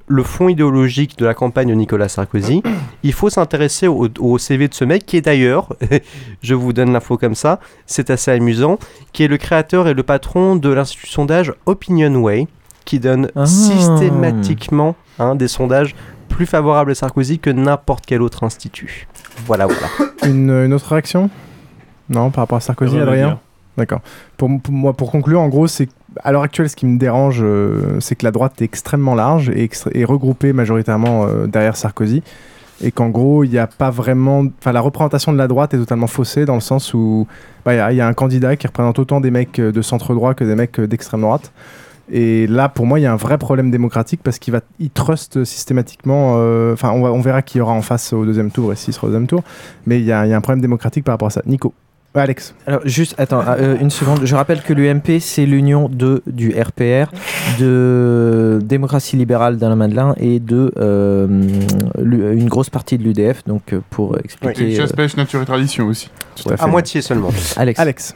le fond idéologique de la campagne de Nicolas Sarkozy. Il faut s'intéresser au, au CV de ce mec qui est d'ailleurs, je vous donne l'info comme ça, c'est assez amusant, qui est le créateur et le patron de l'institut sondage Opinionway, qui donne Ah. systématiquement hein, des sondages plus favorables à Sarkozy que n'importe quel autre institut. Voilà, voilà. Une, une autre réaction? Non, par rapport à Sarkozy, Adrien? D'accord. Pour, pour moi, pour conclure, en gros, c'est à l'heure actuelle, ce qui me dérange, euh, c'est que la droite est extrêmement large et, regroupée majoritairement euh, derrière Sarkozy. Et qu'en gros, il n'y a pas vraiment. Enfin, la représentation de la droite est totalement faussée dans le sens où bah, il y a- un candidat qui représente autant des mecs euh, de centre droit que des mecs d'extrême droite. Et là, pour moi, il y a un vrai problème démocratique parce qu'il va, il trust systématiquement. Enfin, on, on verra qui y aura en face au deuxième tour et s'il sera au deuxième tour. Mais il y a un problème démocratique par rapport à ça. Nico. Alex. Alors juste, attends, euh, une seconde. Je rappelle que l'UMP, c'est l'union de du RPR, de démocratie libérale d'Alain Madelin et de euh, une grosse partie de l'UDF. Donc euh, pour expliquer. Et chasse, euh, pêche, nature et tradition aussi. Tout à fait. À moitié seulement. Alex. Alex.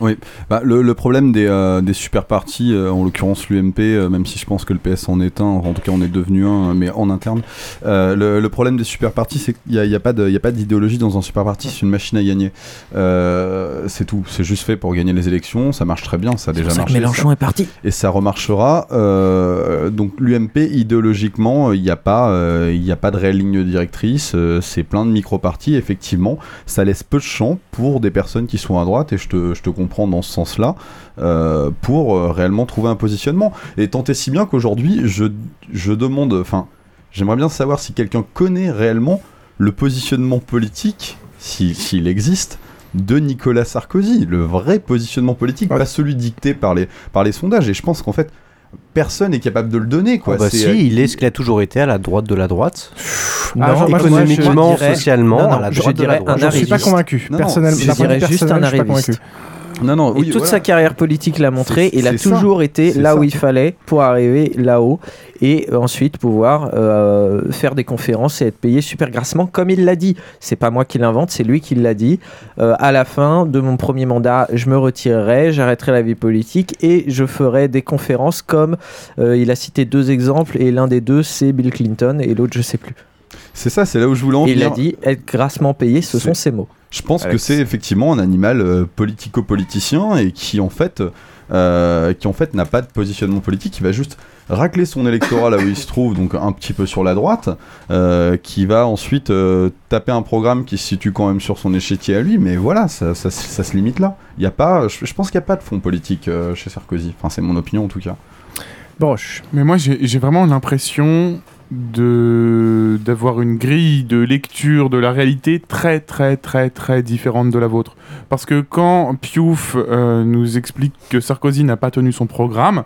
Oui, bah, le, le problème des, euh, des super partis, euh, en l'occurrence l'UMP, euh, même si je pense que le PS en est un, en tout cas on est devenu un, mais en interne, euh, le, le problème des super partis, c'est qu'il n'y a, y a pas d'idéologie dans un super parti, c'est une machine à gagner. C'est tout, c'est juste fait pour gagner les élections, ça marche très bien, ça a déjà ça que marché. Mélenchon est parti. Et ça remarchera. donc l'UMP, idéologiquement, il n'y a, pas, y a pas de réelle ligne directrice. c'est plein de micro-partis. Effectivement, ça laisse peu de champ pour des personnes qui sont à droite, et je te, je te comprends dans ce sens-là, euh, pour euh, réellement trouver un positionnement. Et tant et si bien qu'aujourd'hui, je, je demande... Enfin, j'aimerais bien savoir si quelqu'un connaît réellement le positionnement politique, si- s'il existe, de Nicolas Sarkozy, le vrai positionnement politique, pas celui dicté par les, par les sondages. Et je pense qu'en fait, personne n'est capable de le donner. Quoi. Ah bah C'est, si, euh, il est ce qu'il a toujours été à la droite de la droite. Ah, Non, économiquement, je dirais- socialement, Non, non, à la je droite de dirais la droite. un Je suis pas convaincu. Non, non, Personnellement, Je dirais juste un personnel, je suis pas arriviste. Non, non, et oui, toute voilà. sa carrière politique l'a montré. Il a ça. toujours été là ça. où il fallait pour arriver là-haut et ensuite pouvoir euh, faire des conférences et être payé super grassement, comme il l'a dit. C'est pas moi qui l'invente, c'est lui qui l'a dit. Euh, à la fin de mon premier mandat, je me retirerai, j'arrêterai la vie politique et je ferai des conférences comme euh, il a cité deux exemples et l'un des deux c'est Bill Clinton et l'autre je sais plus. C'est ça, c'est là où je voulais en Et il venir. a dit être grassement payé, ce sont ses mots. Je pense que c'est effectivement un animal euh, politico-politicien et qui en fait, euh, qui en fait n'a pas de positionnement politique, qui va juste racler son électorat là où il se trouve, donc un petit peu sur la droite, euh, qui va ensuite euh, taper un programme qui se situe quand même sur son échiquier à lui, mais voilà, ça, ça- ça se limite là. Il y a pas, je, je pense qu'il n'y a pas de fond politique euh, chez Sarkozy. Enfin, c'est mon opinion en tout cas. Broche. Mais moi, j'ai vraiment l'impression de d'avoir une grille de lecture de la réalité très très très très différente de la vôtre. Parce que quand Piouf euh, nous explique que Sarkozy n'a pas tenu son programme,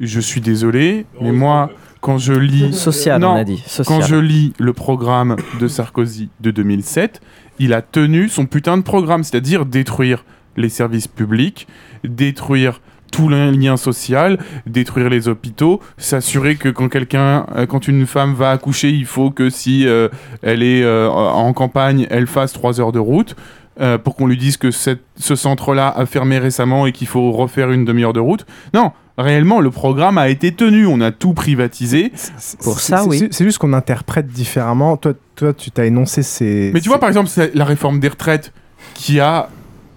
je suis désolé, mais moi, quand je lis... Social, Non, on a dit, social. Quand je lis le programme de Sarkozy de 2007, il a tenu son putain de programme, c'est-à-dire détruire les services publics, détruire tout le lien social, détruire les hôpitaux, s'assurer que quand quelqu'un, euh, quand une femme va accoucher, il faut que si euh, elle est euh, en campagne, elle fasse trois heures de route. euh, pour qu'on lui dise que cette- ce centre-là a fermé récemment et qu'il faut refaire une demi-heure de route. Non, réellement, le programme a été tenu. On a tout privatisé. C'est- c'est- C'est juste qu'on interprète différemment. Toi, toi tu t'as énoncé ces. Mais tu vois, par exemple, la réforme des retraites qui a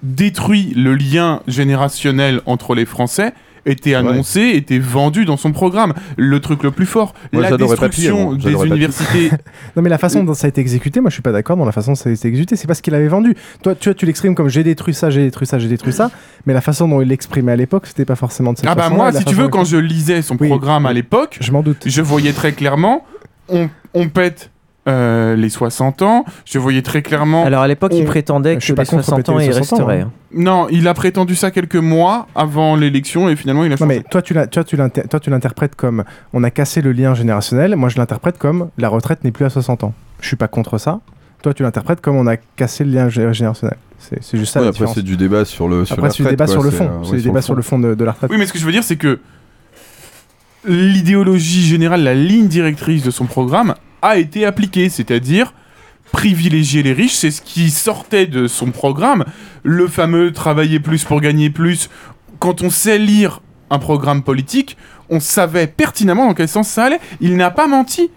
détruit le lien générationnel entre les Français était annoncé, était vendu dans son programme. Le truc le plus fort, Moi, la destruction des universités. non mais la façon dont ça a été exécuté, moi je suis pas d'accord dans la façon dont ça a été exécuté. C'est pas ce qu'il avait vendu. Toi, tu vois, tu l'exprimes comme j'ai détruit ça, j'ai détruit ça, j'ai détruit ça. Mais la façon dont il l'exprimait à l'époque, c'était pas forcément de cette Ah bah façon-là, moi, si tu façon veux, quand je lisais son programme à l'époque, je m'en doute. Je voyais très clairement, on, on pète euh, les 60 ans. Je voyais très clairement. Alors à l'époque, il prétendait que les 60 ans, il resterait. hein. Non, il a prétendu ça quelques mois avant l'élection et finalement il a Non changé. mais toi tu l'as- toi, tu l'inter- toi, tu l'interprètes comme on a cassé le lien générationnel. Moi je l'interprète comme la retraite n'est plus à 60 ans. Je suis pas contre ça. Toi tu l'interprètes comme on a cassé le lien gé- générationnel. C'est juste ça Ouais, la après, différence. c'est du débat sur le. Sur Après la c'est du retraite, débat quoi, sur le c'est, fond. euh, C'est ouais, du sur débat le sur le fond de, de la retraite. Oui, mais ce que je veux dire, c'est que l'idéologie générale, la ligne directrice de son programme a été appliquée, c'est-à-dire privilégier les riches, c'est ce qui sortait de son programme, le fameux travailler plus pour gagner plus. Quand on sait lire un programme politique, on savait pertinemment dans quel sens ça allait. Il n'a pas menti.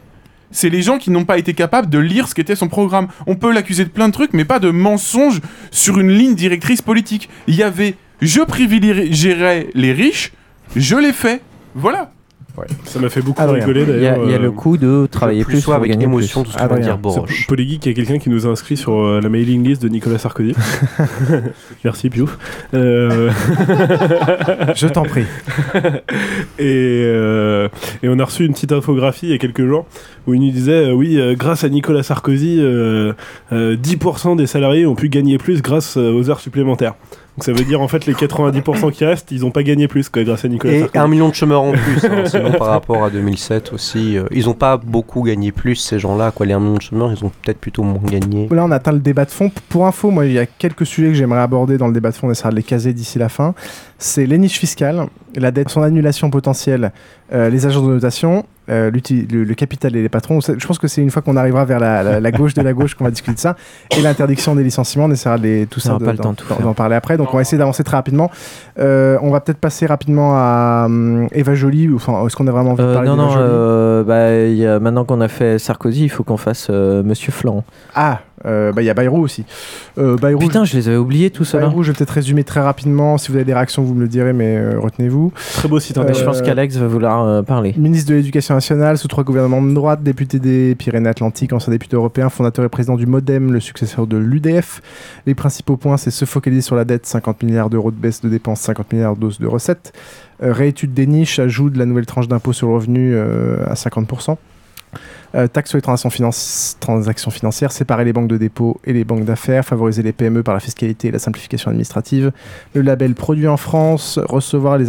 C'est les gens qui n'ont pas été capables de lire ce qu'était son programme. On peut l'accuser de plein de trucs, mais pas de mensonges sur une ligne directrice politique. Il y avait je privilégierai les riches, je l'ai fait. Voilà. Ça m'a fait beaucoup Adrien. rigoler Il y a- d'ailleurs. il y a euh, le coup de travailler plus pour avec gagner émotion plus. tout ce que dire Boroche. Polygeek, il y a quelqu'un qui nous a inscrit sur euh, la mailing list de Nicolas Sarkozy. Merci Piouf. Euh, Je t'en prie. et, euh, et on a reçu une petite infographie il y a quelques jours où il nous disait euh, oui, euh, grâce à Nicolas Sarkozy, euh, euh, 10% des salariés ont pu gagner plus grâce aux heures supplémentaires. Donc ça veut dire en fait les 90% qui restent, ils ont pas gagné plus quoi, grâce à Nicolas Et Sarkozy. un million de chômeurs en plus, hein, sinon par rapport à 2007 aussi. euh, ils ont pas beaucoup gagné plus ces gens-là, quoi. Les un million de chômeurs, ils ont peut-être plutôt moins gagné. Là, on atteint le débat de fond. Pour info, moi, il y a quelques sujets que j'aimerais aborder dans le débat de fond, on essaiera de les caser d'ici la fin. C'est les niches fiscales, la dette, son annulation potentielle, euh, les agences de notation, euh, le, le capital et les patrons. Je pense que c'est une fois qu'on arrivera vers la, la- la gauche de la gauche qu'on va discuter de ça. Et l'interdiction des licenciements, on essaiera de les, tout ça d'en- parler après. Donc, on va essayer d'avancer très rapidement. Euh, on va peut-être passer rapidement à hum, Eva Joly. ou- Enfin, est-ce qu'on a vraiment envie de parler non, non, bah, il y a- maintenant qu'on a fait Sarkozy, il faut qu'on fasse Monsieur Flan. Ah, euh, bah, il y a Bayrou aussi. Euh, Bayrou, Putain, je les avais oubliés tout ça. Bayrou, je vais peut-être résumer très rapidement. Si vous avez des réactions, vous me le direz, mais euh, retenez-vous. Très beau site Euh, Je pense qu'Alex va vouloir euh, parler. Ministre de l'Éducation nationale sous trois gouvernements de droite, député des Pyrénées-Atlantiques, ancien député européen, fondateur et président du MoDem, le successeur de l'UDF. Les principaux points, c'est se focaliser sur la dette, 50 milliards d'euros de baisse de dépenses, 50 milliards d'os de recettes. Euh, réétude des niches, ajout de la nouvelle tranche d'impôt sur le revenu euh, à 50%. Euh, taxe sur les transactions, financi- transactions financières, séparer les banques de dépôt et les banques d'affaires, favoriser les PME par la fiscalité et la simplification administrative, le label produit en France, recevoir les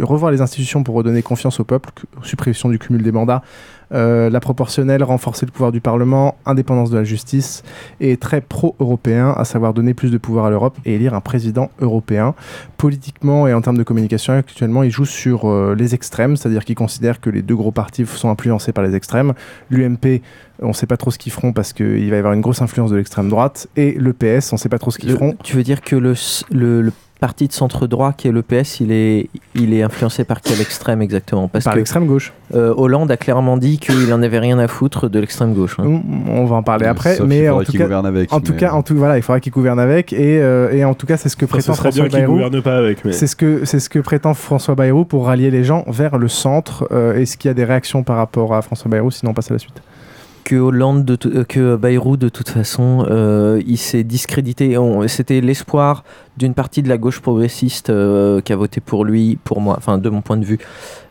revoir les institutions pour redonner confiance au peuple, suppression du cumul des mandats, euh, la proportionnelle, renforcer le pouvoir du Parlement, indépendance de la justice et très pro-européen, à savoir donner plus de pouvoir à l'Europe et élire un président européen. Politiquement et en termes de communication, actuellement, il joue sur euh, les extrêmes, c'est-à-dire qu'il considère que les deux gros partis sont influencés par les extrêmes. L'UMP, on ne sait pas trop ce qu'ils feront parce qu'il va y avoir une grosse influence de l'extrême droite, et le PS, on ne sait pas trop ce qu'ils feront. Tu veux dire que le, le, le parti de centre droit qui est le PS, il est, il est influencé par quel extrême exactement? Parce Par que l'extrême gauche. euh, Hollande a clairement dit qu'il en avait rien à foutre de l'extrême gauche. hein. On va en parler après, Sauf mais qu'il en tout cas, gouverne avec, en tout mais- cas, en tout voilà, il faudra qu'il gouverne avec, et, euh, et en tout cas, c'est ce que Enfin, ce prétend François Bayrou. gouverne pas avec, mais- C'est ce que c'est ce que prétend François Bayrou pour rallier les gens vers le centre. Euh, Est-ce qu'il y a des réactions par rapport à François Bayrou Sinon, on passe à la suite. Que Hollande, euh, que Bayrou, de toute façon, euh, il s'est discrédité. C'était l'espoir d'une partie de la gauche progressiste euh, qui a voté pour lui, pour moi, enfin de mon point de vue,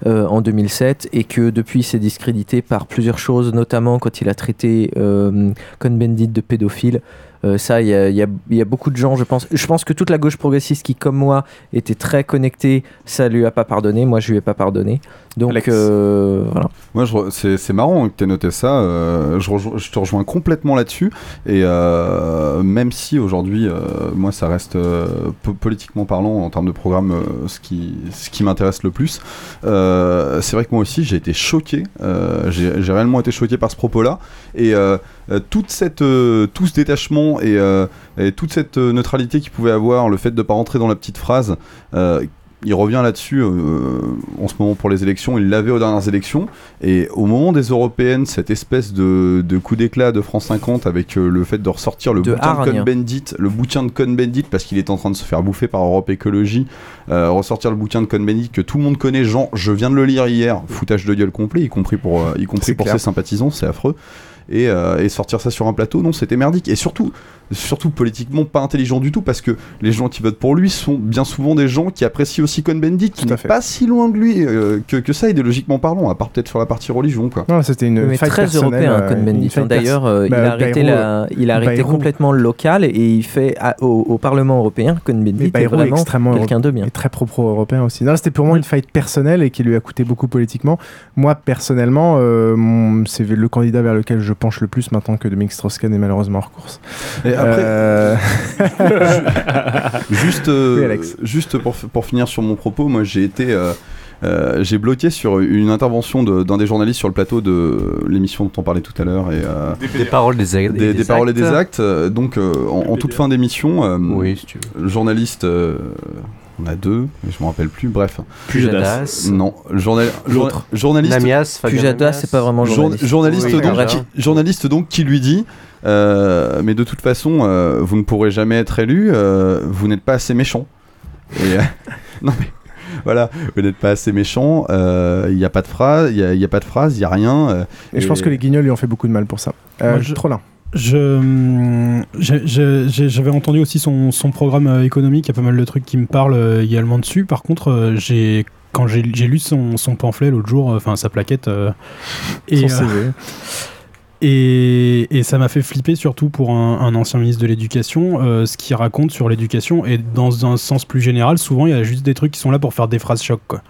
en 2007, et que depuis il s'est discrédité par plusieurs choses, notamment quand il a traité Cohn-Bendit de pédophile. Ça, il y a, y a beaucoup de gens, je pense. Je pense que toute la gauche progressiste qui, comme moi, était très connectée, ça lui a pas pardonné. Moi, je lui ai pas pardonné. Donc, euh, voilà. Moi, c'est c'est marrant que tu aies noté ça. euh, je, je te rejoins complètement là-dessus. Et euh, même si aujourd'hui, euh, moi, ça reste euh, po- politiquement parlant, en termes de programme, euh, ce qui, ce qui m'intéresse le plus, euh, c'est vrai que moi aussi, j'ai été choqué. euh, j'ai j'ai réellement été choqué par ce propos-là. Et euh, euh, toute cette, euh, tout ce détachement et, euh, et toute cette euh, neutralité qu'il pouvait avoir, le fait de ne pas rentrer dans la petite phrase, euh, il revient là-dessus euh, en ce moment pour les élections. Il l'avait aux dernières élections. Et au moment des européennes, cette espèce de, de coup d'éclat de France 50 avec euh, le fait de ressortir le De bouquin de. Cohn-Bendit, le bouquin de Cohn-Bendit parce qu'il est en train de se faire bouffer par Europe Écologie, euh, ressortir le bouquin de Cohn-Bendit que tout le monde connaît. Jean, je viens de le lire hier, foutage de gueule complet, y compris pour, y compris pour clair. ses sympathisants, c'est affreux. Et, et sortir ça sur un plateau, non, c'était merdique. Et surtout, surtout politiquement pas intelligent du tout, parce que les gens qui votent pour lui sont bien souvent des gens qui apprécient aussi Cohn-Bendit, qui n'est pas si loin de lui euh, que, que ça, idéologiquement parlant, à part peut-être sur la partie religion, quoi. Non, c'était une mais faille très personnelle, européen, euh, Cohn-Bendit. D'ailleurs, euh, il, a arrêté Bayrou, la, il a arrêté Bayrou- complètement le local et il fait à- au, au Parlement européen, Cohn-Bendit est vraiment extrêmement quelqu'un de bien. Et très pro-pro-européen aussi. Non, c'était purement une faillite personnelle et qui lui a coûté beaucoup politiquement. Moi, personnellement, euh, mon- c'est le candidat vers lequel je penche le plus maintenant que Dominique Strauss-Kahn est malheureusement hors course. Et après- Euh, juste, euh, Oui, Alex. juste pour, finir sur mon propos, moi j'ai été. euh, euh, j'ai bloqué sur une intervention de- d'un des journalistes sur le plateau de l'émission dont on parlait tout à l'heure et euh, Des paroles, des actes. des, des des paroles et des actes. donc euh, en, en toute fin d'émission, euh, Oui, si tu le journaliste, euh, on a deux, mais je me rappelle plus. Bref, Pujadas. Non, journal, L'autre. journaliste. Namias, Pujadas, c'est pas vraiment Jour- journaliste. journaliste, Oui, donc, déjà. qui, journaliste donc qui lui dit euh, mais de toute façon euh, vous ne pourrez jamais être élu euh, vous n'êtes pas assez méchant et euh, non mais voilà vous n'êtes pas assez méchant euh, il n'y a pas de phrase il y a, pas de phrase il y a rien euh, et je pense que les guignols lui ont fait beaucoup de mal pour ça. Euh, Moi, je- Trop là. Je, j'ai- j'avais entendu aussi son, son programme euh, économique, il y a pas mal de trucs qui me parlent euh, également dessus. Par contre, euh, j'ai quand j'ai lu son, son pamphlet l'autre jour, euh, enfin sa plaquette, euh, et, Son euh, CV. Et, et ça m'a fait flipper surtout pour un, un ancien ministre de l'éducation, euh, ce qu'il raconte sur l'éducation. Et dans un sens plus général, souvent il y a juste des trucs qui sont là pour faire des phrases choc. Quoi.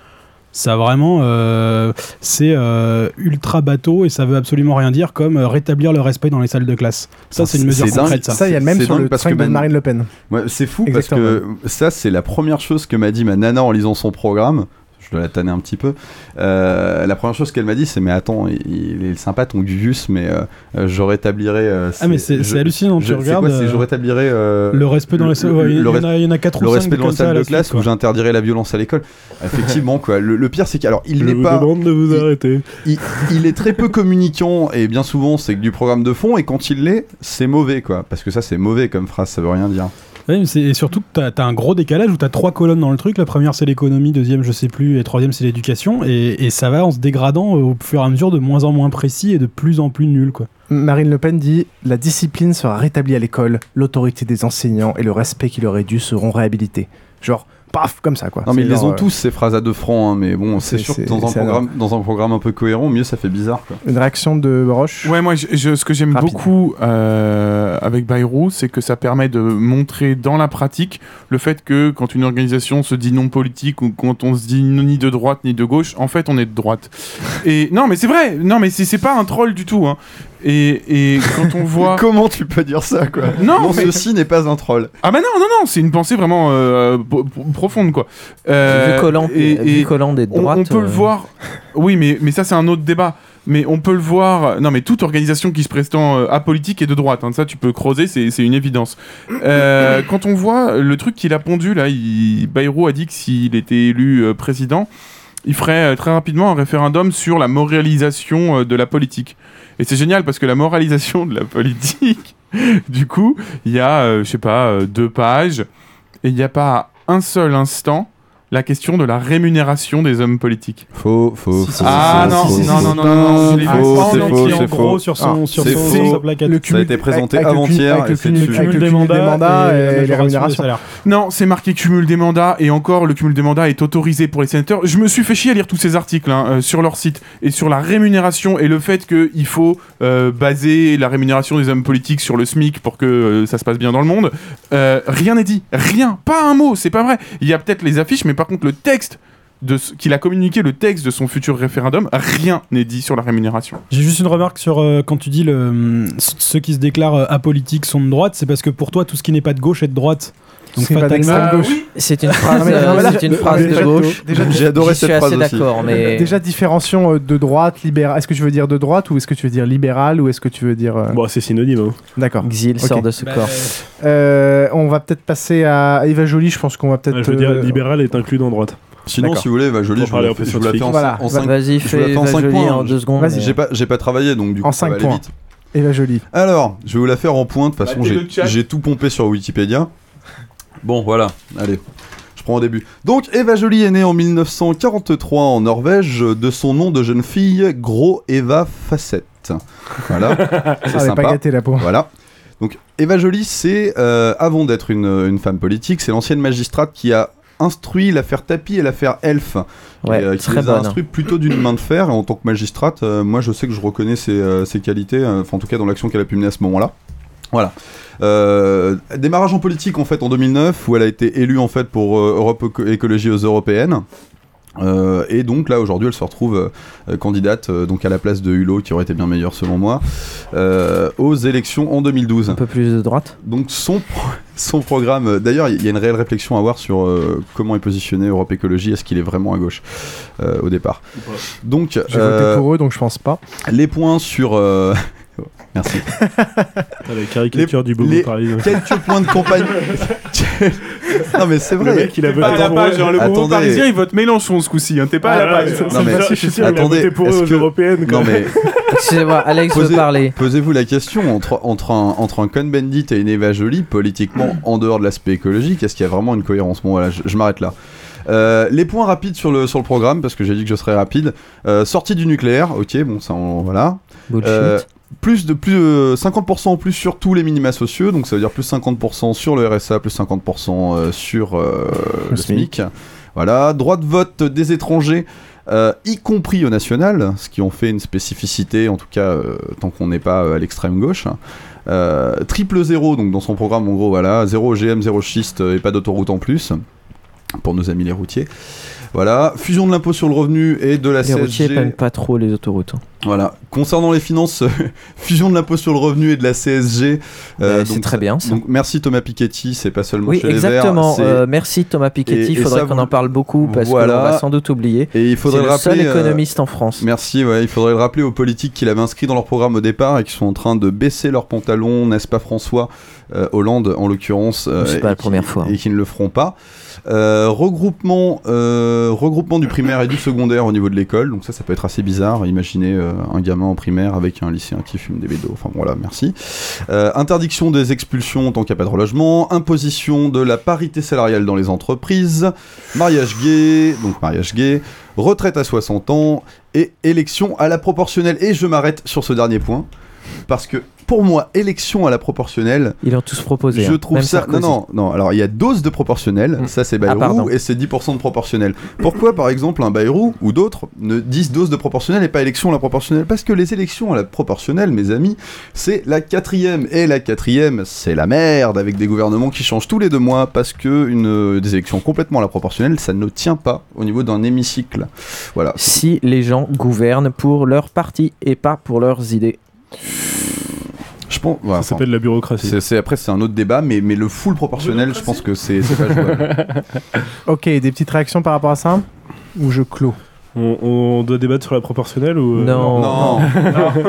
Ça vraiment, euh, c'est euh, ultra bateau et ça veut absolument rien dire comme euh, rétablir le respect dans les salles de classe. Ça, c'est une mesure dingue. concrète. Ça, Ça, il y a même sur dingue le parce que de Marine Le Pen. Ouais, c'est fou Exactement. parce que ça, c'est la première chose que m'a dit ma nana en lisant son programme. Je dois la tanner un petit peu. Euh, la première chose qu'elle m'a dit, c'est Mais attends, il, il est sympa ton Gugus, mais euh, euh, je rétablirai. euh, Ah, mais c'est- hallucinant, tu je- c'est regardes, quoi, je rétablirai. le respect dans les salles- ouais, il y en a- il y en a quatre ou Le respect dans les salles de classe quoi. où j'interdirai la violence à l'école. Effectivement, quoi. Le, le pire, c'est qu'alors, il Je n'est vous pas. demande de vous arrêter. Il, il est très peu communicant et bien souvent c'est que du programme de fond et quand il l'est c'est mauvais quoi parce que ça c'est mauvais comme phrase ça veut rien dire. Et surtout t'as as un gros décalage où t'as trois colonnes dans le truc. La première c'est l'économie, deuxième je sais plus, et troisième c'est l'éducation. Et, et ça va en se dégradant euh, au fur et à mesure de moins en moins précis et de plus en plus nul quoi. Marine Le Pen dit La discipline sera rétablie à l'école, l'autorité des enseignants et le respect qui leur est dû seront réhabilités. Genre, paf, comme ça quoi. Non mais ils les ont euh, tous ces phrases à deux francs hein, mais bon c'est sûr que dans un, programme, dans un programme un peu cohérent mieux ça fait bizarre quoi. Une réaction de Roche Ouais, moi, je, je- ce que j'aime beaucoup euh, avec Bayrou, c'est que ça permet de montrer dans la pratique le fait que quand une organisation se dit non politique ou quand on se dit ni de droite ni de gauche, en fait, on est de droite. Et non, mais c'est vrai. Non, mais c'est c'est pas un troll du tout. Hein. Et, et quand on voit. Comment tu peux dire ça quoi Non, mais- ceci n'est pas un troll. Ah bah non, non, non, c'est une pensée vraiment euh, pro- pro- profonde, quoi. Vu qu'Hollande- vu qu'Hollande est de on- droite, On, peut le euh, voir. Oui, mais, mais ça, c'est un autre débat. Mais on peut le voir. Non, mais toute organisation qui se prétend euh, apolitique est de droite. hein. Ça, tu peux creuser, c'est c'est une évidence. Euh, quand on voit le truc qu'il a pondu, là, il... Bayrou a dit que s'il était élu euh, président, il ferait euh, très rapidement un référendum sur la moralisation euh, de la politique. Et c'est génial parce que la moralisation de la politique, du coup, il y a, euh, je sais pas, euh, deux pages, et il n'y a pas un seul instant la question de la rémunération des hommes politiques. Faux, faux, faux. Ah non, non, non, non, non, non, je l'ai Faux, vu en c'est entier, faux, en c'est gros, faux. sur son- sur c'est son- faux. sur sa plaquette. Le Ça a cumul- été présenté avec le cumul- avant-hier avec le et c'est cumul- dessus. avec le Cumul des cumul des mandats mandats et la et les majoration des rémunérations. salaires. Non, c'est marqué cumul des mandats et encore le cumul des mandats est autorisé pour les sénateurs. Je me suis fait chier à lire tous ces articles hein, euh, sur leur site et sur la rémunération et le fait qu'il faut euh, baser la rémunération des hommes politiques sur le SMIC pour que euh, ça se passe bien dans le monde. Euh, rien n'est dit, rien, pas un mot, c'est pas vrai. Il y a peut-être les affiches, mais par contre le texte qu'il a communiqué, le texte de son futur référendum, rien n'est dit sur la rémunération. J'ai juste une remarque sur euh, quand tu dis le, hum, ceux qui se déclarent euh, apolitiques sont de droite, c'est parce que pour toi tout ce qui n'est pas de gauche est de droite. Donc C'est pas fatalement- d'extrême gauche. C'est une phrase, Non, mais- euh, non, mais là, c'est une le- phrase déjà- de gauche. déjà- J'ai adoré cette phrase aussi. mais Déjà, différenciation euh, de droite, libérale. Est-ce que tu veux dire de droite ou est-ce que tu veux dire libéral ou est-ce que tu veux dire. euh, Bon, c'est synonyme. hein. D'accord. Xil Ok. sort de ce Bah, corps. Euh, on va peut-être passer à Eva Jolie. Je pense qu'on va peut-être. Je veux dire, euh, libéral est inclus dans droite. Sinon, D'accord. si vous voulez, Eva Jolie, Pour je vous parler la un peu fais- je vous la fais en, Voilà. en Vas-y, fais en Eva cinq Jolie points. en deux secondes. Vas-y, mais- J'ai pas, j'ai pas travaillé donc du coup En ça va cinq aller points. vite. Eva Jolie. Alors, je vais vous la faire en point. De toute façon, le chat. j'ai tout pompé sur Wikipédia. Bon, voilà. Allez, je prends au début. Donc, Eva Jolie est née en 1943 en Norvège de son nom de jeune fille Gros Eva Facette. Voilà, c'est Ça avait pas sympa. gâté la peau. Voilà. Donc, Eva Jolie, c'est, euh, avant d'être une, une femme politique, c'est l'ancienne magistrate qui a instruit l'affaire Tapi et l'affaire Elf. Ouais, et, euh, qui très les a instruits plutôt d'une main de fer. Et en tant que magistrate, euh, moi, je sais que je reconnais ses, euh, ses qualités, euh, enfin, en tout cas, dans l'action qu'elle a pu mener à ce moment-là. Voilà. Euh, démarrage en politique en fait en 2009 où elle a été élue en fait pour euh, Europe Éco- Écologie aux Européennes. Euh, et donc là aujourd'hui elle se retrouve euh, candidate euh, donc à la place de Hulot qui aurait été bien meilleur selon moi euh, aux élections en 2012. Un peu plus de droite. Donc son, pro- son programme, euh, d'ailleurs il y a une réelle réflexion à avoir sur euh, comment est positionné Europe Écologie, est-ce qu'il est vraiment à gauche euh, au départ? Donc J'ai euh, voté pour eux, donc je pense pas. les points sur... Merci. La caricature du bobo les parisien. quelques points de campagne. non mais c'est Le vrai. mec, il a Pas à voté la pour page, eux. hein, le Attendez. parisien, il vote Mélenchon ce coup-ci. Hein. T'es pas à la Ah, page. Non, mais- je suis sûr, il a attendez, voté pour eux aux que- européennes. quoi. Non mais Excusez-moi, Alex veut Posez- parler. posez-vous la question entre, entre un entre un Cohn-Bendit et une Eva Jolie politiquement en dehors de l'aspect écologique, est-ce qu'il y a vraiment une cohérence? Bon voilà, je, je m'arrête là. Euh, les points rapides sur le sur le programme parce que j'ai dit que je serais rapide. Euh, sortie du nucléaire, ok, bon ça on, voilà. Bullshit. Euh, plus de plus de 50% en plus sur tous les minima sociaux, donc ça veut dire plus 50% sur le RSA, plus 50% euh, sur euh, le SMIC. Voilà, droit de vote des étrangers euh, y compris au national, ce qui en fait une spécificité, en tout cas euh, tant qu'on n'est pas euh, à l'extrême gauche. Triple zéro, donc dans son programme, en gros, voilà, zéro OGM, zéro schiste et pas d'autoroute en plus, pour nos amis les routiers. Voilà, fusion de l'impôt sur le revenu et de la Les routiers CSG. n'aiment pas trop les autoroutes. hein. Voilà. Concernant les finances, fusion de l'impôt sur le revenu et de la CSG. euh, c'est très bien, ça. Donc merci Thomas Piketty, c'est pas seulement Oui, chez les Verts, exactement. Euh, merci Thomas Piketty. Et- Il faudrait qu'on vous- en parle beaucoup parce Voilà. qu'on va sans doute oublier. Et il faudrait le le seul rappeler, euh, économiste en France. Merci, ouais, il faudrait le rappeler aux politiques qui l'avaient inscrit dans leur programme au départ et qui sont en train de baisser leurs pantalons, n'est-ce pas François Euh, Hollande en l'occurrence. euh, C'est pas et la qui- première fois. Et qui ne le feront pas. Euh, regroupement, euh, regroupement du primaire et du secondaire au niveau de l'école, donc ça, ça peut être assez bizarre. Imaginez euh, un gamin en primaire avec un lycéen qui fume des bédos. Enfin voilà, merci. Interdiction des expulsions tant qu'il n'y a pas de relogement, imposition de la parité salariale dans les entreprises, mariage gay, donc mariage gay, retraite à 60 ans et élection à la proportionnelle. Et je m'arrête sur ce dernier point parce que pour moi, élection à la proportionnelle, Ils l'ont tous proposé. je hein. trouve ça. Sarkozy. Non, non, non. Alors, il y a dose de proportionnel, ça c'est Ah. Bayrou, et c'est 10% de proportionnel. Pourquoi, par exemple, un Bayrou ou d'autres ne disent dose de proportionnel et pas élection à la proportionnelle? Parce que les élections à la proportionnelle, mes amis, c'est la quatrième. Et la quatrième, c'est la merde, avec des gouvernements qui changent tous les deux mois, parce que une, euh, des élections complètement à la proportionnelle, ça ne tient pas au niveau d'un hémicycle. Voilà. Si les gens gouvernent pour leur parti et pas pour leurs idées. Je pense. Ça s'appelle la bureaucratie. c'est- c'est- après, c'est un autre débat, mais, mais le full proportionnel, je pense que c'est c'est pas jouable. Ok, des petites réactions par rapport à ça? Ou je clôt On, on doit débattre sur la proportionnelle ou euh, Non. Non.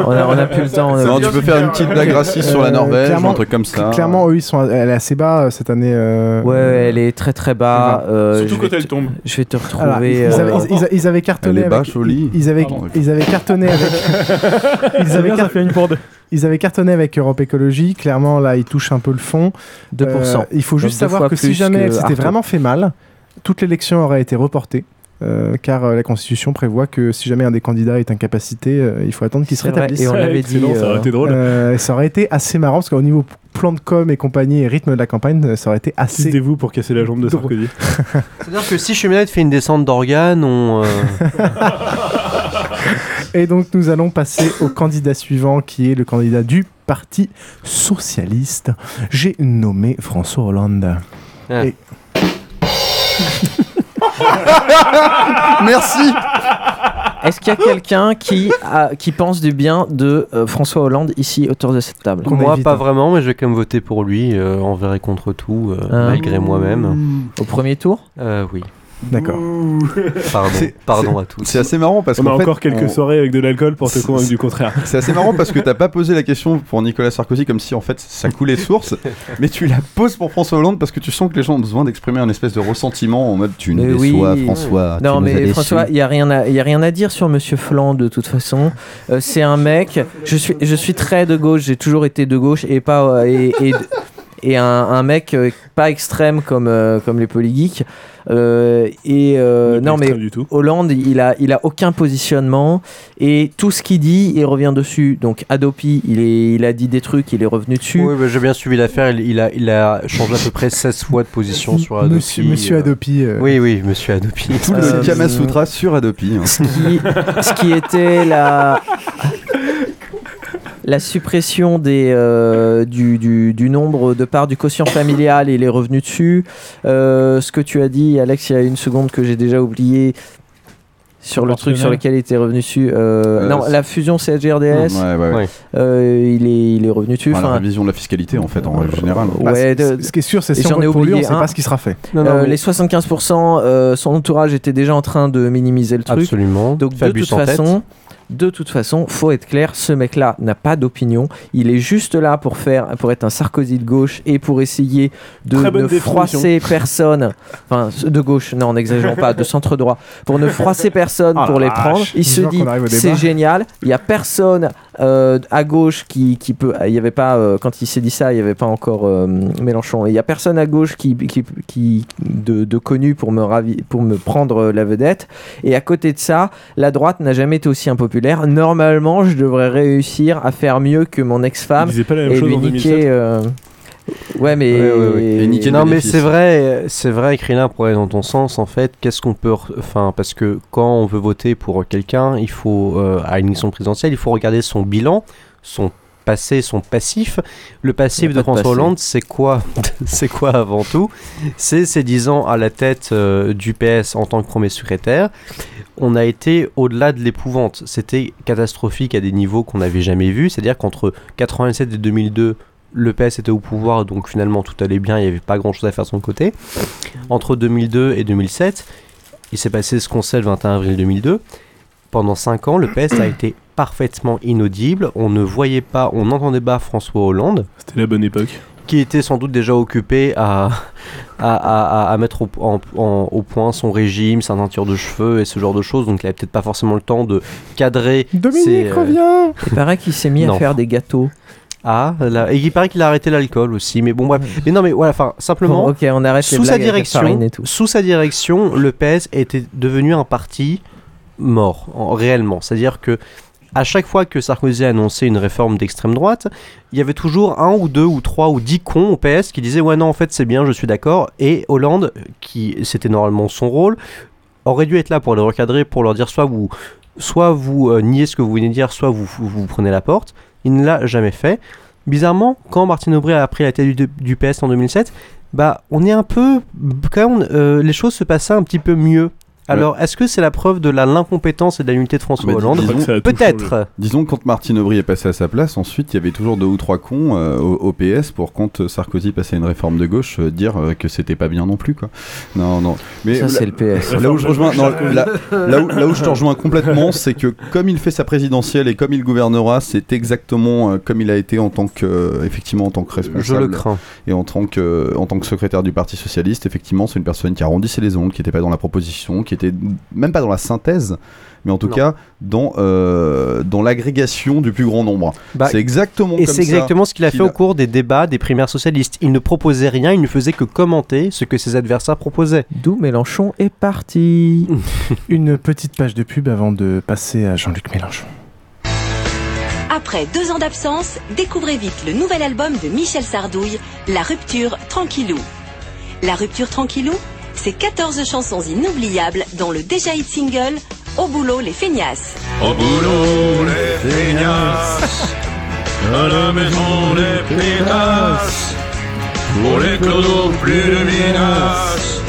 on, a, on a plus le temps. on a- Non, tu peux faire une petite blague raciste sur la Euh, Norvège ou un truc comme ça. Clairement, eux, ils sont, elle est assez bas euh, cette année. euh, Ouais, elle est très très bas. euh, Surtout quand elle tombe. Je vais te retrouver. Alors, ils, euh, avaient, ils- ils- ils avaient cartonné Elle est bas, avec, jolie. ils, avaient, Pardon. ils avaient cartonné avec ils, avaient car- fait une pour deux. ils avaient cartonné avec Europe Écologie clairement là ils touchent un peu le fond 2%. Euh, il faut juste savoir que si jamais elle s'était vraiment fait mal toute l'élection aurait été reportée euh, car euh, la Constitution prévoit que si jamais un des candidats est incapacité, euh, il faut attendre qu'il se rétablisse. et on l'avait dit, ça aurait été drôle. Euh, et ça aurait été assez marrant parce qu'au niveau plan de com et compagnie et rythme de la campagne, ça aurait été assez. Assistez-vous pour casser la jambe de. Sarkozy. C'est-à-dire que si Cheminade fait une descente d'organes, on. euh, Et donc nous allons passer au candidat suivant qui est le candidat du Parti Socialiste. J'ai nommé François Hollande. Ah. Et- Merci. Est-ce qu'il y a quelqu'un qui, a- qui pense du bien de euh, François Hollande ici autour de cette table? Moi, évite, pas hein. vraiment, mais je vais quand même voter pour lui, euh, envers et contre tout, euh, Ah. malgré moi-même. Au premier tour? Euh, oui. D'accord. Pardon, à tous. C'est assez marrant parce On a fait, encore quelques on- soirées avec de l'alcool pour te C'est- convaincre du contraire. C'est assez marrant parce que t'as pas posé la question pour Nicolas Sarkozy comme si en fait ça coulait de source, mais tu la poses pour François Hollande parce que tu sens que les gens ont besoin d'exprimer un espèce de ressentiment en mode tu nous Mais oui. déçois François. Non, tu nous as mais. François, il n'y a, rien à- il y a rien à dire sur Monsieur Flan de toute façon. Euh, c'est un mec. Je suis, je suis très de gauche. J'ai toujours été de gauche et pas euh, et, et, et un, un mec euh, pas extrême comme euh, comme les polygeeks. Euh, et euh, non mais extrême du tout. Hollande, il a il a aucun positionnement et tout ce qu'il dit, il revient dessus. Donc Adopi, il est il a dit des trucs, il est revenu dessus. Oui, bah, j'ai bien suivi l'affaire. Il, il a, il a changé à peu près 16 fois de position sur Adopi. Monsieur, monsieur. Adopi. euh, Oui, oui, monsieur Adopi. Tout le Euh, Kama Sutra sur Adopi. hein. ce qui, ce qui était la, la suppression des, euh, du, du, du nombre de parts du quotient familial et les revenus dessus. Euh, ce que tu as dit, Alex, il y a une seconde que j'ai déjà oublié sur le truc sur lequel il était revenu dessus. Euh, Euh, non, la fusion CSG-RDS, Ouais, ouais, ouais. Ouais. euh, il, est, il est revenu dessus. Enfin, la révision de la fiscalité en fait en règle générale. bah, de- ce qui est sûr, c'est si on vote pour lui, on sait un. pas ce qui sera fait. Non, non, euh, mais- les 75%, euh, son entourage était déjà en train de minimiser le truc. Absolument. Donc de toute en tête. De toute façon, faut être clair, ce mec-là n'a pas d'opinion. Il est juste là pour faire, pour être un Sarkozy de gauche et pour essayer de ne définition. froisser personne. Enfin, de gauche, non, n'exagérons pas, de centre droit, pour ne froisser personne Ah pour les prendre. Il se dit, c'est génial. Il y a personne euh, à gauche qui, qui peut. Il y avait pas euh, quand il s'est dit ça, il y avait pas encore euh, Mélenchon. Il y a personne à gauche qui, qui, qui de, de connu pour me ravi, pour me prendre la vedette. Et à côté de ça, la droite n'a jamais été aussi impopulaire. Normalement, je devrais réussir à faire mieux que mon ex-femme et lui niquer. 2007. Ouais, mais. Ouais, ouais, ouais. Et niquer le non, mais c'est vrai, c'est vrai, Krillin, pour aller dans ton sens, en fait, qu'est-ce qu'on peut. Enfin, parce que quand on veut voter pour quelqu'un, il faut. euh, à une élection présidentielle, il faut regarder son bilan, son passé, son passif. Le passif de François. Hollande, c'est quoi C'est quoi avant tout? C'est ses 10 ans à la tête euh, du PS en tant que premier secrétaire. On a été au-delà de l'épouvante. C'était catastrophique à des niveaux qu'on n'avait jamais vus. C'est-à-dire qu'entre 97 et 2002, le PS était au pouvoir, donc finalement tout allait bien, il n'y avait pas grand-chose à faire de son côté. Entre 2002 et 2007, il s'est passé ce qu'on sait le 21 avril 2002. Pendant 5 ans, le PS a été parfaitement inaudible. On ne voyait pas, on n'entendait pas François Hollande. C'était la bonne époque. Qui était sans doute déjà occupé à, à, à- à- à mettre au, en- en- au point son régime, sa teinture de cheveux et ce genre de choses. Donc il avait peut-être pas forcément le temps de cadrer. Dominique, ses, euh, reviens Il paraît qu'il s'est mis Non. à faire des gâteaux. Ah, là, et il paraît qu'il a arrêté l'alcool aussi. Mais bon, bref. Mais non, mais voilà, enfin, simplement. Bon, ok, on arrête les sous sa avec la direction, farine et tout. sous sa direction, le PS était devenu un parti mort, en- réellement. C'est-à-dire que à chaque fois que Sarkozy annonçait une réforme d'extrême droite, il y avait toujours un ou deux ou trois ou dix cons au PS qui disaient ouais non en fait c'est bien, je suis d'accord. Et Hollande, qui c'était normalement son rôle, aurait dû être là pour les recadrer, pour leur dire soit vous, soit vous euh, niez ce que vous venez de dire, soit vous, vous, vous prenez la porte. Il ne l'a jamais fait. Bizarrement, quand Martine Aubry a pris la tête du, PS en 2007, bah on est un peu euh, les choses se passaient un petit peu mieux. Alors, est-ce que c'est la preuve de la l'incompétence et de la l'unité de François Bah, Hollande disons- Peut-être. Disons que quand Martine Aubry est passé à sa place, ensuite il y avait toujours deux ou trois cons euh, au, au PS pour quand euh, Sarkozy passait à une réforme de gauche euh, dire euh, que c'était pas bien non plus quoi. Non non. Mais Ça, là- c'est le PS. Là où je rejoins, non, là, là où, là où je te rejoins complètement, c'est que comme il fait sa présidentielle et comme il gouvernera, c'est exactement euh, comme il a été en tant que euh, effectivement en tant que responsable. Je le crains. Et en tant que en tant que secrétaire du Parti socialiste, effectivement, c'est une personne qui arrondissait les ongles, qui n'était pas dans la proposition, qui était même pas dans la synthèse, mais en tout Non. cas dans euh, dans l'agrégation du plus grand nombre. Bah, c'est exactement Et c'est exactement ce qu'il a fait au cours des débats des primaires socialistes. Il ne proposait rien, il ne faisait que commenter ce que ses adversaires proposaient. D'où Mélenchon est parti. Une petite page de pub avant de passer à Jean-Luc Mélenchon. Après deux ans d'absence, découvrez vite le nouvel album de Michel Sardouille, La Rupture Tranquillou. La Rupture Tranquillou, c'est 14 chansons inoubliables dont le déjà hit single Au boulot les feignasses. Au boulot, les feignasses. À la maison, les pétasses. Pour les clodos, plus de menaces.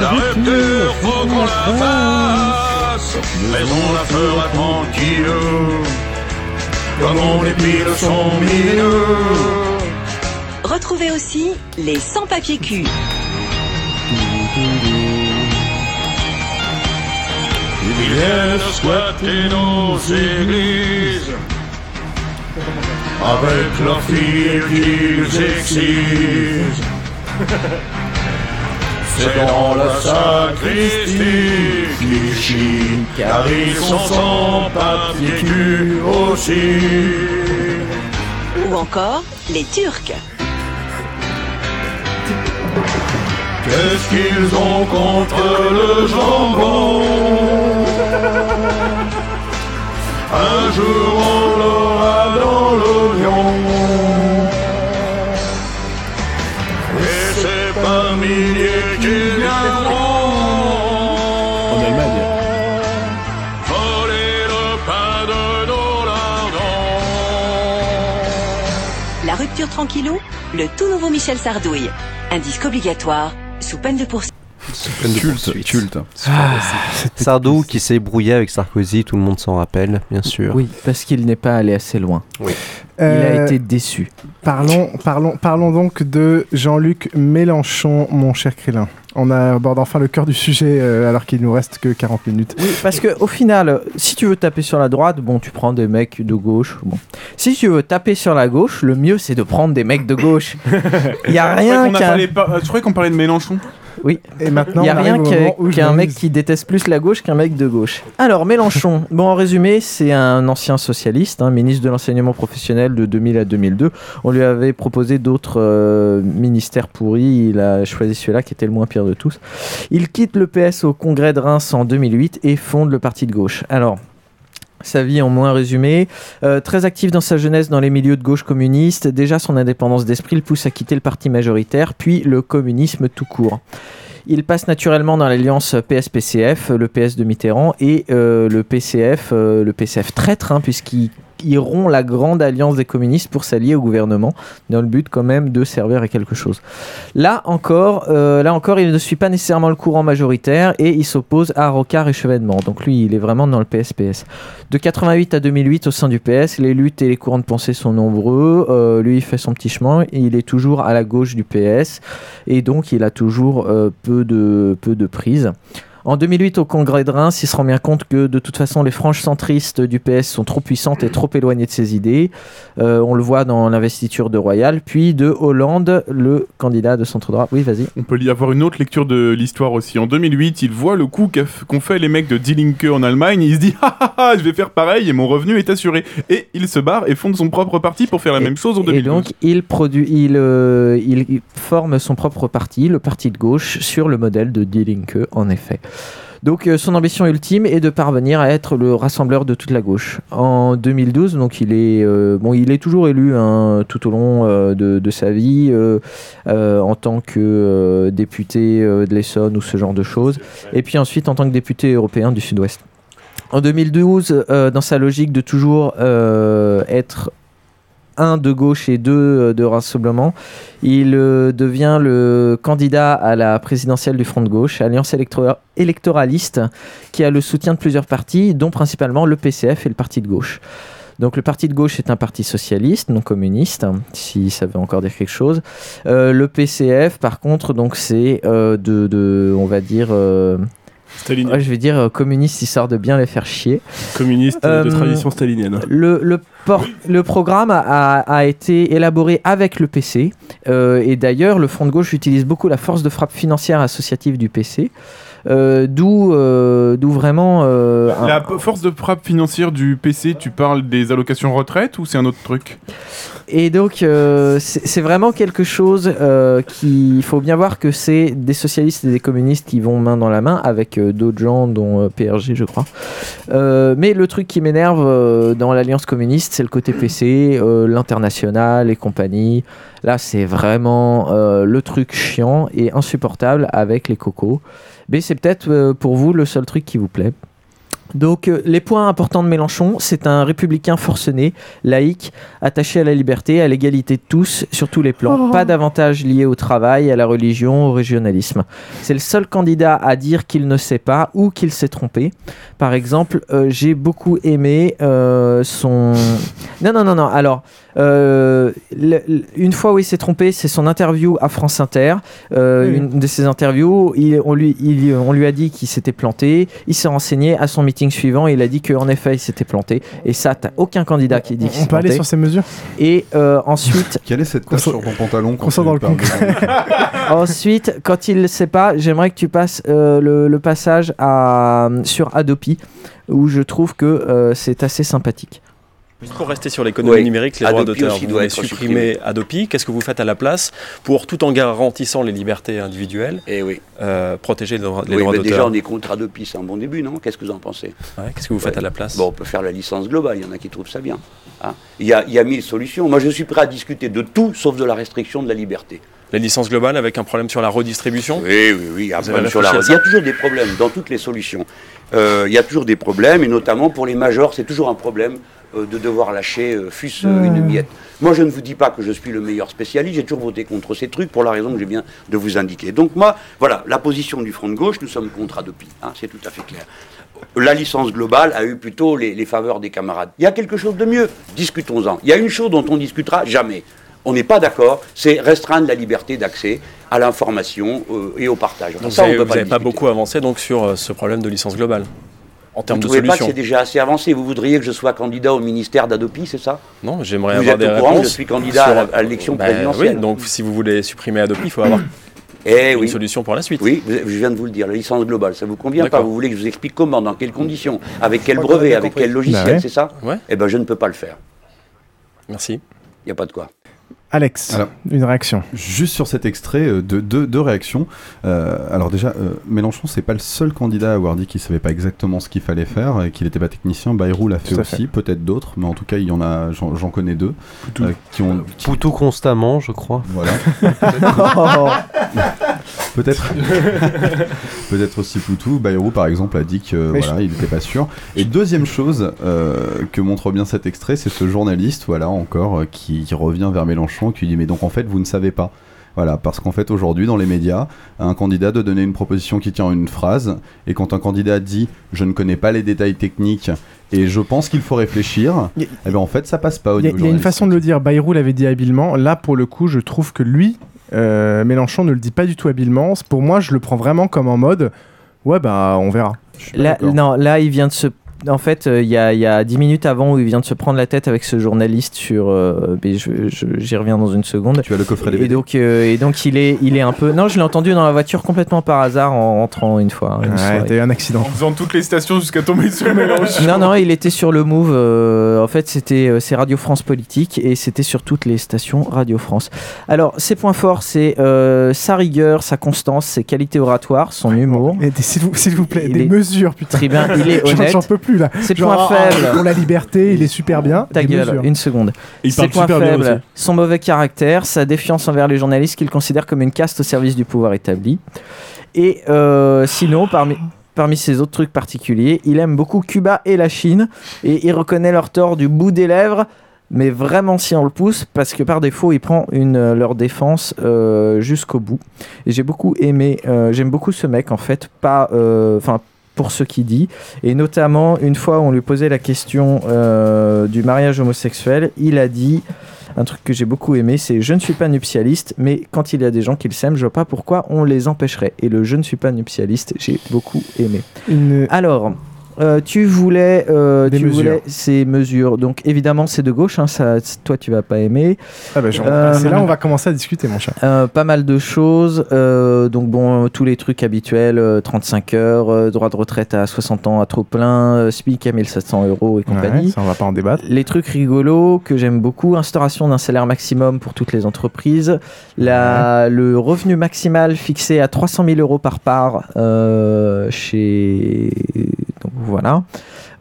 La rupture, faut qu'on la fasse. Mais on la fera tranquille. Comme on épile son milieu. Retrouvez aussi les sans papiers cul. Ils viennent squatter nos églises avec leurs filles qu'ils excisent. C'est dans la sacristie qu'ils chient, car ils sont sans papier cul aussi. Ou encore les Turcs. Qu'est-ce qu'ils ont contre le jambon? Un jour on l'aura dans l'oignon Et c'est par milliers qui viendront En Allemagne. Voler le pain de nos lardons La Rupture Tranquillou, le tout nouveau Michel Sardouille. Un disque obligatoire, sous peine de poursuite. Culte, culte. Ah, Sardou qui s'est brouillé avec Sarkozy, tout le monde s'en rappelle, bien sûr. Oui, parce qu'il n'est pas allé assez loin. Oui. Il Euh, a été déçu. Parlons, parlons, parlons donc de Jean-Luc Mélenchon, mon cher Crélin. On aborde enfin le cœur du sujet euh, alors qu'il nous reste que 40 minutes. Oui, parce que au final, si tu veux taper sur la droite, bon, tu prends des mecs de gauche. Bon. Si tu veux taper sur la gauche, le mieux c'est de prendre des mecs de gauche. Il y a rien pas- euh, Je croyais qu'on parlait de Mélenchon? Oui. Et maintenant, Il n'y a rien qu'un mec qui déteste plus la gauche qu'un mec de gauche. Alors, Mélenchon, bon, en résumé, c'est un ancien socialiste, hein, ministre de l'enseignement professionnel de 2000 à 2002. On lui avait proposé d'autres euh, ministères pourris. Il a choisi celui-là qui était le moins pire de tous. Il quitte le PS au congrès de Reims en 2008 et fonde le parti de gauche. Alors, Sa vie en moins résumé. Euh, très actif dans sa jeunesse dans les milieux de gauche communiste, déjà son indépendance d'esprit le pousse à quitter le parti majoritaire, puis le communisme tout court. Il passe naturellement dans l'alliance PS-PCF, le PS de Mitterrand, et euh, le PCF, euh, le PCF traître, hein, puisqu'il il rompt la grande alliance des communistes pour s'allier au gouvernement, dans le but quand même de servir à quelque chose. Là encore, euh, là encore, il ne suit pas nécessairement le courant majoritaire et il s'oppose à Rocard et Chevènement. Donc lui, il est vraiment dans le PSPS. De 88 à 2008 au sein du PS, les luttes et les courants de pensée sont nombreux. Euh, lui, il fait son petit chemin. Il est toujours à la gauche du PS et donc il a toujours euh, peu de peu de prise. En 2008, au congrès de Reims, il se rend bien compte que de toute façon, les franges centristes du PS sont trop puissantes et trop éloignées de ses idées. Euh, on le voit dans l'investiture de Royal, puis de Hollande, le candidat de centre-droit. Oui, vas-y. On peut y avoir une autre lecture de l'histoire aussi. En 2008, il voit le coup qu'ont fait les mecs de Die Linke en Allemagne. Il se dit ah, ah, ah, je vais faire pareil et mon revenu est assuré. Et il se barre et fonde son propre parti pour faire la même chose en 2012. Et donc, il, produit, il, euh, il forme son propre parti, le parti de gauche, sur le modèle de Die Linke, en effet. Donc, euh, son ambition ultime est de parvenir à être le rassembleur de toute la gauche. En 2012, donc, il est, euh, bon, il est toujours élu hein, tout au long euh, de, de sa vie en tant que député de l'Essonne ou ce genre de choses. Et puis ensuite, en tant que député européen du Sud-Ouest. En 2012, euh, dans sa logique de toujours être un de gauche et deux euh, de rassemblement, il euh, devient le candidat à la présidentielle du Front de gauche, alliance électoraliste, qui a le soutien de plusieurs partis, dont principalement le PCF et le Parti de gauche. Donc le Parti de gauche est un parti socialiste, non communiste, hein, si ça veut encore dire quelque chose. Euh, le PCF, par contre, donc c'est de, de, on va dire, ouais, je vais dire euh, communiste histoire de bien les faire chier. Communiste euh, de Euh, tradition stalinienne. Le, le, le programme a, a- a été élaboré avec le PC. euh, et d'ailleurs, le Front de gauche utilise beaucoup la force de frappe financière associative du PC. Euh, D'où euh, d'où vraiment. euh, un- La force de frappe financière du PC, tu parles des allocations retraite ou c'est un autre truc? Et donc, c'est vraiment quelque chose qui. Il faut bien voir que c'est des socialistes et des communistes qui vont main dans la main avec d'autres gens, dont PRG, je crois. Mais le truc qui m'énerve dans l'Alliance communiste, c'est le côté PC, l'international et compagnie. Là, c'est vraiment euh, le truc chiant et insupportable avec les cocos. Mais c'est peut-être euh, pour vous le seul truc qui vous plaît. Donc euh, les points importants de Mélenchon, c'est un républicain forcené, laïque, attaché à la liberté, à l'égalité de tous sur tous les plans. Oh. Pas d'avantages liés au travail, à la religion, au régionalisme. C'est le seul candidat à dire qu'il ne sait pas ou qu'il s'est trompé. Par exemple, euh, j'ai beaucoup aimé euh, son... Non, non, non, non. Alors, le- le- une fois où il s'est trompé, c'est son interview à France Inter. Une de ses interviews, il- on, lui, il- on lui a dit qu'il s'était planté. Il s'est renseigné à son meeting suivant. Il a dit qu'en effet, il s'était planté. Et ça, t'as aucun candidat qui dit qu'il On s'est peut aller planté. sur ces mesures Et euh, ensuite. Quelle est cette tache sur ton pantalon quand dans le. Ensuite, quand il ne sait pas, j'aimerais que tu passes euh, le, le passage à, sur Adopi, où je trouve que euh, c'est assez sympathique. Juste pour rester sur l'économie Oui, numérique, les droits d'auteur, vous doit être supprimer. Adopi, qu'est-ce que vous faites à la place pour, tout en garantissant les libertés individuelles, euh, protéger les droits, les Eh Oui, droits déjà, d'auteur on est contre Adopi, c'est un bon début, non? Qu'est-ce que vous en pensez? Ouais, Qu'est-ce que vous faites à la place? Bon, on peut faire la licence globale, il y en a qui trouvent ça bien. hein. il, y a, il y a mille solutions. Moi, je suis prêt à discuter de tout, sauf de la restriction de la liberté. Les licences globales avec un problème sur la redistribution Oui, oui, oui. il y a un problème sur la Il y a toujours des problèmes dans toutes les solutions. Euh, il y a toujours des problèmes, et notamment pour les majors, c'est toujours un problème euh, de devoir lâcher, euh, fût-ce euh, une miette. Moi, je ne vous dis pas que je suis le meilleur spécialiste, j'ai toujours voté contre ces trucs pour la raison que j'ai bien de vous indiquer. Donc, moi, voilà, la position du Front de gauche, nous sommes contre Adopi, hein, c'est tout à fait clair. La licence globale a eu plutôt les, les faveurs des camarades. Il y a quelque chose de mieux, discutons-en. Il y a une chose dont on discutera jamais. On n'est pas d'accord, c'est restreindre la liberté d'accès à l'information euh, et au partage. Donc Ça, vous on n'avez pas beaucoup avancé donc, sur euh, ce problème de licence globale en Vous ne de trouvez pas que c'est déjà assez avancé? Vous voudriez que je sois candidat au ministère d'Adopi, c'est ça? Non, j'aimerais Vous avoir êtes des au courant que réponses. je suis candidat à l'élection Bah, présidentielle Oui, donc si vous voulez supprimer Adopi, il faut avoir Eh une oui. solution pour la suite. Oui, je viens de vous le dire, la licence globale, ça vous convient pas? Vous voulez que je vous explique comment, dans quelles conditions, avec quel brevet, bien avec compris. quel logiciel, Bah ouais. c'est ça? Ouais. Eh ben, je ne peux pas le faire. Merci. Il n'y a pas de quoi. Alex, Alors, une réaction. Juste sur cet extrait, euh, deux, deux, deux réactions. Euh, alors déjà, euh, Mélenchon, c'est pas le seul candidat à avoir dit qu'il savait pas exactement ce qu'il fallait faire et qu'il était pas technicien. Bayrou l'a fait aussi, peut-être d'autres, mais en tout cas, il y en a, j'en connais deux euh, qui ont. qui- Poutou constamment, je crois. Voilà. Peut-être. Peut-être aussi Poutou. Bayrou, par exemple, a dit que voilà, il n'était pas sûr. Et deuxième chose euh, que montre bien cet extrait, c'est ce journaliste, voilà, encore, euh, qui, qui revient vers Mélenchon, qui dit Mais donc en fait, vous ne savez pas. Voilà, parce qu'en fait, aujourd'hui, dans les médias, un candidat doit donner une proposition qui tient une phrase, et quand un candidat dit Je ne connais pas les détails techniques et je pense qu'il faut réfléchir, eh ben en fait, ça passe pas au Il y a, niveau il y a une façon de le dire. Bayrou l'avait dit habilement. Là, pour le coup, je trouve que lui, euh, Mélenchon, ne le dit pas du tout habilement. Pour moi, je le prends vraiment comme en mode Ouais, bah, on verra. Là, non, là, il vient de se. En fait, euh, il y, a, il y a 10 minutes avant où il vient de se prendre la tête avec ce journaliste sur. euh, mais je- je- J'y reviens dans une seconde. Tu as le coffret Et DVD. donc, euh, et donc il, est, il est un peu. Non, je l'ai entendu dans la voiture complètement par hasard en rentrant une fois. une Ouais, t'as eu un accident. En faisant toutes les stations jusqu'à tomber sur Mélenchon. Non, non, il était sur le Move. euh, en fait, c'était euh, c'est Radio France Politique et c'était sur toutes les stations Radio France. Alors, ses points forts, c'est euh, sa rigueur, sa constance, ses qualités oratoires, son humour. Et des- S'il vous, s'il vous plaît, Il des est- mesures, putain. Très bien, il est honnête. J'en peux plus là. Ses points ah, faibles. Pour la liberté, il est super bien. Ta gueule, mesures. une seconde. Il Ses parle points faibles, son mauvais caractère, sa défiance envers les journalistes qu'il considère comme une caste au service du pouvoir établi. Et euh, sinon, parmi, parmi ses autres trucs particuliers, il aime beaucoup Cuba et la Chine et il reconnaît leur tort du bout des lèvres. Mais vraiment, si on le pousse, parce que par défaut, il prend une, euh, leur défense euh, jusqu'au bout. Et j'ai beaucoup aimé, euh, j'aime beaucoup ce mec en fait, pas, euh, enfin, pour ce qu'il dit. Et notamment, une fois, on lui posait la question euh, du mariage homosexuel, il a dit un truc que j'ai beaucoup aimé, c'est je ne suis pas nuptialiste, mais quand il y a des gens qui le s'aiment, je vois pas pourquoi on les empêcherait. Et le je ne suis pas nuptialiste, j'ai beaucoup aimé. Une- Alors. Euh, tu voulais, euh, Des tu mesures. voulais ces mesures. Donc évidemment c'est de gauche. hein, ça, toi tu vas pas aimer. Ah bah, Euh, c'est là où on va commencer à discuter, mon cher. euh, pas mal de choses. donc bon, tous les trucs habituels, euh, 35 heures, droit de retraite à 60 ans à trop plein, SPIC à 1700 euros et compagnie. Ouais, ça, on va pas en débattre. Les trucs rigolos que j'aime beaucoup, instauration d'un salaire maximum pour toutes les entreprises, la, le revenu maximal fixé à 300 000 euros par part chez... Donc voilà.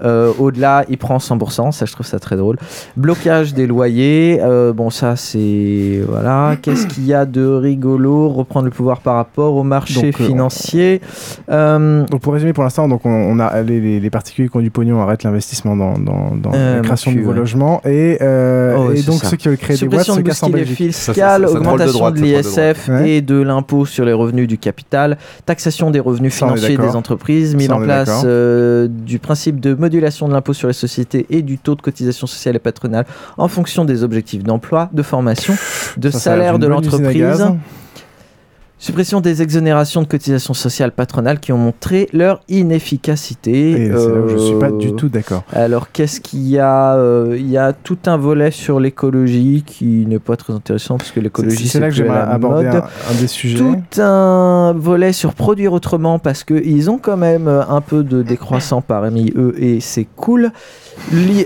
Euh, Au-delà, il prend 100%, ça je trouve ça très drôle. Blocage des loyers, euh, bon ça c'est... Voilà. Qu'est-ce qu'il y a de rigolo? Reprendre le pouvoir par rapport au marché Donc, euh, financier. Euh, Donc pour résumer pour l'instant, donc on, on a les, les- les particuliers qui ont du pognon arrêtent l'investissement dans, dans, dans Euh, la création de nouveaux ouais. logements et, euh, Oh, et donc ça. ceux qui veulent créer des boîtes se cassent en bousculer Belgique. fiscale, augmentation de l'ISF et de l'impôt sur les revenus du capital, taxation des revenus financiers des entreprises, mise en place euh, du principe de modulation de l'impôt sur les sociétés et du taux de cotisation sociale et patronale en fonction des objectifs d'emploi, de formation, de Ça, salaire de l'entreprise. Suppression des exonérations de cotisations sociales patronales qui ont montré leur inefficacité. Et c'est là où je suis pas Euh, du tout d'accord. alors, qu'est-ce qu'il y a Euh, Il y a tout un volet sur l'écologie qui n'est pas très intéressant parce que l'écologie, C'est- c'est là que j'aimerais aborder un- un des sujets. Tout un volet sur produire autrement parce qu'ils ont quand même euh, un peu de décroissant parmi eux et c'est cool.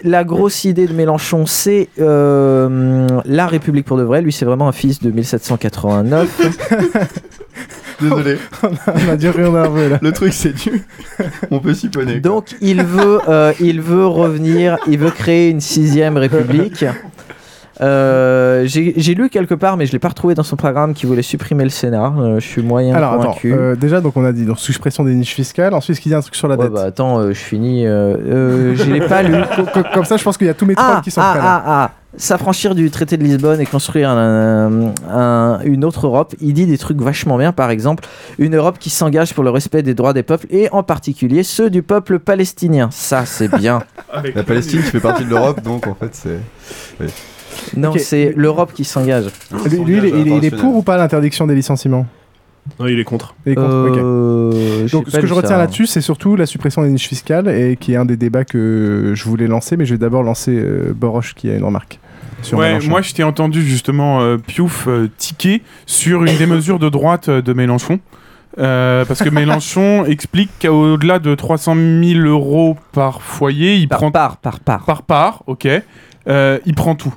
La grosse idée de Mélenchon, c'est euh, la République pour de vrai. Lui, c'est vraiment un fils de 1789. Désolé. on a dû rire nerveux là. Le truc, c'est du. On peut s'y quoi. Donc il veut, euh, il veut revenir, il veut créer une sixième république. Euh, J'ai lu quelque part, mais je l'ai pas retrouvé dans son programme, qui voulait supprimer le Sénat. Euh, je suis moyen Alors attends, convaincu. euh, déjà donc on a dit donc suppression des niches fiscales. Ensuite, qu'il dit un truc sur la Ouais, dette. bah attends, euh, je finis. Euh, euh, je l'ai pas lu. Co- co- Comme ça, je pense qu'il y a tous mes trolls Ah, qui sont ah, prêts là. ah, ah. S'affranchir du traité de Lisbonne et construire un- un- une autre Europe, il dit des trucs vachement bien. Par exemple, une Europe qui s'engage pour le respect des droits des peuples et en particulier ceux du peuple palestinien. Ça, c'est bien. La Palestine qui fait partie de l'Europe, donc en fait, c'est. oui. Non, c'est l'Europe qui s'engage. Lui, lui, il, est- il est- il est pour ou pas l'interdiction des licenciements? Non, il est contre. Il est contre, ok. Euh, Donc ce que je retiens là-dessus, c'est surtout la suppression des niches fiscales et qui est un des débats que je voulais lancer, mais je vais d'abord lancer euh, Boroche qui a une remarque. Sur Ouais, Mélenchon. moi je t'ai entendu justement euh, Piouf euh, tiquer sur une des mesures de droite euh, de Mélenchon. Euh, parce que Mélenchon explique qu'au-delà de 300 000 euros par foyer, il Par prend part, par part. par part, ok, il prend tout.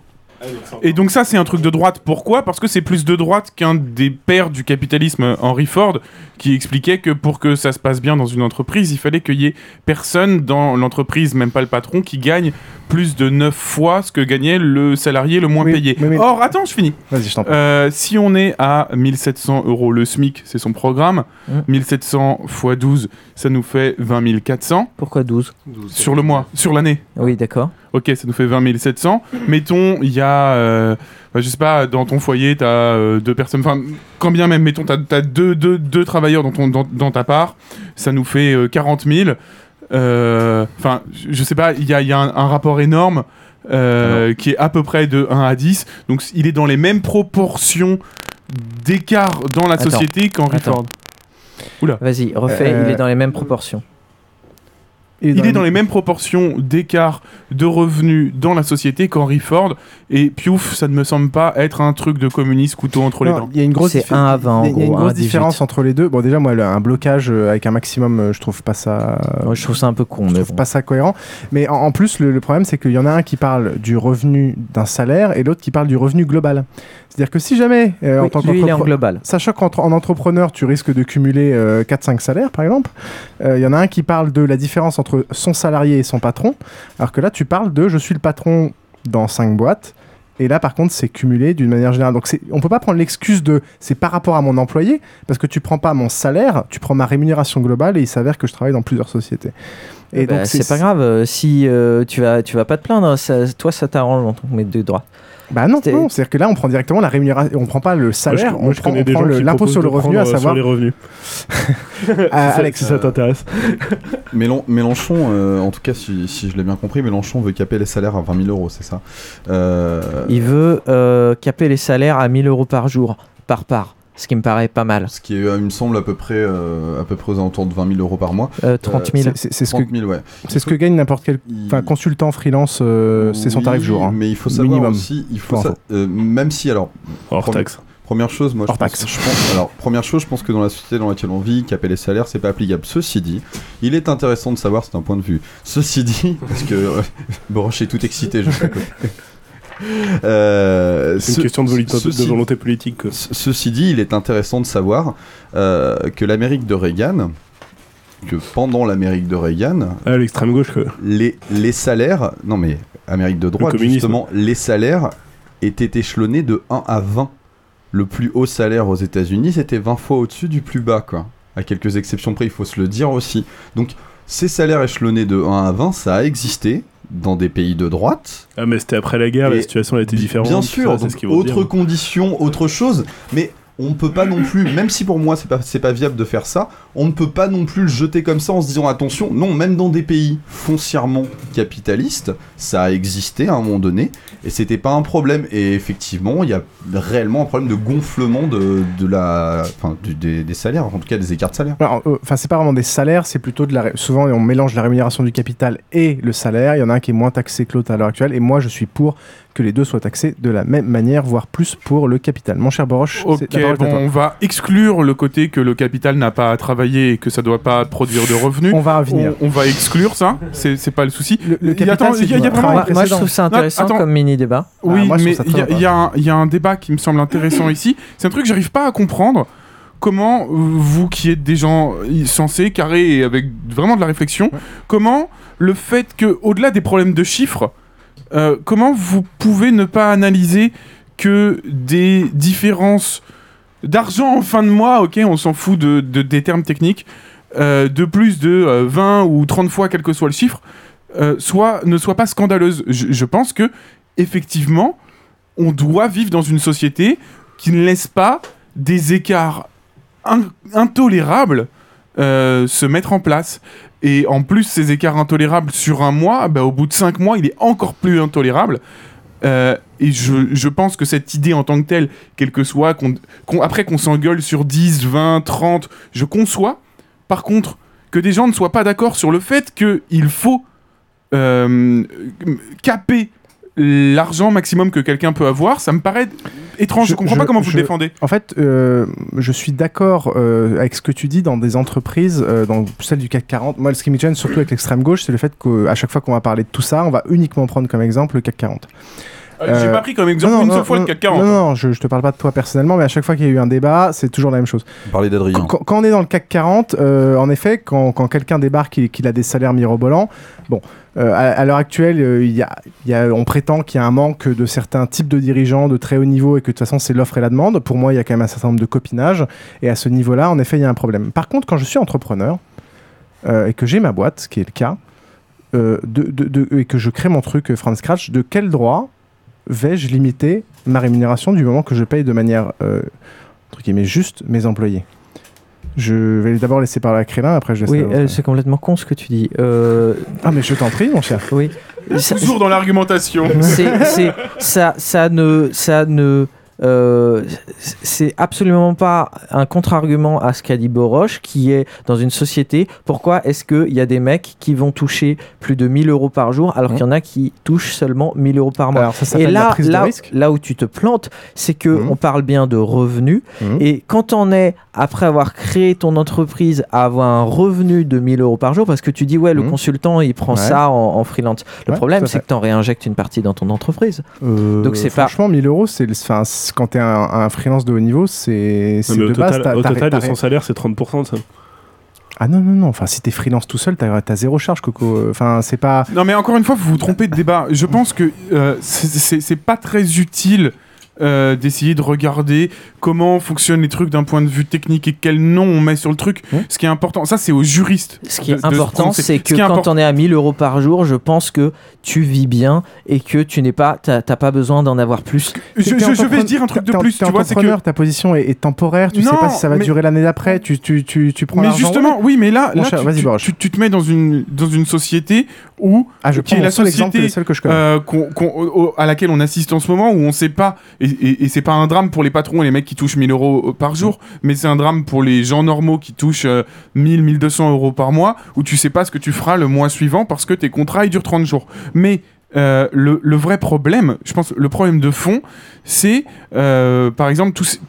Et donc ça, c'est un truc de droite. Pourquoi? Parce que c'est plus de droite qu'un des pères du capitalisme, Henry Ford, qui expliquait que pour que ça se passe bien dans une entreprise, il fallait qu'il y ait personne dans l'entreprise, même pas le patron, qui gagne plus de 9 fois ce que gagnait le salarié le moins payé. Or, attends, je finis. Vas-y, je t'en prie. Euh, si on est à 1700 euros le SMIC, c'est son programme. Mm. 1700 x 12, ça nous fait 20 400. Pourquoi 12 Sur le mois, sur l'année. Oui, d'accord. Ok, ça nous fait 20 700. Mettons, il y a, euh, je sais pas, dans ton foyer, tu as deux personnes, enfin, quand bien même, mettons, tu as, deux, deux, deux travailleurs dans, ton, dans, dans ta part, ça nous fait euh, 40 000. Euh, Enfin, je je sais pas, il y a, il y a un, un rapport énorme euh, qui est à peu près de 1 à 10. Donc, il est dans les mêmes proportions d'écart dans la Attends. société qu'Henry. Ford. Oula. Vas-y, refais, Euh, il est dans les mêmes proportions. Il est dans les mêmes proportions d'écart de revenus dans la société qu'Henry Ford. Et Piouf, ça ne me semble pas être un truc de communiste couteau entre les dents. Il y a une grosse, C'est diffé- 1 à 20, en il y a- il y a une gros, 1 à grosse 18. différence entre les deux. Bon, déjà, moi, le- un blocage euh, avec un maximum, euh, je trouve pas ça. Moi, je trouve ça un peu con, je trouve bon. pas ça cohérent. Mais en, en plus, le, le problème, c'est qu'il y en a un qui parle du revenu d'un salaire et l'autre qui parle du revenu global. C'est-à-dire que si jamais, euh, Oui, en tant lui, il est en qu'entrepre- global. sachant qu'en en entrepreneur, tu risques de cumuler euh, 4-5 salaires, par exemple, euh, il y en a un qui parle de la différence entre son salarié et son patron, alors que là, tu parles de je suis le patron dans 5 boîtes. Et là, par contre, c'est cumulé d'une manière générale. Donc, on peut pas prendre l'excuse de c'est par rapport à mon employé, parce que tu prends pas mon salaire, tu prends ma rémunération globale, et il s'avère que je travaille dans plusieurs sociétés. Et Bah, donc, c'est pas grave, euh, si euh, tu vas, tu vas pas te plaindre, ça, toi ça t'arrange en tant que maître de droit. Bah non, non c'est-à-dire que là, on prend directement la rémunération, on prend pas le salaire, moi, je on prend, l'impôt sur le revenu, à euh, savoir. sur les revenus. Ah, Si Alex, ça t'intéresse. Mélenchon, euh, en tout cas, si, si je l'ai bien compris, Mélenchon veut caper les salaires à 20 000 euros, c'est ça? Euh, Il veut euh, caper les salaires à 1000 euros par jour, par part, ce qui me paraît pas mal. Ce qui est, euh, il me semble, à peu près, euh, à peu près aux alentours de 20 000 euros par mois. Euh, 30 000. Euh, C'est- c'est ce 30 que- 000, ouais. C'est ce que gagne n'importe quel enfin, consultant freelance, euh, c'est son tarif jour. hein. Mais il faut savoir Minimum. aussi, il faut sa- euh, même si alors Hors taxe. Première chose, moi je Hors pense, taxe. je pense- alors première chose, je pense que dans la société dans laquelle on vit, caper les salaires, c'est pas applicable. Ceci dit, il est intéressant de savoir, c'est un point de vue. Ceci dit, parce que euh, Boroche est tout excité, je sais. Euh, C'est une ce- question de, volonté- ceci- de volonté politique. ce- Ceci dit, il est intéressant de savoir euh, que l'Amérique de Reagan, que pendant l'Amérique de Reagan, Ah, l'extrême gauche, quoi. les, les salaires, non mais Amérique de droite, justement, les salaires étaient échelonnés de 1 à 20. Le plus haut salaire aux États-Unis, c'était 20 fois au-dessus du plus bas, quoi. À quelques exceptions près, il faut se le dire aussi. Donc, ces salaires échelonnés de 1 à 20, ça a existé dans des pays de droite. Ah, mais c'était après la guerre, la situation elle était différente. Bien sûr, ça, donc autre dire. condition, autre chose, mais on peut pas non plus, même si pour moi c'est pas, pas viable de faire ça, on ne peut pas non plus le jeter comme ça en se disant attention, non, même dans des pays foncièrement capitalistes, ça a existé à un moment donné, et c'était pas un problème, et effectivement, il y a réellement un problème de gonflement de, la, des, salaires, en tout cas des écarts de salaire. Euh, Enfin, c'est pas vraiment des salaires, c'est plutôt de la. Souvent, on mélange la rémunération du capital et le salaire. Il y en a un qui est moins taxé que l'autre à l'heure actuelle, et moi, je suis pour que les deux soient taxés de la même manière, voire plus pour le capital. Mon cher Boroche, Ok, bon, on va exclure le côté que le capital n'a pas à travailler et que ça doit pas produire de revenus. On va revenir. On, on va exclure ça, c'est pas le souci. le Il y a- capital, y a, y a du vraiment. Moi, moi, je trouve ça intéressant comme mini débat. Oui, Ah, moi, je mais il y, a- un- il y a un débat qui me semble intéressant ici. C'est un truc que j'arrive pas à comprendre. Comment vous, qui êtes des gens sensés, carrés et avec vraiment de la réflexion, comment le fait que, au-delà des problèmes de chiffres, euh, comment vous pouvez ne pas analyser que des différences d'argent en fin de mois, ok, on s'en fout de, de- des termes techniques, euh, de plus de euh, 20 ou 30 fois, quel que soit le chiffre, euh, ne soit pas scandaleuse. Je, pense que, effectivement, on doit vivre dans une société qui ne laisse pas des écarts in- intolérables euh, se mettre en place. Et en plus, ces écarts intolérables sur un mois, bah, au bout de cinq mois, il est encore plus intolérable. Euh, et je, je pense que cette idée en tant que telle, quel que soit, après qu'on s'engueule sur 10, 20, 30, je conçois. Par contre, que des gens ne soient pas d'accord sur le fait qu'il faut euh, caper l'argent maximum que quelqu'un peut avoir, ça me paraît étrange. Je, comprends pas comment vous je- le défendez. En fait, euh, je suis d'accord euh, avec ce que tu dis dans des entreprises, euh, dans celle du CAC 40. Moi, ce qui me gêne surtout avec l'extrême gauche, c'est le fait qu'à chaque fois qu'on va parler de tout ça, on va uniquement prendre comme exemple le CAC 40. Euh, J'ai pas pris comme exemple non, une non, seule fois non, le CAC 40. Non, non, je, je te parle pas de toi personnellement, mais à chaque fois qu'il y a eu un débat, c'est toujours la même chose. Parler d'Adrien. Quand, quand on est dans le CAC 40, euh, en effet, quand, quand quelqu'un débarque et qu'il a des salaires mirobolants, bon, euh, à, à l'heure actuelle, euh, il y a, il y a- on prétend qu'il y a un manque de certains types de dirigeants de très haut niveau et que de toute façon, c'est l'offre et la demande. Pour moi, il y a quand même un certain nombre de copinages. Et à ce niveau-là, en effet, il y a un problème. Par contre, quand je suis entrepreneur euh, et que j'ai ma boîte, ce qui est le cas, euh, de, de- de- et que je crée mon truc euh, from scratch, de quel droit vais-je limiter ma rémunération du moment que je paye de manière euh, entre guillemets juste mes employés? Je vais d'abord laisser parler à Crélin, après je laisse Oui, euh, c'est complètement con ce que tu dis. Euh, Ah mais je t'en prie, mon cher. Oui. Ça- Toujours dans l'argumentation. c'est, c'est- ça, ça ne, ça ne, euh, c'est absolument pas un contre-argument à ce qu'a dit Boroche, qui est dans une société. Pourquoi est-ce qu'il y a des mecs qui vont toucher plus de 1000 euros par jour, alors qu'il y en a qui touchent seulement 1000 euros par mois? Alors, ça Et la là, là, là où tu te plantes, c'est que on parle bien de revenus. Et quand on est, après avoir créé ton entreprise, à avoir un revenu de 1000 euros par jour, parce que tu dis, ouais, le consultant, il prend Ouais. ça en, en freelance. Le Ouais, problème, c'est que tu en réinjectes une partie dans ton entreprise. Euh, Donc c'est pas. franchement 1000 euros, c'est quand t'es un, un freelance de haut niveau, c'est de au base. total, au total de son salaire, c'est 30% de ça. Ah non non non, enfin si t'es freelance tout seul, t'as as zéro charge, Coco. Enfin c'est pas. Non, mais encore une fois, vous vous trompez de débat. Je pense que euh, c'est pas très utile. Euh, d'essayer de regarder comment fonctionnent les trucs d'un point de vue technique et quel nom on met sur le truc. Ce qui est important, ça c'est aux juristes. Ce qui est de- important, c'est Ce que quand on est à 1000 euros par jour, je pense que tu vis bien et que tu n'es pas, t'as pas besoin d'en avoir plus. Je- je- je vais dire un truc de plus, tu vois, c'est que- ta position est, est temporaire, tu sais Non, pas si ça va mais- durer l'année d'après, tu, tu, tu, tu prends Mais justement, ouais. oui, mais là, Mon là, cher, tu, vas-y, tu- Boroche. tu- tu te mets dans une, dans une société où Ah, je qui est la société seul que je connais. euh, au- à laquelle on assiste en ce moment où on sait pas et, et- et c'est pas un drame pour les patrons et les mecs qui touchent 1000 euros euh, par jour mais c'est un drame pour les gens normaux qui touchent euh, 1000 1200 euros par mois où tu sais pas ce que tu feras le mois suivant parce que tes contrats ils durent 30 jours mais euh, le, le vrai problème, je pense, le problème de fond, c'est euh, par exemple tous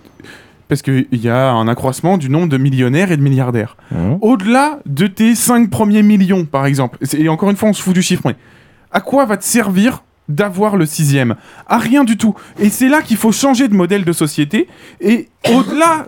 parce qu'il y a un accroissement du nombre de millionnaires et de milliardaires. Au-delà de tes 5 premiers millions, par exemple, et encore une fois, on se fout du chiffre, mais à quoi va te servir d'avoir le sixième À rien du tout. Et c'est là qu'il faut changer de modèle de société. Et au-delà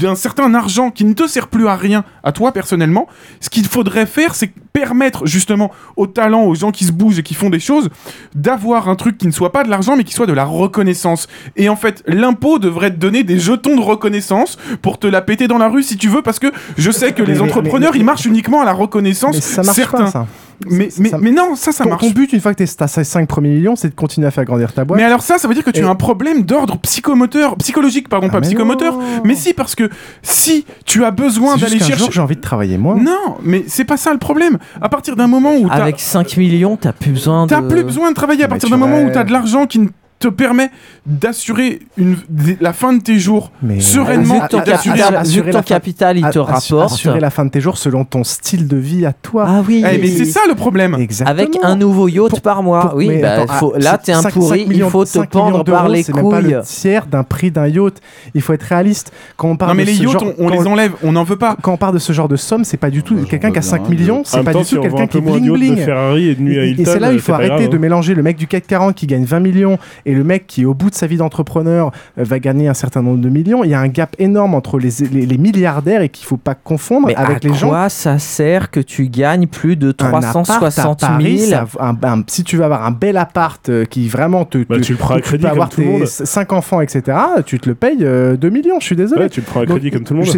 d'un certain argent qui ne te sert plus à rien, à toi personnellement, ce qu'il faudrait faire, c'est permettre justement aux talents, aux gens qui se bougent et qui font des choses, d'avoir un truc qui ne soit pas de l'argent, mais qui soit de la reconnaissance. Et en fait, l'impôt devrait te donner des jetons de reconnaissance pour te la péter dans la rue si tu veux, parce que je sais que les mais- entrepreneurs, mais- ils marchent uniquement à la reconnaissance. Mais ça marche certains. pas, ça. Mais, mais, mais non, ça, ça ton, marche. ton but, une fois que t'es- t'as 5 premiers millions, c'est de continuer à faire grandir ta boîte. Mais alors ça, ça veut dire que tu Et- as un problème d'ordre psychomoteur, psychologique, pardon, pas mais psychomoteur. Mais si, parce que si tu as besoin d'aller chercher... jour, j'ai envie de travailler moins. Non, mais c'est pas ça le problème. À partir d'un moment où t'as... Avec 5 millions, t'as plus besoin de. T'as plus besoin de travailler à Mais partir tu d'un moment où t'as de l'argent qui ne te permet d'assurer une, la fin de tes jours sereinement. Que ton et d'assurer- capital- vu que ton capital, il te assurer- rapporte. Assurer la fin de tes jours selon ton style de vie à toi. Ah oui. Eh, mais c'est ça le problème. Exactement. Avec un nouveau yacht par mois. Pour- oui, mais bah, attends, faut- ah, là, t'es un pourri, millions- il faut te pendre par les C'est même pas couilles. le tiers d'un prix d'un yacht. Il faut être réaliste. Quand on parle Non mais de les ce yachts, genre- on, on quand les enlève, on n'en veut pas. Quand on parle de ce genre de somme, c'est pas du tout quelqu'un qui a 5 millions, c'est pas du tout quelqu'un qui bling bling. Ferrari et c'est là où il faut arrêter de hein. mélanger le mec du CAC 40 qui gagne 20 millions et le mec qui au bout de sa vie d'entrepreneur euh, va gagner un certain nombre de millions. Il y a un gap énorme entre les, les, les milliardaires et qu'il faut pas confondre Mais avec à les gens. quoi ça sert que tu gagnes plus de Un appart 360 à 000 Paris, ça- un- un- si tu veux avoir un bel appart euh, qui vraiment te, Bah, te- tu le prends à crédit peux avoir comme tout le monde. 5 enfants etc tu te le payes euh, 2 millions je suis désolé Ouais, tu le prends à crédit comme tout le monde.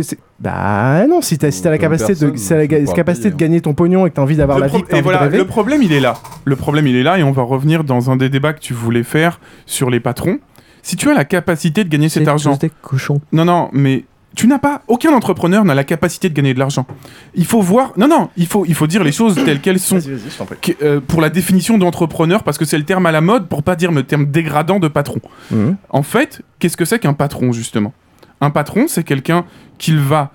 bah non si t'as si t'as la capacité de si la ga- tu payer, gagner ton pognon et que t'as envie d'avoir la vie que t'as et envie de voilà, rêver le problème il est là. Le problème il est là et on va revenir dans un des débats que tu voulais faire sur les patrons. Si tu as la capacité de gagner cet argent, tous des cochons. non non, mais tu n'as pas, aucun entrepreneur n'a la capacité de gagner de l'argent. Il faut voir, non non, il faut il faut dire les choses telles qu'elles sont. Que- euh, pour la définition d'entrepreneur, parce que c'est le terme à la mode, pour pas dire le terme dégradant de patron. Mhm. En fait, qu'est-ce que c'est qu'un patron, justement? Un patron, c'est quelqu'un qu'il va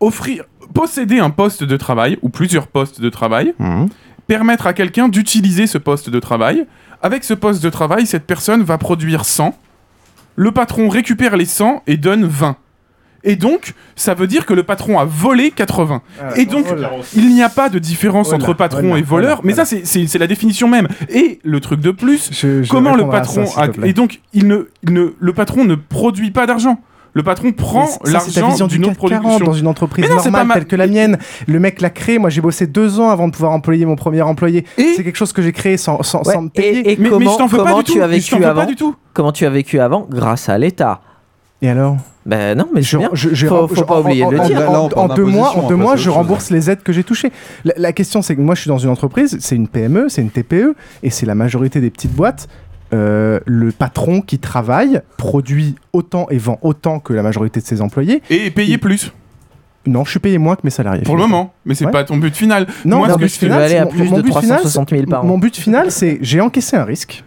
offrir, posséder un poste de travail, ou plusieurs postes de travail, Mhm. permettre à quelqu'un d'utiliser ce poste de travail. Avec ce poste de travail, cette personne va produire 100. Le patron récupère les 100 et donne 20. Et donc, ça veut dire que le patron a volé 80. Ah, et donc, il n'y a pas de différence entre patron et voleur. mais ça, c'est- la définition même. Et le truc de plus, je comment le ça, patron a- et donc il ne, il ne, le patron ne produit pas d'argent. Le patron prend Mais ça, c'est ta l'argent vision du d'une autre CAC 40 production. dans une entreprise Mais non, normale pas ma- telle que la mienne. Le mec l'a créé. Moi, j'ai bossé deux ans avant de pouvoir employer mon premier employé. C'est quelque chose que j'ai créé sans, sans, Ouais, sans me payer. et, et comment, comment tu as vécu avant Comment tu as vécu avant Grâce à l'État. Et alors? Ben non, mais Je- bien. je- je- faut, je- faut pas en- oublier en- de le en- dire. En, en deux mois, en deux mois, je rembourse les aides que j'ai touchées. La, la question, c'est que moi, je suis dans une entreprise, c'est une PME, c'est une TPE, et c'est la majorité des petites boîtes. Euh, le patron qui travaille produit autant et vend autant que la majorité de ses employés. Et payer plus. Non, je suis payé moins que mes salariés. Pour le moment. Mais c'est Ouais. pas ton but final. Non, Moi, mon ce but final, c'est- à plus mon de but final, 360 000 par an. Mon but final, c'est j'ai encaissé un risque.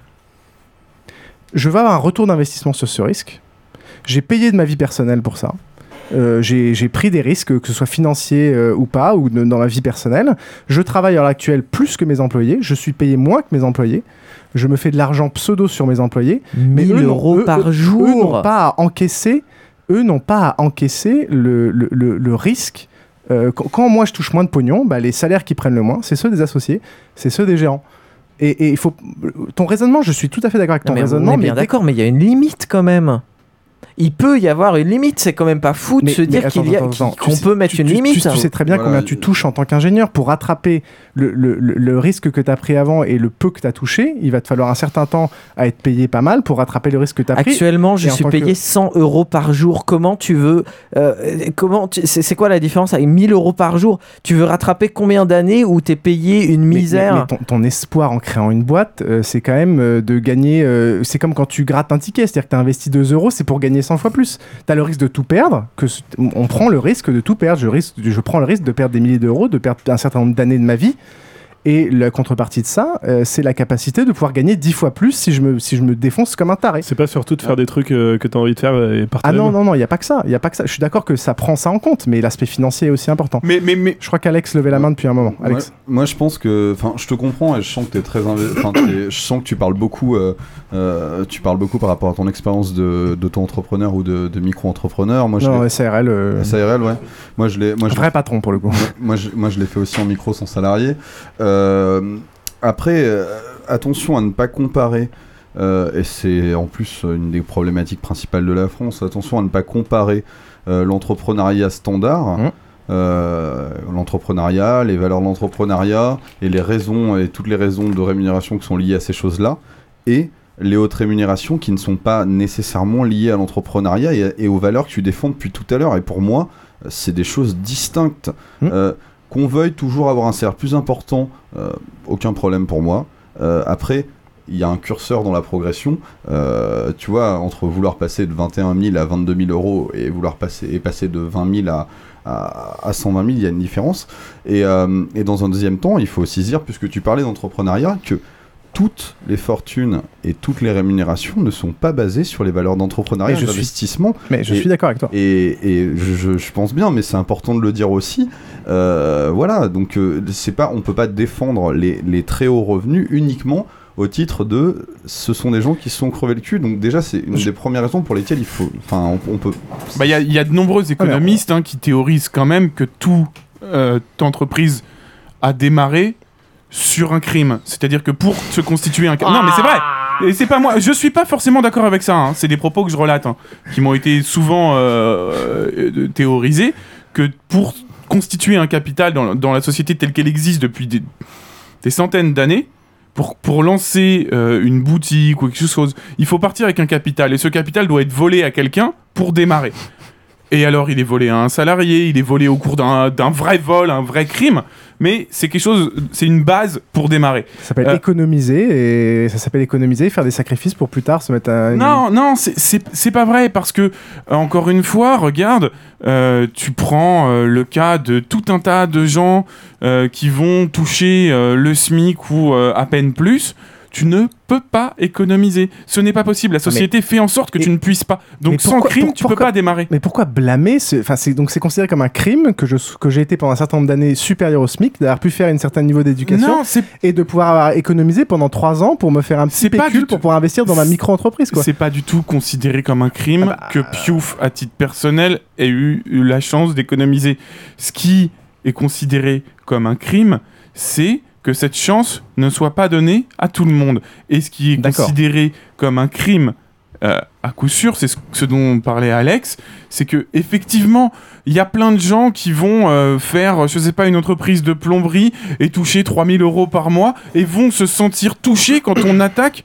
Je vais avoir un retour d'investissement sur ce risque. J'ai payé de ma vie personnelle pour ça. Euh, j'ai pris des risques, que ce soit financiers euh, ou pas, ou de- dans ma vie personnelle. Je travaille à l'heure actuelle plus que mes employés. Je suis payé moins que mes employés. Je me fais de l'argent pseudo sur mes employés. 1000 eux n'ont- euros eux- par eux- jour. Eux n'ont pas à encaisser. Eux n'ont pas à encaisser le, le- le- le risque. Euh, quand, quand moi je touche moins de pognon, bah, les salaires qui prennent le moins, c'est ceux des associés, c'est ceux des gérants. Et, il faut ton raisonnement, je suis tout à fait d'accord avec ton Non, mais raisonnement. on est bien d'accord, mais il y a une limite quand même. Il peut y avoir une limite, c'est quand même pas fou de Mais- se mais dire qu'il y a- qu'on peut mettre tu- une tu- limite. Tu, tu sais très bien Voilà. combien tu touches en tant qu'ingénieur pour rattraper le, le- le- le risque que tu as pris avant et le peu que tu as touché. Il va te falloir un certain temps à être payé pas mal pour rattraper le risque que tu as pris. Actuellement, je suis que- payé 100 euros par jour. Comment tu veux euh, comment c'est quoi la différence avec 1000 euros par jour? Tu veux rattraper combien d'années où t'es payé une Mais- misère? mais- mais ton, ton espoir en créant une boîte, euh, c'est quand même euh, de gagner. euh, c'est comme quand tu grattes un ticket, c'est-à-dire que tu as investi 2 euros, c'est pour gagner 100 fois plus. Tu as le risque de tout perdre, que on prend le risque de tout perdre. Je, risque, je prends le risque de perdre des milliers d'euros, de perdre un certain nombre d'années de ma vie. Et la contrepartie de ça, euh, c'est la capacité de pouvoir gagner 10 fois plus si je me, si je me défonce comme un taré. C'est pas surtout de faire des trucs euh, que t'as envie de faire et partir. Ah non, non, non, il n'y a pas que ça. Y a pas que ça. Je suis d'accord que ça prend ça en compte, mais l'aspect financier est aussi important. Mais, mais, mais... Je crois qu'Alex levait la main depuis un moment. Alex. Moi, moi, je pense que, enfin, je te comprends et je sens que t'es très, inve- enfin, t'es- je sens que tu parles beaucoup, euh, euh, tu parles beaucoup par rapport à ton expérience de d'auto-entrepreneur ou de, de micro-entrepreneur. Moi, je Non, l'ai- SARL. euh, SARL, ouais. Moi, je l'ai, moi, je Vrai patron pour le coup. moi, je, moi, je l'ai fait aussi en micro sans salarié. Euh, après, euh, attention à ne pas comparer. euh, et c'est en plus une des problématiques principales de la France. Attention à ne pas comparer euh, l'entrepreneuriat standard, euh, l'entrepreneuriat, les valeurs de l'entrepreneuriat et les raisons et toutes les raisons de rémunération qui sont liées à ces choses-là, et les hautes rémunérations qui ne sont pas nécessairement liées à l'entrepreneuriat et, et aux valeurs que tu défends depuis tout à l'heure. Et pour moi, euh, c'est des choses distinctes. Euh, qu'on veuille toujours avoir un salaire plus important, euh, aucun problème pour moi. Euh, après, il y a un curseur dans la progression. Euh, tu vois, entre vouloir passer de 21 000 à 22 000 euros et vouloir passer, et passer de 20 000 à, à, à 120 000, il y a une différence. Et, et dans un deuxième temps, il faut aussi dire, puisque tu parlais d'entrepreneuriat, que toutes les fortunes et toutes les rémunérations ne sont pas basées sur les valeurs d'entrepreneuriat et suis- d'investissement. mais je Et- suis d'accord avec toi. Et, et je, je- je pense bien, mais c'est important de le dire aussi. Euh, voilà, donc euh, c'est pas, on peut pas défendre les, les très hauts revenus uniquement au titre de ce sont des gens qui se sont crevés le cul. Donc déjà, c'est une des premières raisons pour lesquelles il faut, enfin, on, on peut. Bah, Il y, a- il y a de nombreux économistes hein, qui théorisent quand même que toute euh, entreprise a démarré sur un crime. C'est-à-dire que pour se constituer un... Non, mais c'est vrai Et c'est pas moi, je suis pas forcément d'accord avec ça, hein. c'est des propos que je relate, hein, qui m'ont été souvent euh, euh, théorisés, que pour constituer un capital dans, dans la société telle qu'elle existe depuis des, des centaines d'années, pour, pour lancer euh, une boutique ou quelque chose, il faut partir avec un capital. Et ce capital doit être volé à quelqu'un pour démarrer. Et alors, il est volé à un salarié, il est volé au cours d'un d'un vrai vol, un vrai crime. Mais c'est quelque chose, c'est une base pour démarrer. Ça s'appelle Euh, économiser et ça s'appelle économiser, faire des sacrifices pour plus tard se mettre à. une- Non, non, c'est- c'est c'est pas vrai parce que, euh, encore une fois, regarde, euh, tu prends euh, le cas de tout un tas de gens qui vont toucher le SMIC ou à peine plus. Tu ne peux pas économiser. Ce n'est pas possible. La société fait en sorte que tu ne puisses pas. Donc sans pourquoi- crime, pour- tu peux pourquoi- pas démarrer. Mais pourquoi blâmer ce- Enfin, c'est donc c'est considéré comme un crime que je que j'ai été pendant un certain nombre d'années supérieur au SMIC, d'avoir pu faire un certain niveau d'éducation Non, c'est- et de pouvoir avoir économisé pendant trois ans pour me faire un petit C'est pas pécule du pour pouvoir investir dans ma micro-entreprise. quoi. C'est pas du tout considéré comme un crime que Piouf, à titre personnel, ait eu, eu la chance d'économiser. Ce qui est considéré comme un crime, c'est que cette chance ne soit pas donnée à tout le monde. Et ce qui est considéré comme un crime, euh, à coup sûr, c'est ce, ce dont parlait Alex, c'est que effectivement, il y a plein de gens qui vont euh, faire, je sais pas, une entreprise de plomberie et toucher 3000 euros par mois et vont se sentir touchés quand on attaque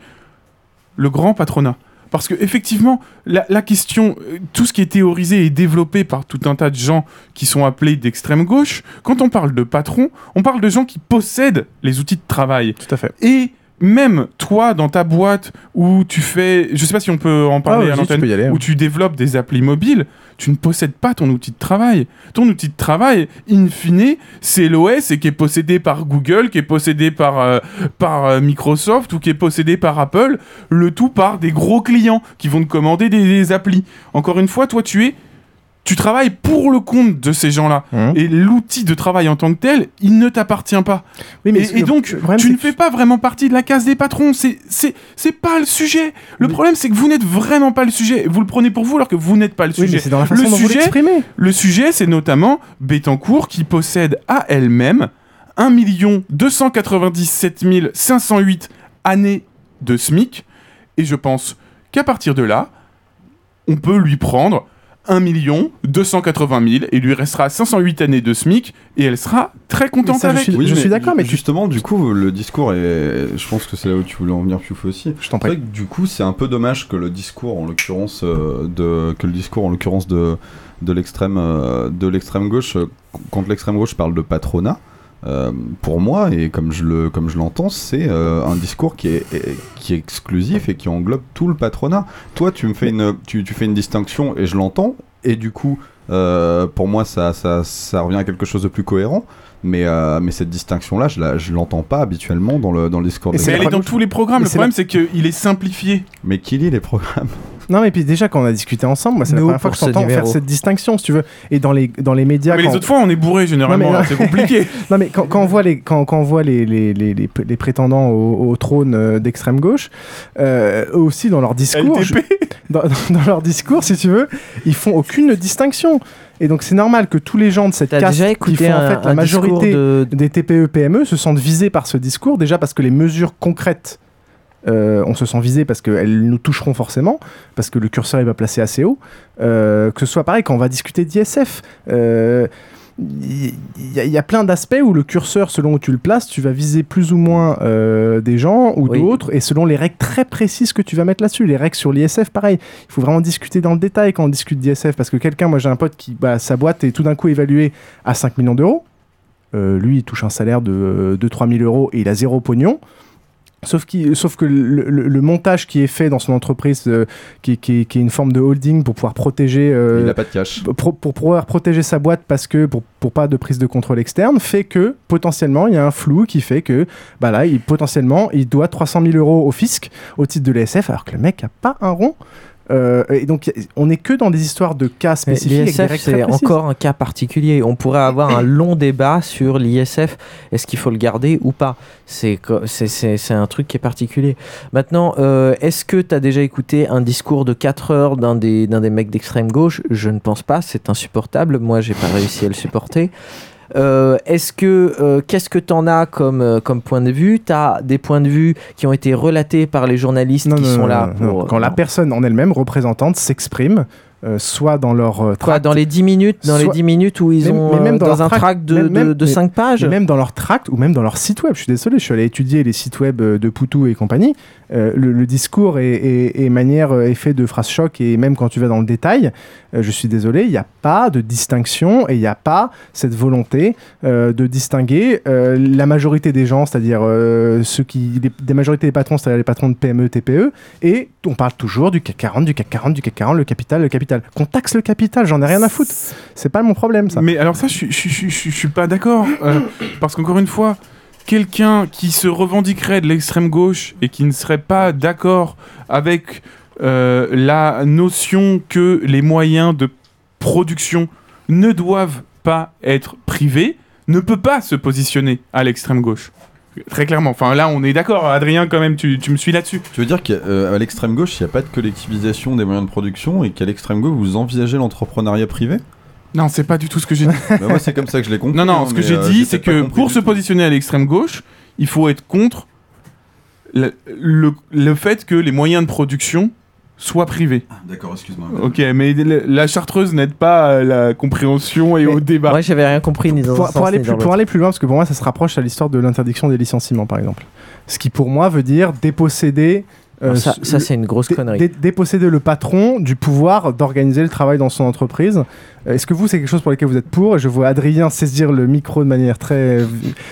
le grand patronat. Parce que effectivement, la, la question, euh, tout ce qui est théorisé et développé par tout un tas de gens qui sont appelés d'extrême gauche, quand on parle de patron, on parle de gens qui possèdent les outils de travail. Tout à fait. Et même toi, dans ta boîte où tu fais, je sais pas si on peut en parler Ah, à l'antenne, hein. où tu développes des applis mobiles, tu ne possèdes pas ton outil de travail. Ton outil de travail, in fine, c'est l'OS et qui est possédé par Google, qui est possédé par, euh, par euh, Microsoft ou qui est possédé par Apple, le tout par des gros clients qui vont te commander des, des applis. Encore une fois, toi, tu es tu travailles pour le compte de ces gens-là. Mmh. Et l'outil de travail en tant que tel, il ne t'appartient pas. Oui, mais et, et donc, problème, tu ne fais pas vraiment partie de la case des patrons. C'est, c'est, c'est pas le sujet. Le problème, c'est que vous n'êtes vraiment pas le sujet. Vous le prenez pour vous alors que vous n'êtes pas le Oui, sujet. mais c'est dans la façon le dont sujet, le sujet, c'est notamment Bettencourt qui possède à elle-même 1 297 508 années de SMIC. Et je pense qu'à partir de là, on peut lui prendre 1 280 000 et il lui restera 508 années de SMIC et elle sera très contente ça, je avec. suis- Oui, je suis d'accord, mais tu- justement, du coup, le discours est. Je pense que c'est là où tu voulais en venir, Piouf aussi. Je t'en C'est vrai que du coup, c'est un peu dommage que le discours, en l'occurrence, euh, de que le discours, en l'occurrence de de l'extrême euh, de l'extrême gauche, euh, quand l'extrême gauche parle de patronat. Euh, pour moi et comme je le comme je l'entends, c'est euh, un discours qui est, est- qui est exclusif et qui englobe tout le patronat. Toi, tu me fais une tu, tu fais une distinction et je l'entends et du coup, euh, pour moi, ça, ça ça revient à quelque chose de plus cohérent. Mais, euh, mais cette distinction-là, je la, je l'entends pas habituellement dans le, dans le discours. Et des elle est dans tous les programmes. Le problème, la- c'est qu'il est simplifié. Mais qui lit les programmes? Non, mais puis déjà, quand on a discuté ensemble, moi, c'est la première fois que je t'entends faire cette distinction, si tu veux. Et dans les, dans les médias. Mais les autres fois, on est bourré généralement. Alors C'est compliqué. Non mais quand, quand on voit les quand, quand on voit les, les, les, les, les prétendants au, au trône euh, d'extrême gauche, euh, eux aussi dans leur discours, LTP. je- dans, dans leur discours, si tu veux, ils font aucune distinction. Et donc c'est normal que tous les gens de cette caste qui font en fait la majorité de- des TPE PME se sentent visés par ce discours déjà parce que les mesures concrètes euh, on se sent visé parce qu'elles nous toucheront forcément, parce que le curseur il va placer assez haut. Euh, que ce soit pareil quand on va discuter d'ISF. euh, il y, a- il y a plein d'aspects où le curseur, selon où tu le places, tu vas viser plus ou moins euh, des gens ou Oui. d'autres, et selon les règles très précises que tu vas mettre là-dessus. Les règles sur l'ISF, pareil. Il faut vraiment discuter dans le détail quand on discute d'ISF, parce que quelqu'un, moi j'ai un pote qui, bah, sa boîte est tout d'un coup évaluée à 5 millions d'euros. Euh, lui, il touche un salaire de 2-3 000 euros et il a zéro pognon. Sauf, que le, le- le montage qui est fait dans son entreprise, euh, qui, qui- qui est une forme de holding pour pouvoir protéger, euh, Il n'a pas de cash. pour, pour pouvoir protéger sa boîte parce que pour, pour pas de prise de contrôle externe, fait que potentiellement il y a un flou qui fait que bah là, il, potentiellement il doit 300 000 euros au fisc au titre de l'ESF alors que le mec a pas un rond. Euh, et donc on n'est que dans des histoires de cas spécifiques. L'ISF, c'est encore un cas particulier. On pourrait avoir un long débat sur l'ISF. Est-ce qu'il faut le garder ou pas? C'est un truc qui est particulier. Maintenant, euh, est-ce que tu as déjà écouté un discours de 4 heures d'un des, des mecs d'extrême gauche? Je ne pense pas. C'est insupportable. Moi, j'ai pas réussi à le supporter. Euh, est-ce que euh, qu'est-ce que tu en as comme, euh, comme point de vue? Tu as des points de vue qui ont été relatés par les journalistes Non, qui non, sont non, là pour. Quand la personne en elle-même représentante s'exprime, euh, soit dans leur euh, tract- dans les 10 minutes, dans les soit- 10 minutes où ils Même- ont mais même euh, dans, un tract- tract de, même- de, de mais- 5 pages même dans leur tract ou même dans leur site web. Je suis désolé, je suis allé étudier les sites web euh, de Poutou et compagnie. Euh, le, le discours est, est- est manière effet de phrase choc et même quand tu vas dans le détail, je suis désolé, il n'y a pas de distinction et il n'y a pas cette volonté de distinguer la majorité des gens, c'est-à-dire ceux qui, les- des majorités des patrons, c'est-à-dire les patrons de PME, TPE, et on parle toujours du CAC 40, du CAC 40, du CAC 40, le capital, le capital. Qu'on taxe le capital, j'en ai rien à foutre. C'est pas mon problème, ça. Mais alors ça, je suis- pas d'accord. euh, parce qu'encore une fois, quelqu'un qui se revendiquerait de l'extrême gauche et qui ne serait pas d'accord avec euh, la notion que les moyens de production ne doivent pas être privés, ne peut pas se positionner à l'extrême gauche. Très clairement. Enfin là, on est d'accord. Adrien, quand même, tu, tu me suis là-dessus. Tu veux dire qu'à l'extrême gauche, il n'y a pas de collectivisation des moyens de production et qu'à l'extrême gauche, vous envisagez l'entrepreneuriat privé? Non, c'est pas du tout ce que j'ai dit. Bah, Moi, c'est comme ça que je l'ai compris. Non, non, hein, ce que j'ai euh, dit, c'est que pour se positionner à l'extrême gauche, il faut être contre le, le, le fait que les moyens de production soient privés. D'accord, excuse-moi. Ok, mais le- la chartreuse n'aide pas à la compréhension et au débat. Moi, j'avais rien compris ni dans pour, un pour sens aller ni plus, dans pour aller plus loin, parce que pour moi, ça se rapproche à l'histoire de l'interdiction des licenciements, par exemple. Ce qui, pour moi, veut dire déposséder. euh, ça- ça, le- c'est une grosse connerie. dé- déposséder le patron du pouvoir d'organiser le travail dans son entreprise. Euh, Est-ce que vous, c'est quelque chose pour lequel vous êtes pour? Je vois Adrien saisir le micro de manière très euh,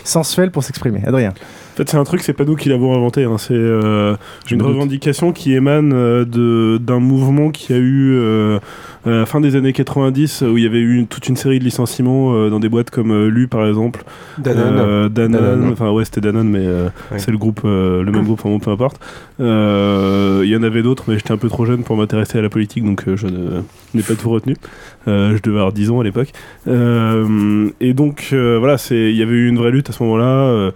sensuelle pour s'exprimer. Adrien. En fait, c'est un truc, c'est pas nous qui l'avons inventé. hein. C'est euh, une doute. revendication qui émane euh, de- d'un mouvement qui a eu euh, à la fin des années 90, où il y avait eu une- toute une série de licenciements dans des boîtes comme Lu, par exemple. Danone. Danone. Enfin, ouais, c'était Danone, mais Ouais. c'est le groupe, le même groupe, enfin bon, peu importe. Il y en avait d'autres, mais j'étais un peu trop jeune pour m'intéresser à la politique, donc je n'ai pas tout retenu. Euh, je devais avoir 10 ans à l'époque. Euh, et donc, euh, voilà, il y avait eu une vraie lutte à ce moment-là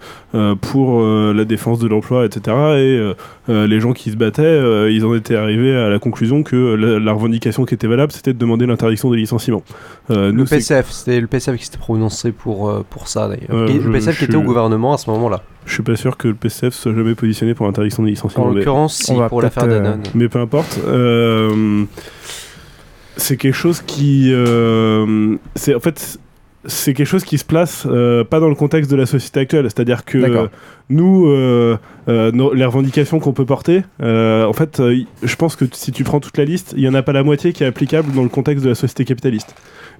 pour euh, la défense de l'emploi, etc. Et les gens qui se battaient, euh, ils en étaient arrivés à la conclusion que la, la revendication qui était valable, c'était de demander l'interdiction des licenciements. Euh, Le nous, PCF, c'était le PCF qui s'était prononcé pour, pour ça d'ailleurs. Euh, Et je- le PCF qui je- était au gouvernement à ce moment-là. Je suis pas sûr que le PCF soit jamais positionné pour l'interdiction des licenciements. En mais- l'occurrence, si, pour l'affaire euh, Danone. Mais peu importe. euh, c'est quelque chose qui. euh, c'est en fait. C'est quelque chose qui se place euh, pas dans le contexte de la société actuelle. C'est-à-dire que euh, nous, euh, euh, nos- les revendications qu'on peut porter, euh, en fait, je pense que si tu prends toute la liste, il y en a pas la moitié qui est applicable dans le contexte de la société capitaliste.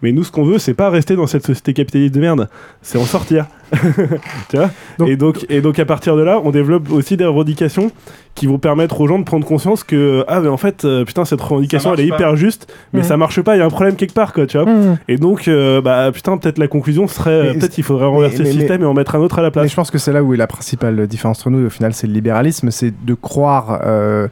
Mais nous, ce qu'on veut, c'est pas rester dans cette société capitaliste de merde, c'est en sortir. tu vois et, donc, et donc, à partir de là, on développe aussi des revendications qui vont permettre aux gens de prendre conscience que, ah, mais en fait, euh, putain, cette revendication, elle est pas. hyper juste, mais Mhm. ça marche pas, il y a un problème quelque part, quoi, tu vois. Mhm. Et donc, euh, bah, putain, peut-être la conclusion serait, euh, peut-être il faudrait renverser mais- le mais- système et en mettre un autre à la place. Mais je pense que c'est là où est la principale différence entre nous, et au final, c'est le libéralisme, c'est de croire. euh,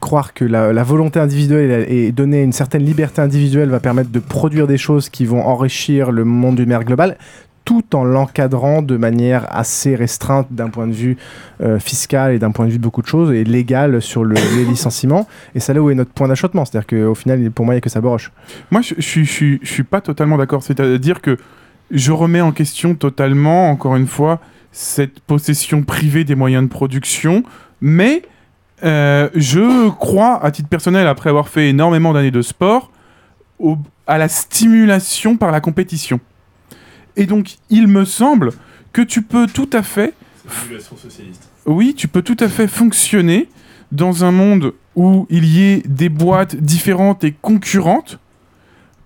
croire que la, la volonté individuelle et donner une certaine liberté individuelle va permettre de produire des choses qui vont enrichir le monde du maire global tout en l'encadrant de manière assez restreinte d'un point de vue euh, fiscal et d'un point de vue de beaucoup de choses et légal sur le, les licenciements et c'est là où est notre point d'achoppement c'est à dire qu'au final pour moi il n'y a que ça broche Moi, je, je, suis- je, suis- je suis pas totalement d'accord. C'est-à-dire que je remets en question totalement, encore une fois, cette possession privée des moyens de production, mais euh, je crois, à titre personnel, après avoir fait énormément d'années de sport, au- à la stimulation par la compétition. Et donc, il me semble que tu peux tout à fait oui, tu peux tout à fait fonctionner dans un monde où il y ait des boîtes différentes et concurrentes,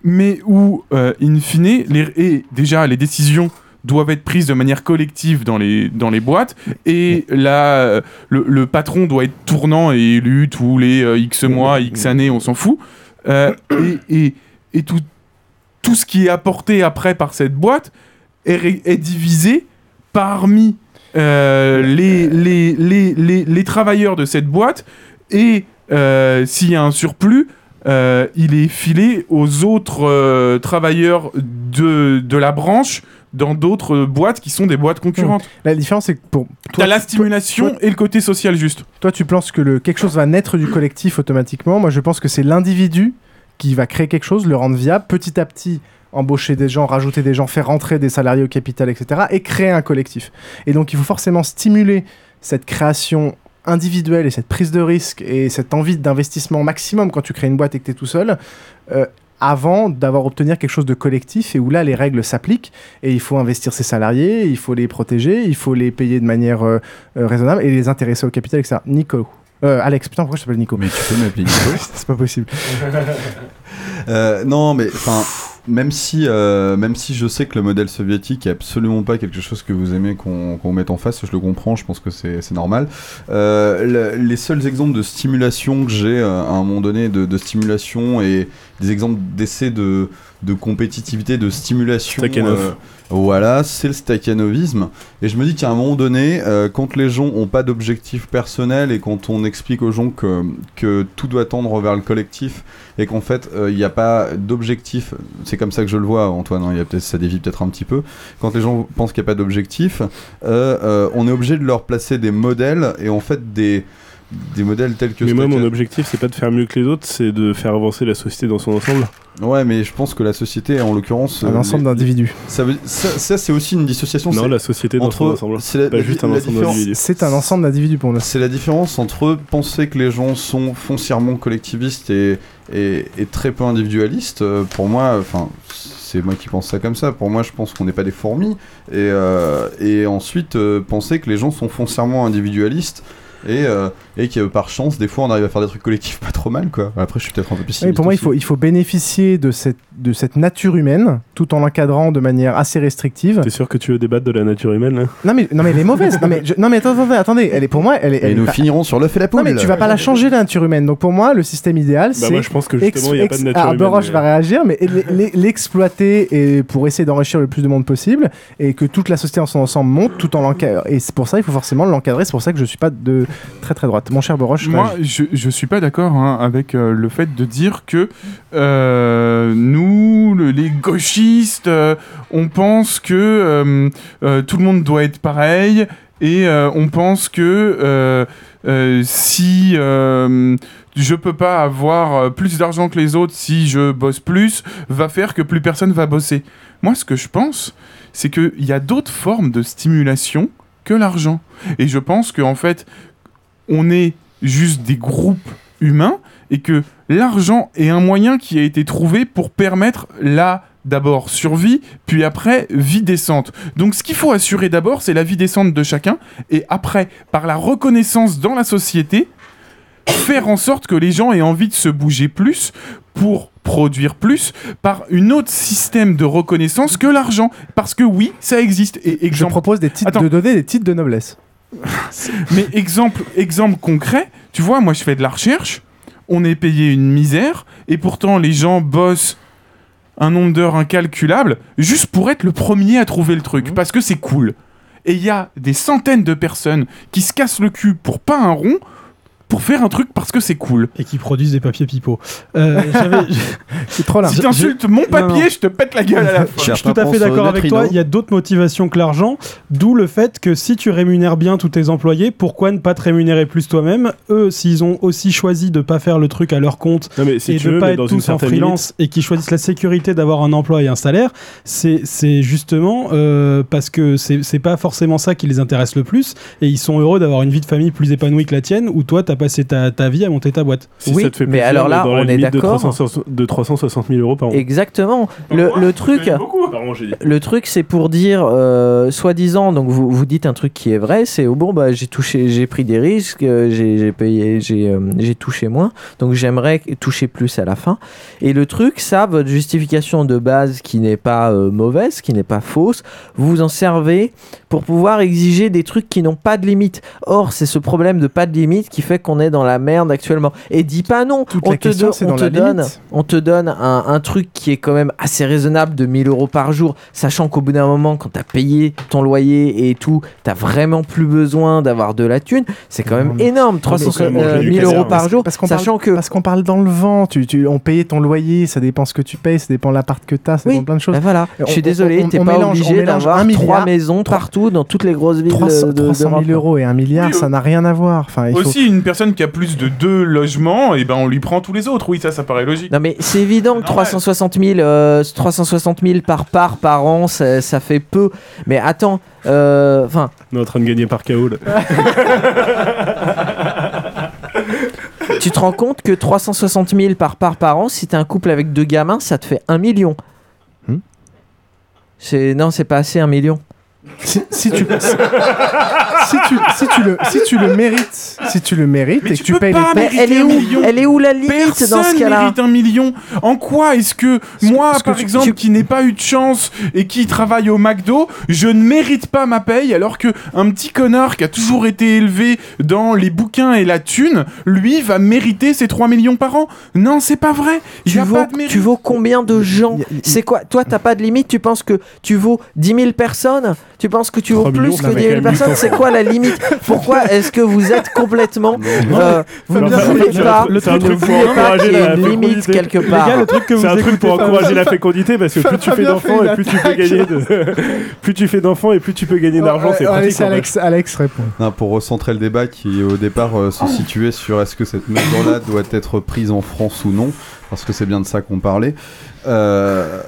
mais où, euh, in fine, les, et déjà les décisions doivent être prises de manière collective dans les, dans les boîtes, et là, le, le patron doit être tournant et élu tous les euh, X mois, X années, on s'en fout. Euh, et et, et tout, tout ce qui est apporté après par cette boîte est, est divisé parmi euh, les, les, les, les, travailleurs de cette boîte. Et s'il y a un surplus, il est filé aux autres travailleurs de, de la branche dans d'autres boîtes qui sont des boîtes concurrentes. la différence c'est que pour T'as la stimulation et le côté social juste. Toi, tu penses que le, quelque chose va naître du collectif automatiquement. Moi, je pense que c'est l'individu qui va créer quelque chose, le rendre viable, petit à petit embaucher des gens, rajouter des gens, faire rentrer des salariés au capital, etc. et créer un collectif. Et donc, il faut forcément stimuler cette création individuelle et cette prise de risque et cette envie d'investissement maximum quand tu crées une boîte et que tu es tout seul. euh, avant d'avoir obtenir quelque chose de collectif et où là les règles s'appliquent et il faut investir ses salariés, il faut les protéger, il faut les payer de manière euh, euh, raisonnable et les intéresser au capital, etc. Nico. Euh, Alex, putain, pourquoi je t'appelle Nico Mais tu peux m'appeler Nico. C'est pas possible. Euh, non, mais enfin, même si, euh, même si je sais que le modèle soviétique est absolument pas quelque chose que vous aimez qu'on qu'on mette en face, je le comprends, je pense que c'est normal. Euh, le- les seuls exemples de stimulation que j'ai euh, à un moment donné, de, de stimulation et des exemples d'essais de, de compétitivité, de stimulation. Euh, voilà, c'est le stakhanovisme. Et je me dis qu'à un moment donné, euh, quand les gens ont pas d'objectif personnel et quand on explique aux gens que, que tout doit tendre vers le collectif et qu'en fait euh, il n'y a pas d'objectif, c'est comme ça que je le vois, Antoine. hein, y a ça dévie peut-être un petit peu. Quand les gens pensent qu'il n'y a pas d'objectif, euh, euh, on est obligé de leur placer des modèles et en fait des des modèles tels que Mais moi, mon objectif, c'est pas de faire mieux que les autres, c'est de faire avancer la société dans son ensemble. Ouais, mais je pense que la société, en l'occurrence, Un euh, ensemble les- d'individus. Ça, veut- ça, ça, c'est aussi une dissociation. Non, la société dans entre- son ensemble. c'est la- Pas juste un la ensemble différence- d'individus. C'est un ensemble d'individus pour nous. C'est la différence entre penser que les gens sont foncièrement collectivistes et, et, et très peu individualistes. Euh, Pour moi, enfin, c'est moi qui pense ça comme ça. Pour moi, je pense qu'on n'est pas des fourmis. Et, euh, et ensuite, euh, penser que les gens sont foncièrement individualistes. Et, euh, et que par chance, des fois, on arrive à faire des trucs collectifs pas trop mal, quoi. Après, je suis peut-être un peu Oui, pessimiste. pour moi, il faut, il faut bénéficier de cette, de cette nature humaine tout en l'encadrant de manière assez restrictive. T'es sûr que tu veux débattre de la nature humaine là? Non mais, non mais elle est mauvaise. non mais, je- non mais attendez, attendez, attendez. Elle est pour moi, elle est. Et elle nous pas- finirons sur l'œuf et la poule. Non mais tu vas pas la changer la nature humaine. Donc pour moi, le système idéal, c'est. Bah, moi, je pense que justement, il y a pas de nature humaine, Boroche mais- va réagir, mais l'exploiter et pour essayer d'enrichir le plus de monde possible et que toute la société en son ensemble monte tout en l'encadrant. Et c'est pour ça, il faut forcément l'encadrer. C'est pour ça que je suis pas de très très droite. Mon cher Boroche. Moi, je, je suis pas d'accord hein, avec euh, le fait de dire que euh, nous, le- les gauchistes, euh, on pense que tout le monde doit être pareil et on pense que si je peux pas avoir plus d'argent que les autres si je bosse plus, va faire que plus personne va bosser. Moi, ce que je pense, c'est qu'il y a d'autres formes de stimulation que l'argent. Et je pense qu'en fait, on est juste des groupes humains et que l'argent est un moyen qui a été trouvé pour permettre la d'abord survie, puis après vie décente. Donc ce qu'il faut assurer d'abord, c'est la vie décente de chacun, et après, par la reconnaissance dans la société, faire en sorte que les gens aient envie de se bouger plus pour produire plus par une autre système de reconnaissance que l'argent. Parce que oui, ça existe. Et Je propose des titres Attends. de donner des titres de noblesse. Mais exemple, exemple concret, tu vois, moi je fais de la recherche, on est payé une misère, et pourtant les gens bossent un nombre d'heures incalculable juste pour être le premier à trouver le truc, parce que c'est cool. Et il y a des centaines de personnes qui se cassent le cul pour pas un rond pour faire un truc parce que c'est cool. Et qui produisent des papiers pipeaux. Euh, j'avais- C'est trop là. Si t'insultes mon papier, non. je te pète la gueule à la fin. Je suis tout à fait d'accord avec toi. Il y a d'autres motivations que l'argent, d'où le fait que si tu rémunères bien tous tes employés, pourquoi ne pas te rémunérer plus toi-même Eux, s'ils ont aussi choisi de pas faire le truc à leur compte Non, mais si et de veux, pas être tous en freelance et qui choisissent la sécurité d'avoir un emploi et un salaire, c'est c'est justement euh, parce que c'est c'est pas forcément ça qui les intéresse le plus et ils sont heureux d'avoir une vie de famille plus épanouie que la tienne où toi t'as passé ta, ta vie à monter ta boîte. Si ça te fait plaisir, alors là, on est de d'accord. 360 de 360 000 euros par an. Exactement. Le, le truc, an, dit. le truc, c'est pour dire, euh, soi-disant, donc vous, vous dites un truc qui est vrai, c'est oh, bon bah j'ai touché, j'ai pris des risques, euh, j'ai j'ai payé, j'ai euh, j'ai touché moins, donc j'aimerais toucher plus à la fin. Et le truc, ça, votre justification de base qui n'est pas euh, mauvaise, qui n'est pas fausse, vous vous en servez pour pouvoir exiger des trucs qui n'ont pas de limite. Or, c'est ce problème de pas de limite qui fait qu'on est dans la merde actuellement. Et dis pas non, on la te, question, do- c'est on dans te la donne, limite. on te donne un, un truc qui est quand même assez raisonnable de 1000 euros par jour, sachant qu'au bout d'un moment, quand t'as payé ton loyer et tout, t'as vraiment plus besoin d'avoir de la thune. C'est quand même énorme, 300, euh, 1000 euros par jour, Parce qu'on sachant parle, parce qu'on parle dans le vent. Tu, tu, on payait ton loyer, ça dépend ce que tu payes, ça dépend l'appart que t'as, ça Oui, dépend plein de choses. ben voilà. Je suis désolé, on- t'es pas mélange- obligé d'avoir trois maisons partout dans toutes les grosses villes 300, de, de, 300 000 d'Europe. euros et un milliard, Oui, ça n'a rien à voir. Enfin, il faut- Aussi, une personne qui a plus de deux logements, et ben on lui prend tous les autres. Oui, ça, ça paraît logique. Non mais c'est évident que 360 000, euh, 360 000 par part par an, ça, ça fait peu. Mais attends, euh, enfin, On est en train de gagner par KO là. tu te rends compte que 360 000 par part par an, si t'es un couple avec deux gamins, ça te fait un million. Hmm. C'est non, c'est pas assez un million. Si, si tu, si, si tu, si tu le, si tu le mérites, si tu le mérites et que tu payes pas les mériter elle est où million. Elle est où la limite Personne dans ce cas-là mérite un million. En quoi est-ce que moi, que par tu- exemple, qui n'ai pas eu de chance et qui travaille au McDo, je ne mérite pas ma paye alors que un petit connard qui a toujours été élevé dans les bouquins et la thune, lui va mériter ses 3 millions par an Non, c'est pas vrai. Il tu a vaux, pas de mérite. tu vaux combien de gens C'est quoi Toi, t'as pas de limite Tu penses que tu vaux 10 000 personnes Tu penses que tu vaux 3 plus que ça 10 fait 000 quand même personnes C'est quoi la limite Pourquoi est-ce que vous êtes complètement euh, Vous ne voulez c'est un pas, truc- le c'est un truc, pour voulez pas encourager la limite fécondité. quelque part C'est un truc pour encourager la fécondité parce que plus tu fais d'enfants et plus tu peux gagner de... plus tu fais d'enfants et plus tu peux gagner d'argent, c'est pratique. Alex, Alex répond. Pour recentrer le débat qui au départ euh, se situait sur est-ce que cette mesure-là doit être prise en France ou non, parce que c'est bien de ça qu'on parlait. Euh,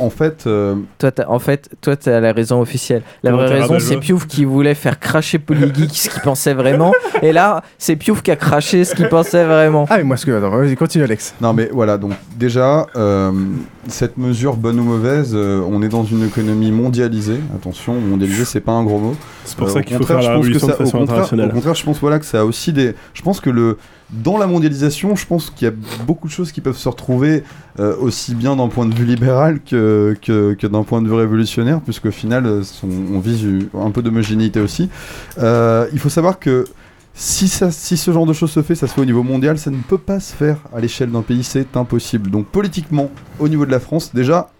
en fait, euh, Toi, t'as- en fait, toi, tu as la raison officielle. La Comment vraie t'as- raison, c'est Piouf qui voulait faire cracher Polygeek ce qu'il pensait vraiment. Et là, c'est Piouf qui a craché ce qu'il pensait vraiment. Ah, mais moi, ce que. Attends, vas-y, continue, Alex. Non mais voilà, donc déjà, euh, cette mesure, bonne ou mauvaise, euh, on est dans une économie mondialisée. Attention, mondialisée, c'est pas un gros mot. C'est pour Euh, ça qu'il faut faire la révolution de ça- au façon contraire- internationale. Au contraire, je pense voilà, que ça a aussi des... Je pense que le... dans la mondialisation, je pense qu'il y a beaucoup de choses qui peuvent se retrouver euh, aussi bien d'un point de vue libéral que, que, d'un point de vue révolutionnaire, puisqu'au final, euh, on, vise un peu d'homogénéité aussi. Euh, il faut savoir que si, ça, si ce genre de choses se fait, ça se fait au niveau mondial, ça ne peut pas se faire à l'échelle d'un pays, c'est impossible. Donc politiquement, au niveau de la France, déjà,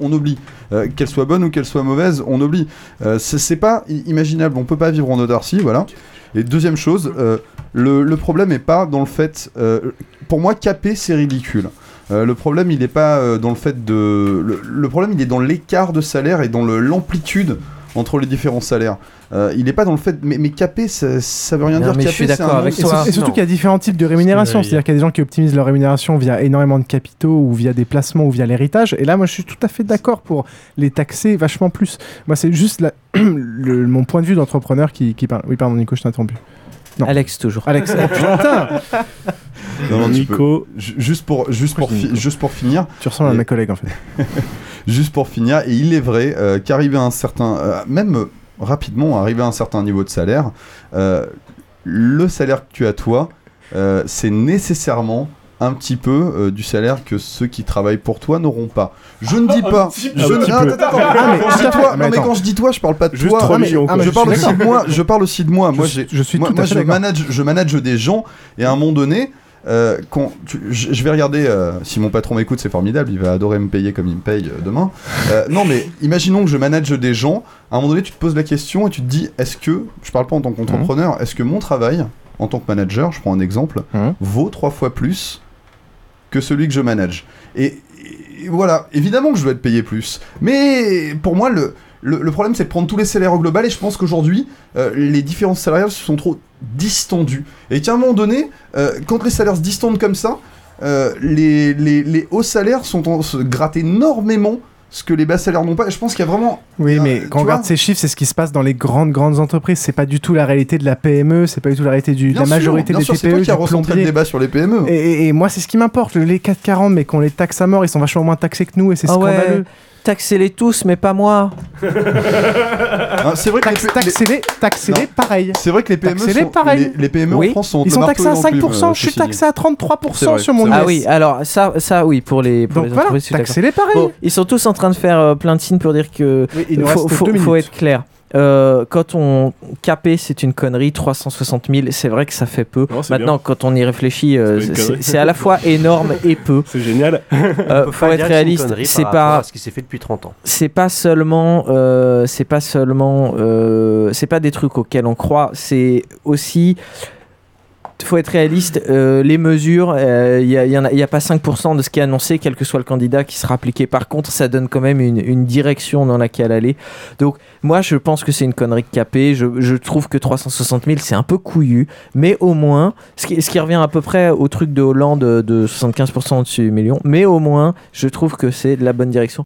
on oublie. Qu'elle soit bonne ou qu'elle soit mauvaise, on oublie. C'est pas imaginable, on peut pas vivre en autarcie, voilà. Et deuxième chose, euh, le, problème est pas dans le fait... euh, pour moi, caper, c'est ridicule. Euh, le problème, il n'est pas dans le fait de... Le, problème, il est dans l'écart de salaire et dans l'amplitude entre les différents salaires. Euh, il n'est pas dans le fait... Mais, mais caper, ça, ça veut rien Non, dire. mais je Caper, suis c'est d'accord un avec Et, sur- et surtout qu'il y a différents types de rémunération. C'est-à-dire qu'il y a des gens qui optimisent leur rémunération via énormément de capitaux ou via des placements ou via l'héritage. Et là, moi, je suis tout à fait d'accord pour les taxer vachement plus. Moi, c'est juste la- le- mon point de vue d'entrepreneur qui, qui parle. Oui, pardon, Nico, je t'ai interrompu. Non. Alex, toujours. Alex, oh, putain Non, non, tu Nico. peux- ju- juste pour, juste pour, fi- juste pour finir. Tu ressembles à mes collègues, en fait. juste pour finir, et il est vrai euh, qu'arriver à un certain, euh, même euh, rapidement, arriver à un certain niveau de salaire, euh, le salaire que tu as toi, euh, c'est nécessairement un petit peu euh, du salaire que ceux qui travaillent pour toi n'auront pas. Je ne dis pas. je Ah, mais quand je dis toi- Ah, non, mais quand je dis toi, je parle pas de Juste toi. 3 Ah, mais- ah, je parle aussi de moi. Je parle aussi de moi. Moi, je suis moi, tout à moi, fait je d'accord. manage, je manage des gens et à un moment donné. Euh, tu- je vais regarder euh, si mon patron m'écoute, c'est formidable, il va adorer me payer comme il me paye euh, demain. Non, mais imaginons que je manage des gens. À un moment donné, tu te poses la question et tu te dis est-ce que, je parle pas en tant qu'entrepreneur, est-ce que mon travail en tant que manager, je prends un exemple, vaut trois fois plus que celui que je manage? Et, et voilà, évidemment que je dois être payé plus. Mais pour moi, le, le, le problème, c'est de prendre tous les salaires au global. Et je pense qu'aujourd'hui, euh, les différences salariales se sont trop distendues. Et qu'à un moment donné, euh, quand les salaires se distendent comme ça, euh, les, les, les hauts salaires sont en, se grattent énormément ce que les bas salaires n'ont pas. Et je pense qu'il y a vraiment. Oui, mais quand on regarde ces chiffres, c'est ce qui se passe dans les grandes, grandes entreprises. C'est pas du tout la réalité de la PME, c'est pas du tout la réalité de la sûr, majorité bien des sûr, c'est TPE, toi qui recentré plombier. le débat sur les PME. Et, et- et moi, c'est ce qui m'importe. Les 440, mais qu'on les taxe à mort, ils sont vachement moins taxés que nous et c'est Ah ouais, scandaleux. Taxez-les tous, mais pas moi. Ah, c'est vrai que les- Taxez-les, taxez-les Non. pareil. C'est vrai que les PME, Taxez-les sont- pareil. les, les PME Oui. en France sont Ils sont taxés à martelés dans le 5%, plume, je suis taxé à 33% C'est vrai, sur mon c'est Ah oui, alors ça, ça oui, pour les, pour Donc les voilà, entreprises, je suis d'accord. taxez-les pareil. Bon, ils sont tous en train de faire euh, plein de signes pour dire que Oui, il nous faut, reste faut- deux faut minutes. être clair. Euh, quand on capé, c'est une connerie. 360 000, c'est vrai que ça fait peu. Non, Maintenant, bien. quand on y réfléchit, euh, C'est à la fois énorme et peu. C'est génial. Euh, faut être réaliste. C'est pas ce qui s'est fait depuis 30 ans. c'est pas seulement euh, c'est pas seulement euh, c'est pas des trucs auxquels on croit c'est aussi faut être réaliste euh, les mesures il n'y a, y a, pas 5% de ce qui est annoncé quel que soit le candidat qui sera appliqué. Par contre ça donne quand même une, direction dans laquelle aller. Donc moi je pense que c'est une connerie de capée je, trouve que 360 000 c'est un peu couillu. Mais au moins ce qui, ce qui revient à peu près au truc de Hollande de 75% au-dessus du million mais au moins je trouve que c'est de la bonne direction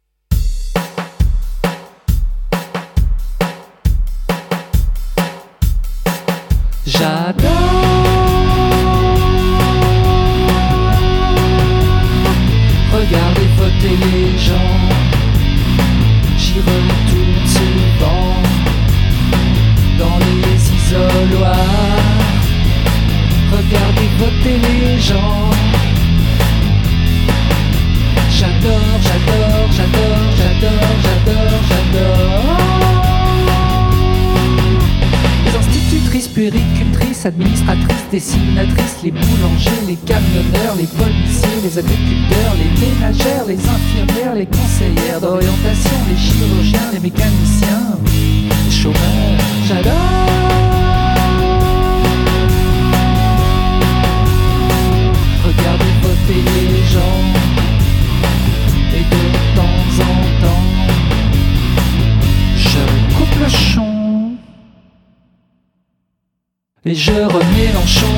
je remélanchon.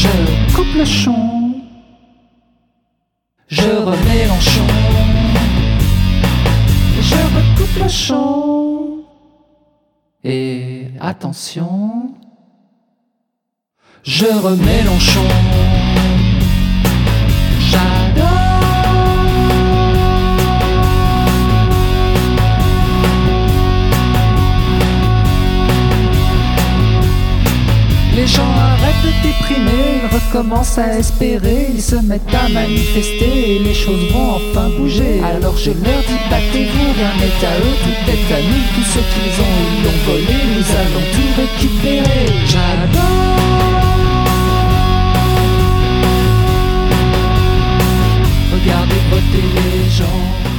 Je coupe le chon. Je remélanchon. Je recoupe le chon. Et attention. Je remélanchon. Les gens arrêtent de déprimer, ils recommencent à espérer, ils se mettent à manifester et les choses vont enfin bouger. Alors je leur dis battez-vous, rien n'est à eux, tout est à nous, tout ce qu'ils ont ils l'ont volé, nous allons tout récupérer. J'adore. Regardez voter les gens.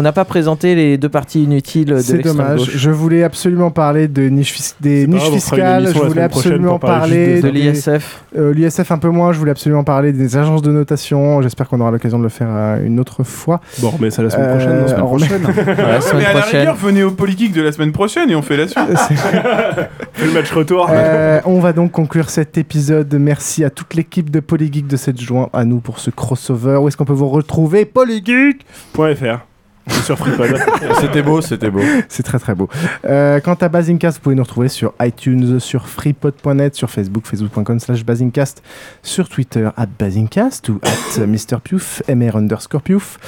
On n'a pas présenté les deux parties inutiles de C'est dommage. gauche. Je voulais absolument parler de niche fis- des niches grave, fiscales. Je la voulais absolument parler de des- l'ISF. Euh, L'ISF un peu moins. Je voulais absolument parler des agences de notation. J'espère qu'on aura l'occasion de le faire euh, une autre fois. Bon, on remet ça la semaine Euh, prochaine. semaine Mais à la rigueur, venez au politique de la semaine prochaine et on fait la suite. le match retour. Euh, on va donc conclure cet épisode. Merci à toute l'équipe de Polygeek de s'être joint à nous pour ce crossover. Où est-ce qu'on peut vous retrouver? Polygeek.fr sur FreePod. C'était beau, c'était beau. C'est très très beau. Euh, quant à Basingcast, vous pouvez nous retrouver sur iTunes, sur freepod.net, sur Facebook, facebook.com slash Basingcast, sur Twitter, at Basingcast ou at MrPiouf, MR underscore Piouf.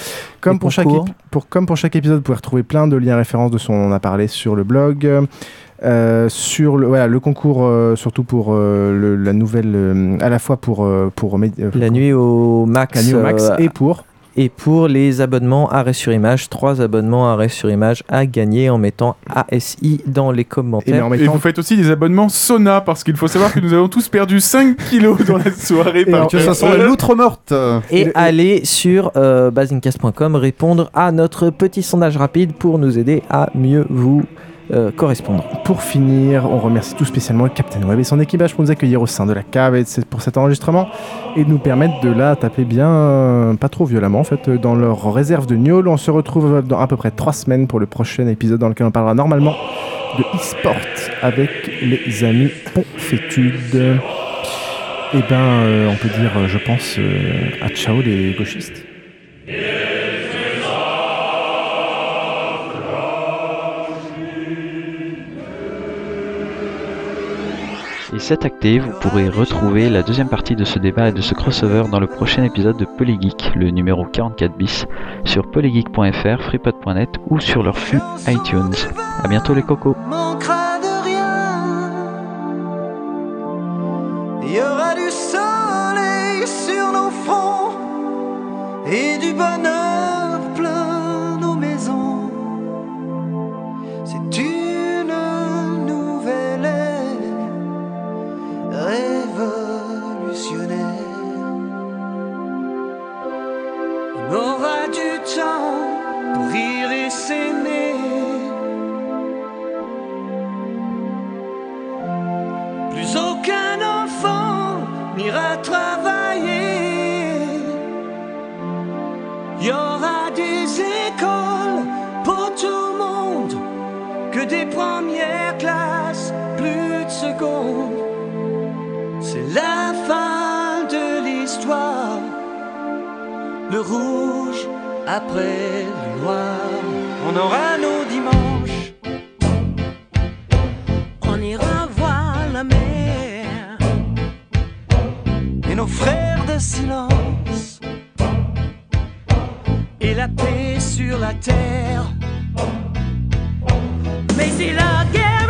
Comme pour, chaque pour, comme pour épisode, vous pouvez retrouver plein de liens références de ce dont on a parlé sur le blog. Euh, sur le, voilà, le concours, euh, surtout pour euh, le- la nouvelle, euh, à la fois pour, euh, pour, euh, La nuit au max. La nuit au max euh, et pour Et pour les abonnements arrêt sur image, trois abonnements arrêt sur image à gagner en mettant ASI dans les commentaires. Et vous faites aussi des abonnements Sona parce qu'il faut savoir que nous avons tous perdu 5 kilos dans la soirée. par que ça sent la loutre morte. Et aller sur euh, basincast.com répondre à notre petit sondage rapide pour nous aider à mieux vous euh, correspondre. Pour finir, on remercie tout spécialement le Captain Web et son équipage pour nous accueillir au sein de la cave et pour cet enregistrement et de nous permettre de la taper bien, pas trop violemment en fait, dans leur réserve de Niol. On se retrouve dans à peu près trois semaines pour le prochain épisode dans lequel on parlera normalement de e-sport avec les amis Ponfétude. Et ben, euh, on peut dire, euh, je pense, euh, à ciao les gauchistes. Et cet acté, vous pourrez retrouver la deuxième partie de ce débat et de ce crossover dans le prochain épisode de Polygeek, le numéro 44 bis, sur polygeek.fr, freepod.net ou sur leur flux iTunes. A bientôt les cocos. Il y aura du soleil sur nos fronts et du bonheur révolutionnaire. On aura du temps pour rire et s'aimer. Plus aucun enfant n'ira travailler. Il y aura des écoles pour tout le monde, que des premières classes, plus de secondes. La fin de l'histoire. Le rouge après le noir. On aura nos dimanches. On ira voir la mer et nos frères de silence et la paix sur la terre. Mais si la guerre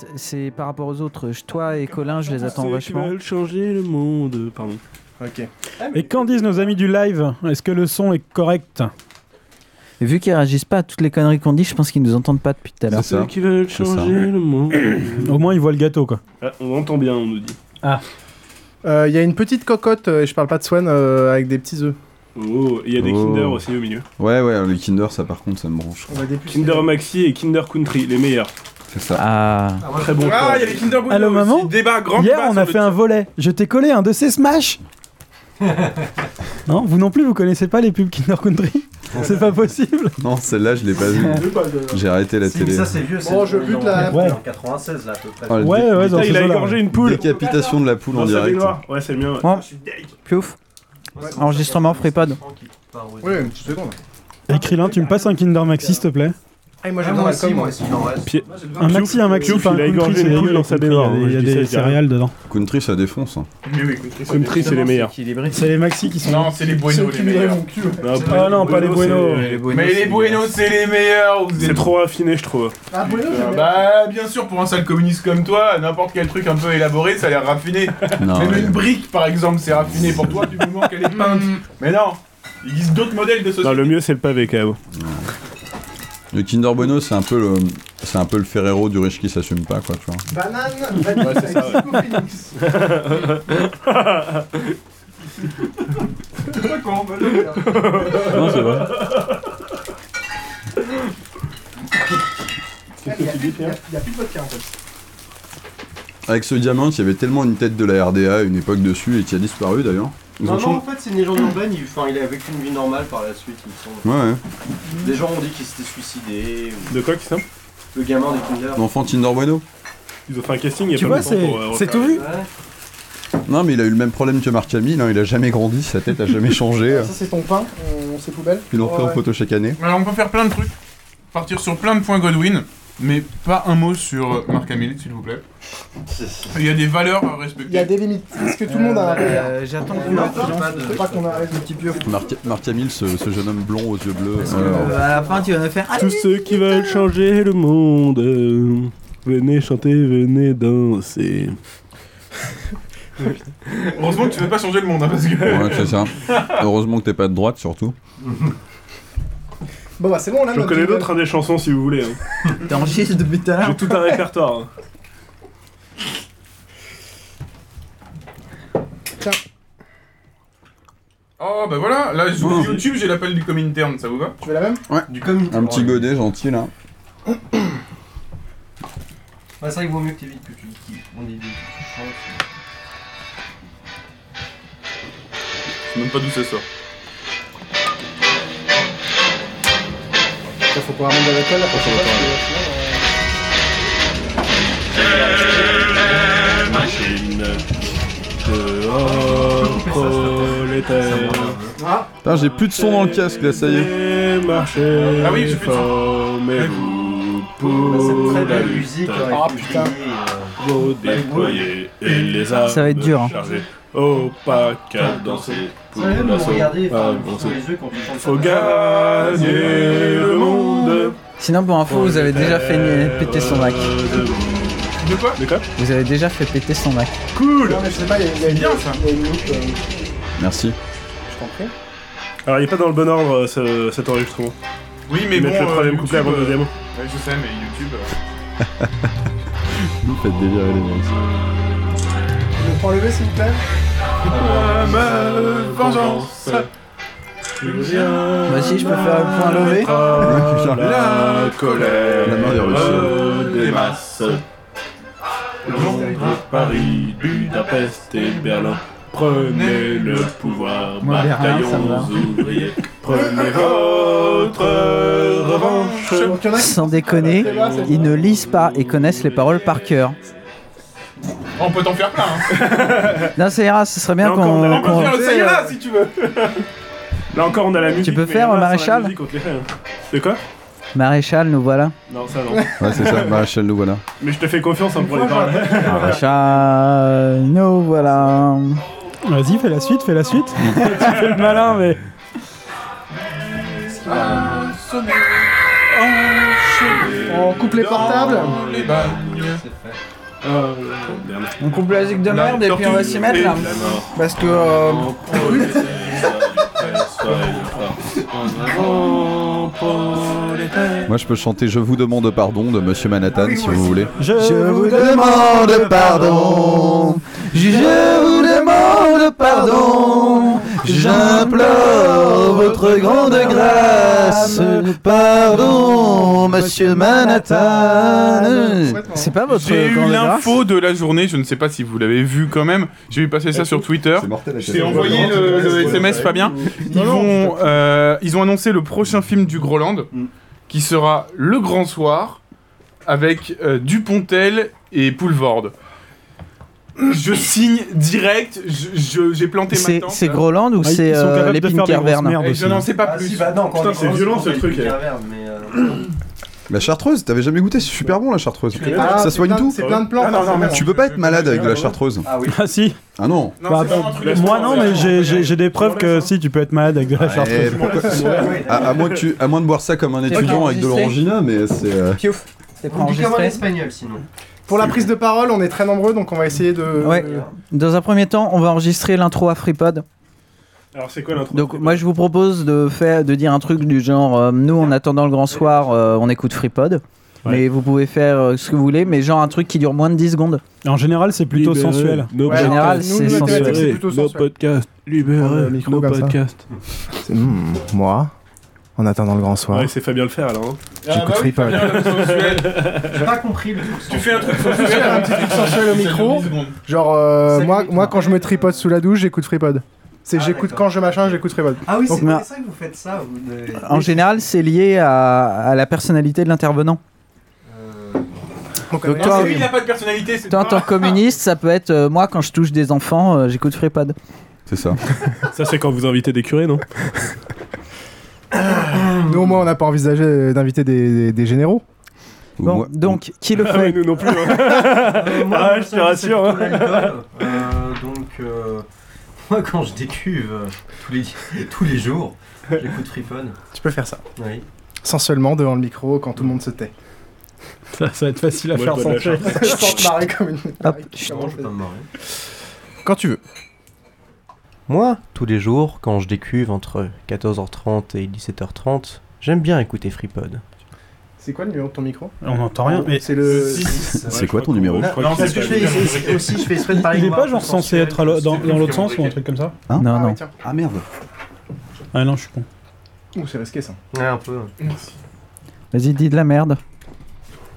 fait, c'est par rapport aux autres. Je- Toi et Colin, je les attends Ceux qui vachement. veulent changer le monde? Pardon. Ok. Et qu'en disent nos amis du live? Est-ce que le son est correct? Et vu qu'ils réagissent pas à toutes les conneries qu'on dit, je pense qu'ils nous entendent pas depuis tout à l'heure. Ceux qui veulent C'est ça. changer le monde. Au moins, ils voient le gâteau, quoi. Ah, on entend bien, on nous dit. Ah. Euh, Il y a une petite cocotte, euh, et je parle pas de Swan, euh, avec des petits œufs. Oh, il y a des Oh. Kinder aussi au milieu. Ouais, ouais, les Kinder, ça par contre, ça me branche. Kinder Maxi et Kinder Country, les meilleurs. C'est ça. Ah. Très bon. Ah, il y a les Kinder Bueno Allô, aussi. maman Débat, grand Hier, débat on sur a le fait un volet. Je t'ai collé un de ces Smash Non, vous non plus, vous connaissez pas les pubs Kinder Country C'est pas possible Non, celle-là, je l'ai pas vue. J'ai arrêté la Si, télé. mais ça c'est vieux, c'est Bon, je bute la- Ouais. En 96 là à peu près. Oh, Ouais, dé- ouais, dans Putain, ce il a jeu-là, égorgé une poule. Décapitation de la poule en Dans sa direct. baignoire. Ouais, c'est mien. ouais. Oh, piouf. Enregistrement FreePod. Oui, une petite seconde. Et Krillin, tu me passes un Kinder Maxi, s'il te plaît Ah, moi j'ai Ah, besoin moi aussi, il en reste. Un Maxi, un Maxi, Piouf, pas un il a Country, égorgé c'est une poule dans sa baignoire, Il y a moi, des, il y je a dis ça, des je dis rien. céréales dedans. Country, ça défonce. hein. Oui, oui, Country, ça Country, c'est les meilleurs. C'est les Maxi qui sont. Non, c'est les Bueno les meilleurs. Ah non, pas les Bueno. Mais les Bueno, c'est les meilleurs. vous C'est êtes- trop raffiné, je trouve. Ah, bueno, j'aime bien. Bah, bien sûr, pour un sale communiste comme toi, n'importe quel truc un peu élaboré, ça a l'air raffiné. Non, Même ouais. une brique, par exemple, c'est raffiné pour toi du moment qu'elle est peinte. Mais non, il existe d'autres modèles de Non, société. le mieux c'est le pavé, KO. Le Kinder Bueno, c'est un peu le, c'est un peu le Ferrero du riche qui s'assume pas, quoi, tu vois. Banane, vanille, Ouais, c'est ça, Phoenix. C'est bah, non. Non, c'est vrai. Il y a- il y a plus il y a- il y a plus de vodka en fait. Avec ce diamant, il y avait tellement une tête de la RDA à une époque dessus et qui a disparu d'ailleurs. Ils non, non, changé- en fait, c'est une légende urbaine. Il, enfin, il a vécu une vie normale par la suite, il me semble. Ouais, ouais. Des gens ont dit qu'il s'était suicidé. ou- De quoi qui ça? Le gamin des Kinder. L'enfant Tinder Bueno. Ils ont fait un casting il y a Tu pas vois, longtemps c'est- pour, euh, c'est tout vu. Non, mais il a eu le même problème que Marc Hamill, hein, il a jamais grandi, sa tête a jamais changé. Ça, c'est ton pain, euh, c'est poubelle. Ils l'ont refait en Ouais. photo chaque année. Alors on peut faire plein de trucs. Partir sur plein de points Godwin, mais pas un mot sur euh, Marc Hamill, s'il vous plaît. Il y a des valeurs à respecter. Il y a des limites. Est-ce que tout le monde a un Euh, J'attends On qu'on faut pas qu'on arrête le petit pieu. Marc, Hamill, ce, ce jeune homme blond aux yeux bleus. Euh, à la fin, tu vas me faire. Tous ceux qui veulent changer le monde, euh, venez chanter, venez danser. Heureusement que tu veux pas changer le monde, hein, parce que. Ouais, c'est ça. Heureusement que t'es pas de droite, surtout. Bon, bah, c'est bon, là. J'en notre connais jingle. d'autres, hein, des chansons si vous voulez. hein. T'enregistres depuis tout à l'heure J'ai tout un répertoire. hein. Tiens. Oh bah voilà, là sur YouTube j'ai l'appel du Comintern, ça vous va? Tu veux la même? Ouais. Du comité. Un petit godet gentil là. Ouais, c'est vrai qu'il vaut mieux que t'évites que tu. On dit des choses. Je sais même pas d'où ça sort. Faut pouvoir monter avec elle, la prochaine Machine dehors, prolétaire. Ah, Putain, j'ai plus de son dans le casque là, ça y est. Ah oui, j'ai plus de son. Formez-vous pour Bah, c'est très la belle musique. Ah, putain. Vos déployés et les armes Ça va être dur, hein. chargées. Au pas qu'à danser pour Ça va nous l'assaut. regarder, Ah, enfin, les yeux quand Faut ça. gagner le monde. Sinon, pour info, vous avez déjà fait ni- péter son Mac. De quoi De quoi Vous avez déjà fait péter son Mac. Cool non, mais je sais pas, il y a- il y a une bien, ça. il y a une loupe, euh, Merci. Je t'en prie. Alors, il n'est pas dans le bon ordre euh, ce- cet enregistrement. Oui mais bon. mettent le euh, troisième couplet avant le YouTube, deuxième. euh, Ouais je sais mais YouTube. euh, Vous faites délirer les mecs. Le point levé, s'il vous plaît. ma vengeance. Bah, si, je peux faire le point levé. La colère La main des Russes. des masses. Londres, Paris, Budapest et Berlin. Prenez le pouvoir, Moi, bataillons ça me va. ouvriers. Prenez votre revanche. Donc, il y en a qui Sans déconner, là, c'est ils ne lisent pas et connaissent les paroles par cœur. On peut t'en faire plein. Hein. Non, ça ira, ce serait bien qu'on. On peut qu'on- faire le si tu veux. Là encore, on a la musique. peux mais faire, là, sans la Maréchal musique, on te les fait, hein. De quoi? Maréchal, nous voilà. Non, ça non. Ouais, c'est ça, Maréchal, nous voilà. Mais je te fais confiance hein, pour les paroles. Maréchal, nous voilà. Vas-y, fais la suite, fais la suite. tu fais le malin, mais. On coupe les portables. Euh. On coupe la musique de merde et puis on va s'y mettre et là. Parce que. euh, Moi, je peux chanter Je vous demande pardon de Monsieur Manhattan si vous voulez. Je vous demande pardon. Je vous pardon. J'implore votre grande grâce. Pardon, monsieur Manhattan. C'est pas votre J'ai eu l'info de la journée, je ne sais pas si vous l'avez vu quand même. J'ai vu passer ça sur Twitter. Chaîne. envoyé le, le SMS, Fabien. Ils, vont, euh, ils ont annoncé le prochain film du Groland, qui sera Le Grand Soir, avec euh, Dupontel et Poulvord. Je signe direct, je- je- j'ai planté ma C'est tente. c'est. Groland ou Ah, c'est euh, l'épine merdes Et aussi. je n'en sais pas Ah plus. si, bah non, quand Putain, c'est est violent, ce truc, eh. caverne, mais, euh, La chartreuse, t'avais jamais goûté, c'est super bon la chartreuse. Ah, ça soigne tout. C'est plein de plantes. Ah, non, non, forcément. merci. Tu peux pas être malade avec de la chartreuse. Ah oui. Ah si. Ah non. Non, Bah, bah, moi non, mais j'ai- des preuves que si tu peux être malade avec de la Eh, chartreuse. pourquoi- à, à moins que tu, à moins de boire ça comme un étudiant avec de l'orangina, mais c'est. euh, Piouf. C'est pas On dit comme en enregistré espagnol sinon. Pour la prise de parole, on est très nombreux, donc on va essayer de. Ouais. Dans un premier temps, on va enregistrer l'intro à FreePod. Alors, c'est quoi l'intro Donc moi je vous propose de faire de dire un truc du genre euh, nous en attendant le grand soir euh, on écoute FreePod. Ouais. Mais vous pouvez faire euh, ce que vous voulez, mais genre un truc qui dure moins de 10 secondes. En général, c'est plutôt sensuel. nos En général, c'est nous, sensuel. c'est plutôt nos sensuel. podcasts. Micro nos comme ça. podcasts. C'est- hmm, moi, en attendant le grand soir, Ouais, c'est Fabien le faire alors. hein. j'écoute Ah bah FreePod. Fabien, le sensuel. J'ai pas compris le truc. Tu fais un truc sensuel. un petit truc sensuel au micro. 10 secondes. Genre, euh, moi, moi, quand je me tripote sous la douche, j'écoute FreePod. C'est j'écoute quand je machin, j'écoute Freepod. Ah oui, c'est pour ça que vous faites ça. vous En général, c'est lié à, à la personnalité de l'intervenant. Donc, Donc euh, toi, Lui, il n'a pas de personnalité, c'est toi, en pas- tant que communiste, ça peut être euh, moi quand je touche des enfants, euh, j'écoute Freepod. C'est ça. Ça, c'est quand vous invitez des curés, non? Nous, au moins, on n'a pas envisagé d'inviter des, des- des généraux. Bon, donc, qui le Ah fait ouais, nous non plus. hein. Euh, moi, Ah, moi, je te rassure, plutôt hein. l'alcool. Euh, donc, euh, moi, quand je décuve euh, tous, les, tous les jours, j'écoute Freepod. Tu peux faire ça. Oui. Sans seulement devant le micro quand tout le monde se tait. Ça, ça va être facile à Moi, faire je sans bois de la tuer. Sans te marrer comme une. Hop. Je vais pas me marrer? Quand tu veux. Moi, tous les jours, quand je décuve entre 14h30 et 17h30, j'aime bien écouter Freepod. C'est quoi le numéro de ton micro? On n'entend rien. Mais C'est le. C'est quoi ton numéro? Je crois Non, parce que je fais aussi, je fais exprès de parler il est noir, pas genre censé être dans, l'autre sens ou un truc comme ça? Non, Ah, non. Ah merde. Ah non, je suis con. Ouh, c'est risqué ça. Ouais, un peu. Vas-y, dis de la merde.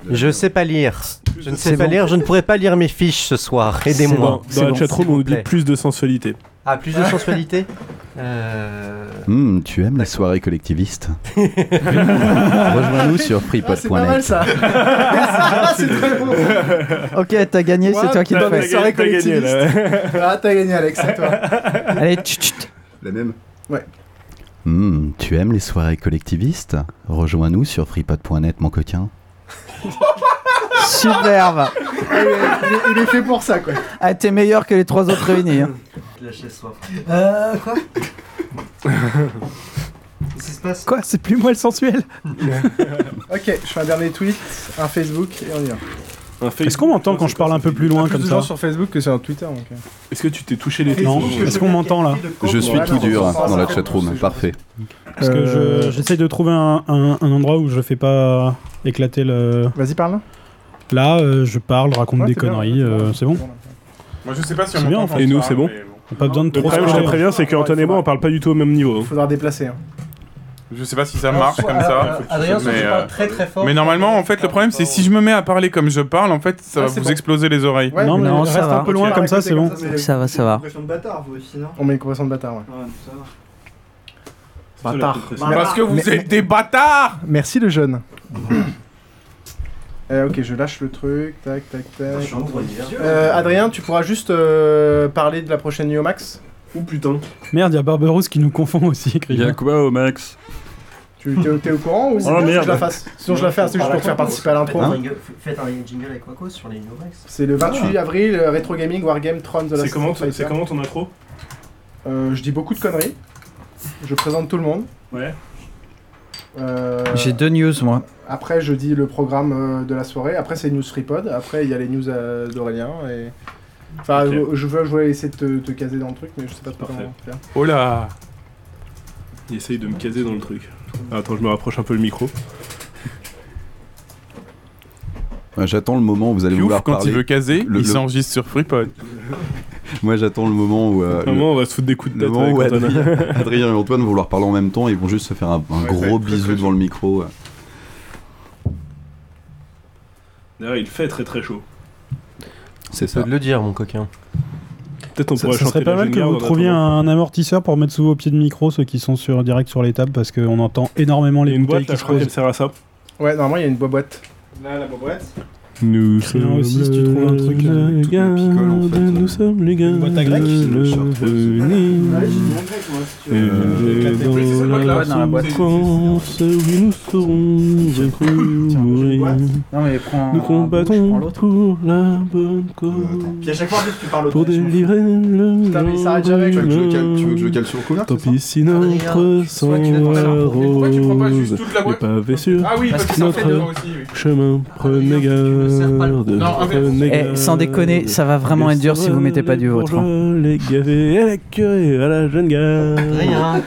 Je sais pas lire. Je ne sais pas lire, je ne pourrais pas lire mes fiches ce soir. Aidez-moi. dans la chatroom, on nous dit plus de sensualité. Ah, plus de sensualité euh... Hmm, tu aimes les soirées collectivistes Rejoins-nous sur Ah, c'est pas mal freepod.net. ça. C'est très bon. Ok, t'as gagné, c'est toi qui le fais. là, collectivistes. Ah, t'as gagné, Alex, c'est toi. Allez, tchut, tchut. La même. Hmm, tu aimes les soirées collectivistes Rejoins-nous sur freepod.net, mon coquin. Superbe. il, est, il est fait pour ça, quoi. Ah, t'es meilleur que les trois autres réunis. hein. Euh, quoi? Qu'est-ce qui se passe? Quoi? C'est plus moi le sensuel Ok, je fais un dernier tweet, un Facebook et on y va. Un Facebook, Est-ce qu'on m'entend quand je parle un peu plus loin comme ça sur Facebook que sur Twitter. Donc. euh. Est-ce que tu t'es touché les Non. fesses Est-ce qu'on m'entend là Je suis tout dur dans la chatroom. Parfait. Parce que Euh, je- de trouver un, un- un endroit où je fais pas éclater le. Vas-y, parle. Là, euh, je parle, raconte Ouais, des conneries, euh, c'est bon Moi, je sais pas si C'est on bien, en fait. Et nous, c'est bon mais On a pas besoin de Le trop problème, je te préviens, c'est qu'Antoine et moi, on parle pas du tout au même niveau. Faudra déplacer. Hein. Je sais pas si ça marche comme ça. Adrien, si mais, euh, très très fort. Mais normalement, en fait, le problème, c'est si je me mets à parler comme je parle, en fait, ça Ah, va vous bon. exploser les oreilles. Ouais, Non, mais Non, reste un peu loin comme ça, c'est bon. ça, va, ça va. De bâtard, vous aussi, non On met une conversation de bâtard, ouais. Ouais, ça va. Bâtard. Parce que vous Mais- êtes des bâtards Merci le jeune. Euh, ok, je lâche le truc. Tac, tac, tac. Euh, Adrien, tu pourras juste euh, parler de la prochaine Neo Max Oh putain. Merde, il y a Barberousse qui nous confond aussi, écrivain. quoi au max Tu t'es, t'es au courant ou c'est Oh, que merde. je la fasse Sinon je la fais, c'est juste pour te faire participer à l'intro. Faites un jingle- Faites un jingle avec Quacos sur les Novax. C'est le 28 avril, euh, Retro Gaming Wargame Tron de la C'est comment, c'est ton intro Euh, Je dis beaucoup de conneries. Je présente tout le monde. Ouais. Euh, J'ai deux news, moi. Après, je dis le programme euh, de la soirée. Après, c'est News FreePod. Après, il y a les news euh, d'Aurélien. Et... Enfin, Ok. je, veux, je voulais essayer de te, te caser dans le truc, mais je sais pas trop comment faire. Oh là Il essaye de me caser dans le truc. Attends, je me rapproche un peu le micro. Ouais, J'attends le moment où vous allez Piouf, vouloir quand parler. il veut caser, Le- il le- s'enregistre sur FreePod. Moi, j'attends le moment où. euh, le- Vraiment, on va se foutre des coups de Le tête moment où. Adrien, Adrien et Antoine vont vouloir parler en même temps, ils vont juste se faire un, un Ouais, ça va gros bisou très devant le micro. D'ailleurs, il fait très très chaud. C'est Tu peux ça. le dire, mon coquin. Peut-être on Ça, pourrait ça serait pas mal que vous trouviez un amortisseur pour mettre sous vos pieds de micro, ceux qui sont sur, direct sur les tables, parce qu'on entend énormément Il y les a une bouteilles boîte là, qui je se crois qu'elle posent. sert à ça. Ouais, normalement, il y a une boîte. Là, la boîte. Nous Crien aussi, si tu trouves un truc, euh, les en fait. nous sommes les gars. boîte à grec de Le l'avenir. Ouais, j'ai dit un grec, moi, si tu Et veux. Oui, c'est ça, dans la boîte. oui, nous serons vaincus mourir. Non, mais prends. Nous combattons pour la bonne cause, Puis à chaque fois, tu parles au pour délivrer le Putain, mais il s'arrête jamais, Tu veux que je le cale, sur le Tant pis si notre sang Pourquoi tu prends pas juste rose toute la boîte Ah oui, parce que notre chemin. Prenez Adrien, garde, Non, fait- prenez Eh, sans déconner, ça va vraiment être dur si vous mettez pas du vôtre. hein. Les gavés à la curée, à la jeune garde. Adrien.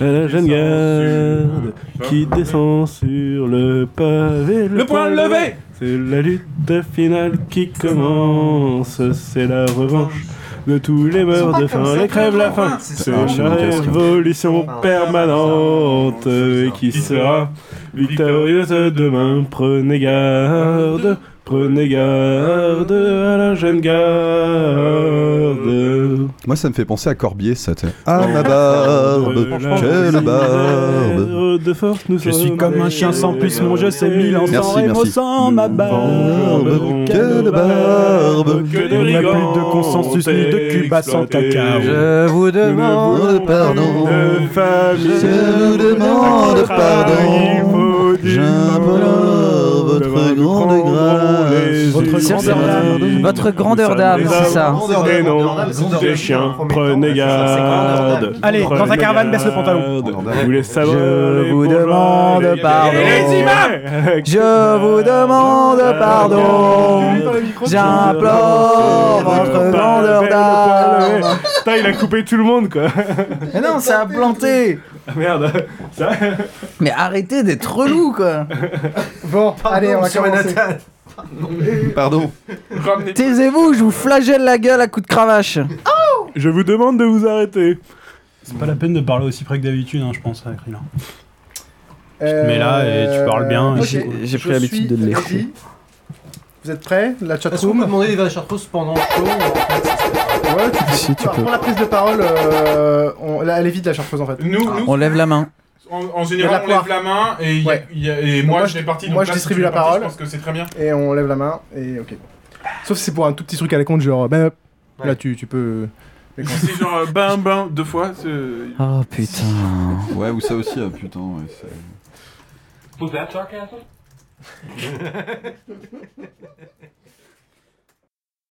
À la jeune garde qui descend sur le pavé. Le poing levé C'est la lutte finale qui commence. C'est la revanche de tous les morts de faim. Les crèves la faim. C'est la révolution permanente qui sera victorieuse demain. Prenez garde. Prenez garde à la jeune garde. Moi, ça me fait penser à Corbier, ça. t'sais. Ah, ma barbe, quelle barbe. de force, nous Je suis comme un chien sans plus, mon jeu c'est mille ans sans Merci, merci. sans ma barbe. Quelle barbe. Il n'y a plus de consensus ni de Cuba sans cacao. Je vous demande pardon. Je vous demande pardon. J'implore votre grande grâce. Votre grandeur d'âme. Votre grandeur d'âme, c'est ça. Et non, des chiens, prenez garde. Allez, dans ta caravane, baisse le pantalon. Vous Je les vous demande pardon. Les imams Je vous demande pardon. J'implore votre grandeur d'âme. Putain, il a coupé tout le monde quoi. Mais non, ça a planté. Ah, Merde. Ça... Mais arrêtez d'être relou, quoi. Bon, allez, on va sur commencer. Pardon. Taisez-vous, je vous flagelle la gueule à coups de cravache. Je vous demande de vous arrêter. C'est pas la peine de parler aussi près que d'habitude, hein, je pense, avec Rila. Euh, mets là et tu parles bien, et ok, c'est cool. J'ai je pris l'habitude suis de le. Vous êtes prêts? La Est-ce qu'on peut chatroom demander des chartreuse pendant le show Ouais, tu peux. Si, tu Alors, peux. Pour la prise de parole, euh, on- là, elle est vide la chartreuse en fait. Nous, nous, On lève la main. en, général, on lève la main et, il y a- Ouais. il y a- et moi, je fais partie. Moi, donc je là, si distribue tu la partie, parole. Je pense que c'est très bien. Et on lève la main et ok. Sauf si c'est pour un tout petit truc à la compte, genre ben. Là, tu, tu peux. mais quand- C'est genre euh, ben ben deux fois. c'est- Oh putain. Ouais, ou ça aussi, ah, putain. ouais, c'est- Was that sarcasm?